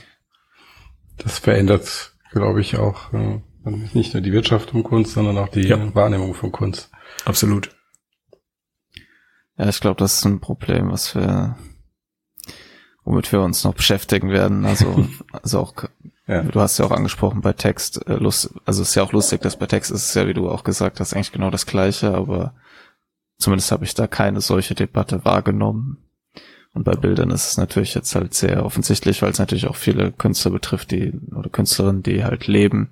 Das verändert, glaube ich, auch äh, nicht nur die Wirtschaft um Kunst, sondern auch die ja. Wahrnehmung von Kunst. Absolut. Ja, ich glaube, das ist ein Problem, was wir, womit wir uns noch beschäftigen werden. Also, also auch, ja. du hast ja auch angesprochen bei Text, äh, lust, also es ist ja auch lustig, dass bei Text ist es ja, wie du auch gesagt hast, eigentlich genau das Gleiche, aber zumindest habe ich da keine solche Debatte wahrgenommen. Und bei Bildern ist es natürlich jetzt halt sehr offensichtlich, weil es natürlich auch viele Künstler betrifft, die oder Künstlerinnen, die halt leben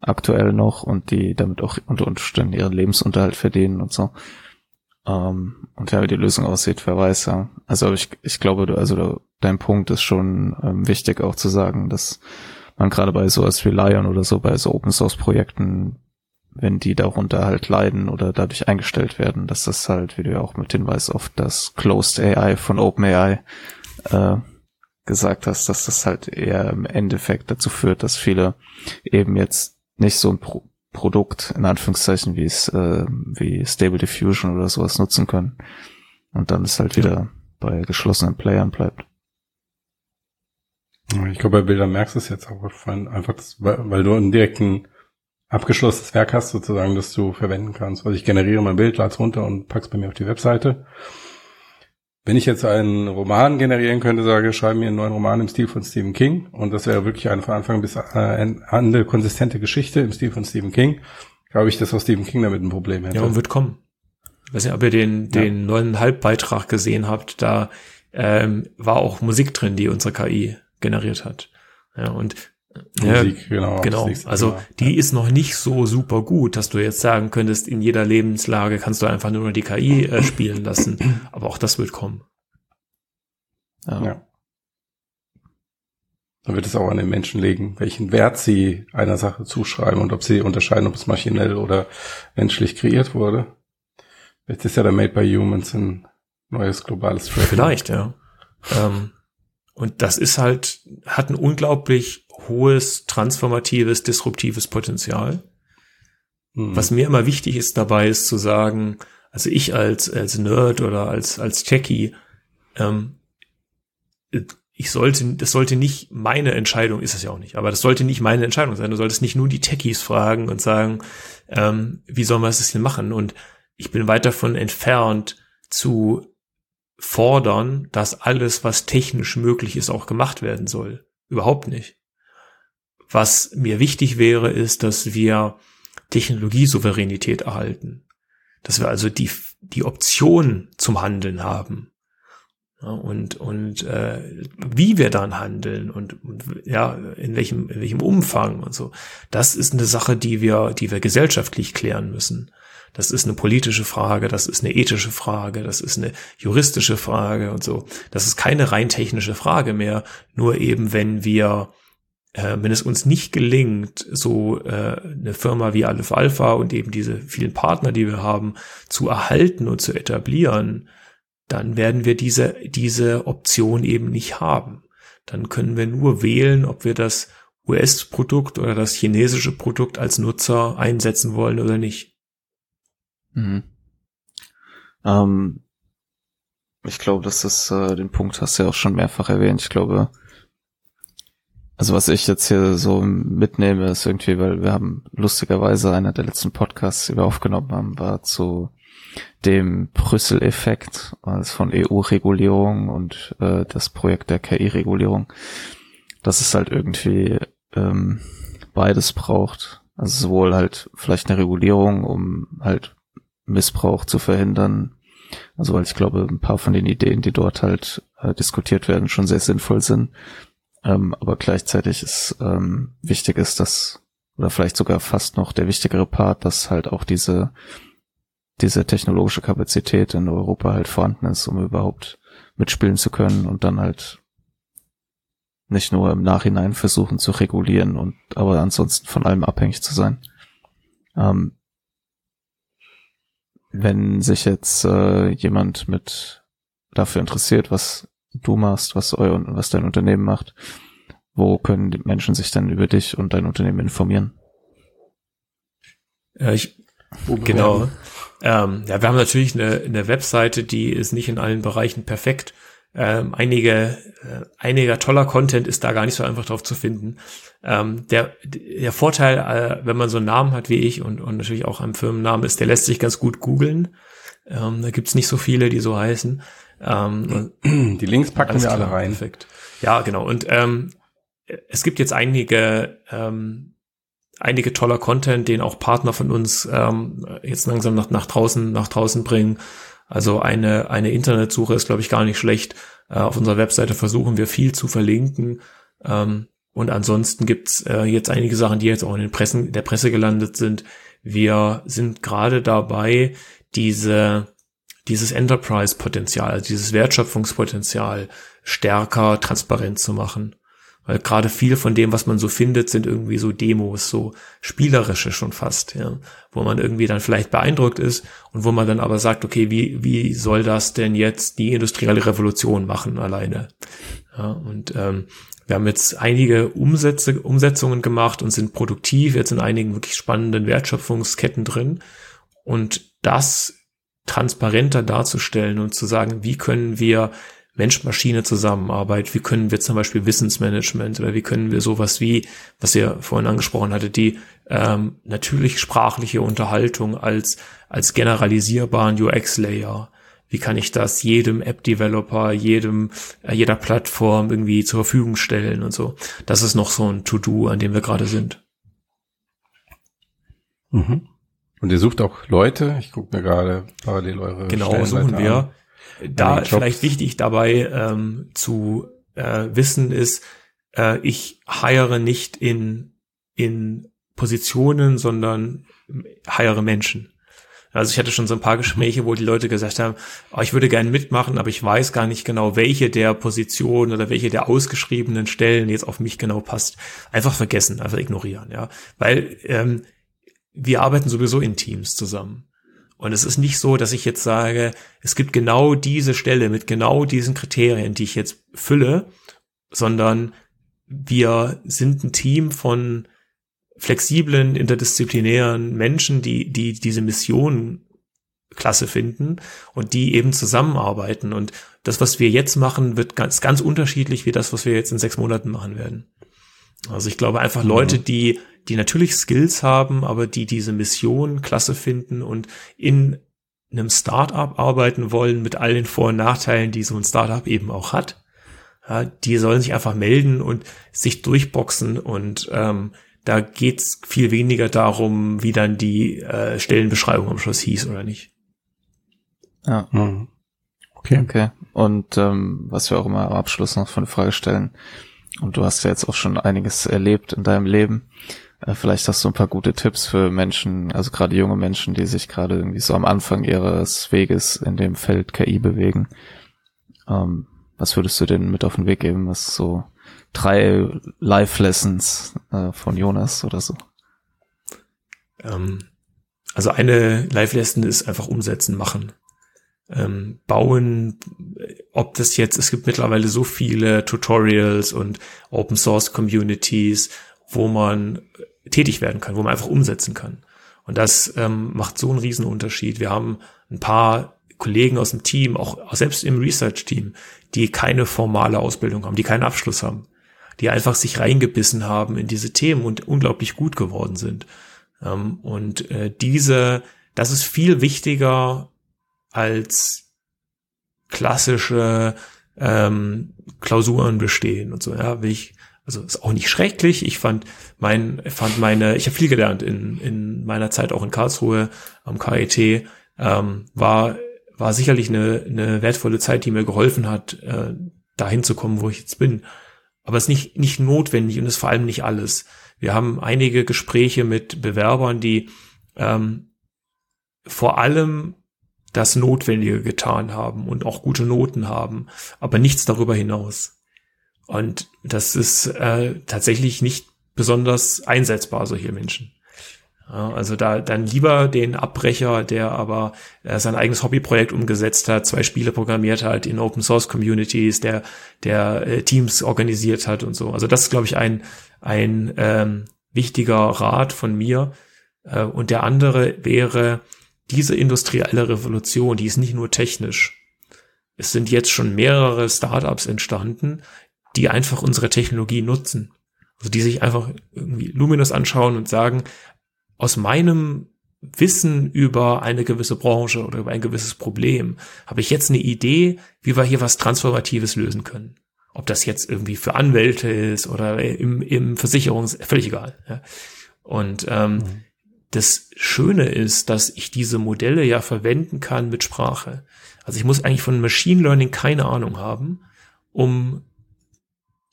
aktuell noch und die damit auch unter Umständen ihren Lebensunterhalt verdienen und so. Ähm, und ja, wie die Lösung aussieht, wer weiß, ja. Also ich, ich glaube, du, also dein Punkt ist schon ähm, wichtig auch zu sagen, dass man gerade bei sowas wie Lion oder so, bei so Open Source Projekten, wenn die darunter halt leiden oder dadurch eingestellt werden, dass das halt, wie du ja auch mit Hinweis auf das Closed AI von OpenAI äh, gesagt hast, dass das halt eher im Endeffekt dazu führt, dass viele eben jetzt nicht so ein Pro Produkt in Anführungszeichen wie es äh, wie Stable Diffusion oder sowas nutzen können und dann es halt wieder ja. bei geschlossenen Playern bleibt. Ich glaube, bei Bildern merkst du es jetzt auch einfach, weil du einen direkten abgeschlossenes Werk hast sozusagen, das du verwenden kannst. Also ich generiere mein Bild, lade es runter und pack's bei mir auf die Webseite. Wenn ich jetzt einen Roman generieren könnte, sage, schreibe mir einen neuen Roman im Stil von Stephen King und das wäre wirklich eine von Anfang bis Ende konsistente Geschichte im Stil von Stephen King, glaube ich, dass auch Stephen King damit ein Problem hätte. Ja, und wird kommen. Ich weiß nicht, ob ihr den, den ja. neuen Halbbeitrag gesehen habt, da ähm, war auch Musik drin, die unsere KI generiert hat. Ja, und Musik, ja, genau. Genau. Also Thema. die ist noch nicht so super gut, dass du jetzt sagen könntest, in jeder Lebenslage kannst du einfach nur die KI äh, spielen lassen. Aber auch das wird kommen. Ja. ja. Dann wird es auch an den Menschen legen, welchen Wert sie einer Sache zuschreiben und ob sie unterscheiden, ob es maschinell oder menschlich kreiert wurde. Jetzt ist ja der Made by Humans ein neues globales Trend. Vielleicht, ja. Ähm, und das ist halt, hat ein unglaublich hohes, transformatives, disruptives Potenzial. Mhm. Was mir immer wichtig ist dabei, ist zu sagen, also ich als, als Nerd oder als, als Techie, ähm, ich sollte, das sollte nicht meine Entscheidung, ist es ja auch nicht, aber das sollte nicht meine Entscheidung sein. Du solltest nicht nur die Techies fragen und sagen, ähm, wie sollen wir das denn machen? Und ich bin weit davon entfernt zu fordern, dass alles, was technisch möglich ist, auch gemacht werden soll. Überhaupt nicht. Was mir wichtig wäre, ist, dass wir Technologiesouveränität erhalten. Dass wir also die, die Option zum Handeln haben. Ja, und und äh, wie wir dann handeln und, und ja in welchem in welchem Umfang und so das ist eine Sache die wir die wir gesellschaftlich klären müssen das ist eine politische Frage, das ist eine ethische Frage, das ist eine juristische Frage und so. Das ist keine rein technische Frage mehr, nur eben wenn wir äh, wenn es uns nicht gelingt, so äh, eine Firma wie Aleph Alpha und eben diese vielen Partner, die wir haben, zu erhalten und zu etablieren, dann werden wir diese, diese Option eben nicht haben. Dann können wir nur wählen, ob wir das US-Produkt oder das chinesische Produkt als Nutzer einsetzen wollen oder nicht. Mhm. Ähm, ich glaube, dass das äh, den Punkt hast du ja auch schon mehrfach erwähnt. Ich glaube, also was ich jetzt hier so mitnehme, ist irgendwie, weil wir haben lustigerweise einer der letzten Podcasts, die wir aufgenommen haben, war zu dem Brüssel-Effekt also von EU-Regulierung und äh, das Projekt der KI-Regulierung, dass es halt irgendwie ähm, beides braucht. Also sowohl halt vielleicht eine Regulierung, um halt Missbrauch zu verhindern. Also weil ich glaube, ein paar von den Ideen, die dort halt äh, diskutiert werden, schon sehr sinnvoll sind. Ähm, aber gleichzeitig ist ähm, wichtig ist, dass, oder vielleicht sogar fast noch der wichtigere Part, dass halt auch diese diese technologische Kapazität in Europa halt vorhanden ist, um überhaupt mitspielen zu können und dann halt nicht nur im Nachhinein versuchen zu regulieren und aber ansonsten von allem abhängig zu sein. Ähm, wenn sich jetzt äh, jemand mit dafür interessiert, was du machst, was euer was dein Unternehmen macht, wo können die Menschen sich dann über dich und dein Unternehmen informieren? Ja, ich, genau. Ähm, ja, wir haben natürlich eine, eine Webseite, die ist nicht in allen Bereichen perfekt. Ähm, einige, äh, einiger toller Content ist da gar nicht so einfach drauf zu finden. Ähm, der, der Vorteil, äh, wenn man so einen Namen hat wie ich und, und natürlich auch einen Firmennamen ist, der lässt sich ganz gut googeln. Ähm, da gibt's nicht so viele, die so heißen. Ähm, die Links packen wir alle rein. Perfekt. Ja, genau. Und ähm, es gibt jetzt einige, ähm, einige toller Content, den auch Partner von uns ähm, jetzt langsam nach, nach draußen, nach draußen bringen. Also eine, eine Internetsuche ist, glaube ich, gar nicht schlecht. Äh, auf unserer Webseite versuchen wir viel zu verlinken. Ähm, und ansonsten gibt's äh, jetzt einige Sachen, die jetzt auch in den Pressen, der Presse gelandet sind. Wir sind gerade dabei, diese, dieses Enterprise-Potenzial, also dieses Wertschöpfungspotenzial stärker transparent zu machen. Weil gerade viel von dem, was man so findet, sind irgendwie so Demos, so spielerische schon fast, ja, wo man irgendwie dann vielleicht beeindruckt ist und wo man dann aber sagt, okay, wie, wie soll das denn jetzt die industrielle Revolution machen alleine? Ja, und ähm, wir haben jetzt einige Umsätze, Umsetzungen gemacht und sind produktiv jetzt in einigen wirklich spannenden Wertschöpfungsketten drin. Und das transparenter darzustellen und zu sagen, wie können wir Mensch-Maschine-Zusammenarbeit, wie können wir zum Beispiel Wissensmanagement oder wie können wir sowas wie, was ihr vorhin angesprochen hattet, die ähm, natürlich sprachliche Unterhaltung als, als generalisierbaren UX-Layer. Wie kann ich das jedem App-Developer, jedem, äh, jeder Plattform irgendwie zur Verfügung stellen und so. Das ist noch so ein To-Do, an dem wir gerade sind. Mhm. Und ihr sucht auch Leute. Ich gucke mir gerade parallel eure Genau, suchen wir. An da vielleicht wichtig dabei ähm, zu äh, wissen ist, äh, ich heiere nicht in, in Positionen, sondern heiere Menschen. Also ich hatte schon so ein paar Gespräche, wo die Leute gesagt haben, oh, ich würde gerne mitmachen, aber ich weiß gar nicht genau, welche der Positionen oder welche der ausgeschriebenen Stellen jetzt auf mich genau passt. Einfach vergessen, einfach ignorieren, ja. Weil ähm, wir arbeiten sowieso in Teams zusammen. Und es ist nicht so, dass ich jetzt sage, es gibt genau diese Stelle mit genau diesen Kriterien, die ich jetzt fülle, sondern wir sind ein Team von flexiblen, interdisziplinären Menschen, die, die diese Mission klasse finden und die eben zusammenarbeiten. Und das, was wir jetzt machen, wird ganz, ganz unterschiedlich wie das, was wir jetzt in sechs Monaten machen werden. Also ich glaube einfach Leute, mhm. die die natürlich Skills haben, aber die diese Mission klasse finden und in einem Startup arbeiten wollen mit all den Vor- und Nachteilen, die so ein Startup eben auch hat. Ja, die sollen sich einfach melden und sich durchboxen und ähm, da geht's viel weniger darum, wie dann die äh, Stellenbeschreibung am Schluss hieß oder nicht. Ja. Mhm. Okay. Okay. Und ähm, was wir auch immer am Abschluss noch von der Frage stellen, und du hast ja jetzt auch schon einiges erlebt in deinem Leben. Äh, vielleicht hast du ein paar gute Tipps für Menschen, also gerade junge Menschen, die sich gerade irgendwie so am Anfang ihres Weges in dem Feld KI bewegen. Ähm, was würdest du denn mit auf den Weg geben? Was so drei Life-Lessons äh, von Jonas oder so? Ähm, also eine Life-Lesson ist einfach umsetzen, machen. Ähm, bauen, ob das jetzt, es gibt mittlerweile so viele Tutorials und Open Source Communities, wo man tätig werden kann, wo man einfach umsetzen kann. Und das ähm, macht so einen riesen Unterschied. Wir haben ein paar Kollegen aus dem Team, auch selbst im Research-Team, die keine formale Ausbildung haben, die keinen Abschluss haben, die einfach sich reingebissen haben in diese Themen und unglaublich gut geworden sind. Ähm, und äh, diese, das ist viel wichtiger als klassische ähm, Klausuren bestehen und so. Ja, will ich also ist auch nicht schrecklich. Ich fand mein, fand meine, ich habe viel gelernt in, in meiner Zeit auch in Karlsruhe am KIT. Ähm, war, war sicherlich eine, eine wertvolle Zeit, die mir geholfen hat, äh, dahin zu kommen, wo ich jetzt bin. Aber es ist nicht, nicht notwendig und ist vor allem nicht alles. Wir haben einige Gespräche mit Bewerbern, die ähm, vor allem das Notwendige getan haben und auch gute Noten haben, aber nichts darüber hinaus. Und das ist äh, tatsächlich nicht besonders einsetzbar, solche Menschen. Ja, also da dann lieber den Abbrecher, der aber äh, sein eigenes Hobbyprojekt umgesetzt hat, zwei Spiele programmiert hat in Open Source Communities, der der äh, Teams organisiert hat und so. Also das ist, glaube ich, ein ein ähm, wichtiger Rat von mir. Äh, und der andere wäre diese industrielle Revolution, die ist nicht nur technisch. Es sind jetzt schon mehrere Startups entstanden, die einfach unsere Technologie nutzen. Also die sich einfach irgendwie Luminous anschauen und sagen, aus meinem Wissen über eine gewisse Branche oder über ein gewisses Problem habe ich jetzt eine Idee, wie wir hier was Transformatives lösen können. Ob das jetzt irgendwie für Anwälte ist oder im, im Versicherungs, völlig egal. Ja. Und ähm, mhm. das Schöne ist, dass ich diese Modelle ja verwenden kann mit Sprache. Also ich muss eigentlich von Machine Learning keine Ahnung haben, um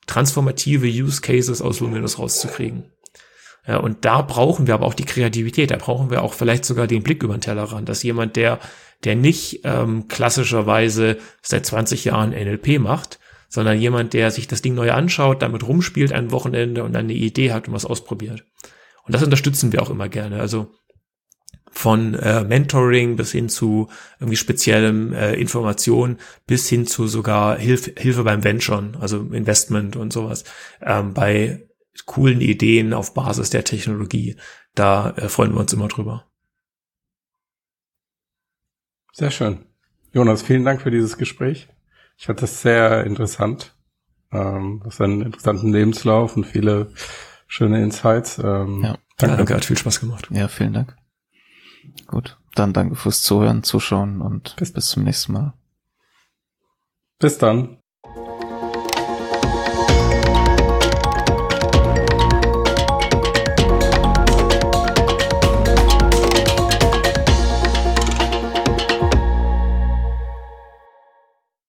transformative Use Cases aus Luminous rauszukriegen. Ja, und da brauchen wir aber auch die Kreativität, da brauchen wir auch vielleicht sogar den Blick über den Tellerrand, dass jemand, der, der nicht ähm, klassischerweise seit 20 Jahren NLP macht, sondern jemand, der sich das Ding neu anschaut, damit rumspielt ein Wochenende und dann eine Idee hat und was ausprobiert. Und das unterstützen wir auch immer gerne. Also von äh, Mentoring bis hin zu irgendwie speziellem äh, Information bis hin zu sogar Hilf Hilfe beim Venturen, also Investment und sowas. Ähm, bei coolen Ideen auf Basis der Technologie. Da äh, freuen wir uns immer drüber. Sehr schön. Jonas, vielen Dank für dieses Gespräch. Ich fand das sehr interessant. Ähm, du hast einen interessanten Lebenslauf und viele schöne Insights. Ähm, ja. Danke, danke, hat viel Spaß gemacht. Ja, vielen Dank. Gut, dann danke fürs Zuhören, Zuschauen und bis, bis zum nächsten Mal. Bis dann.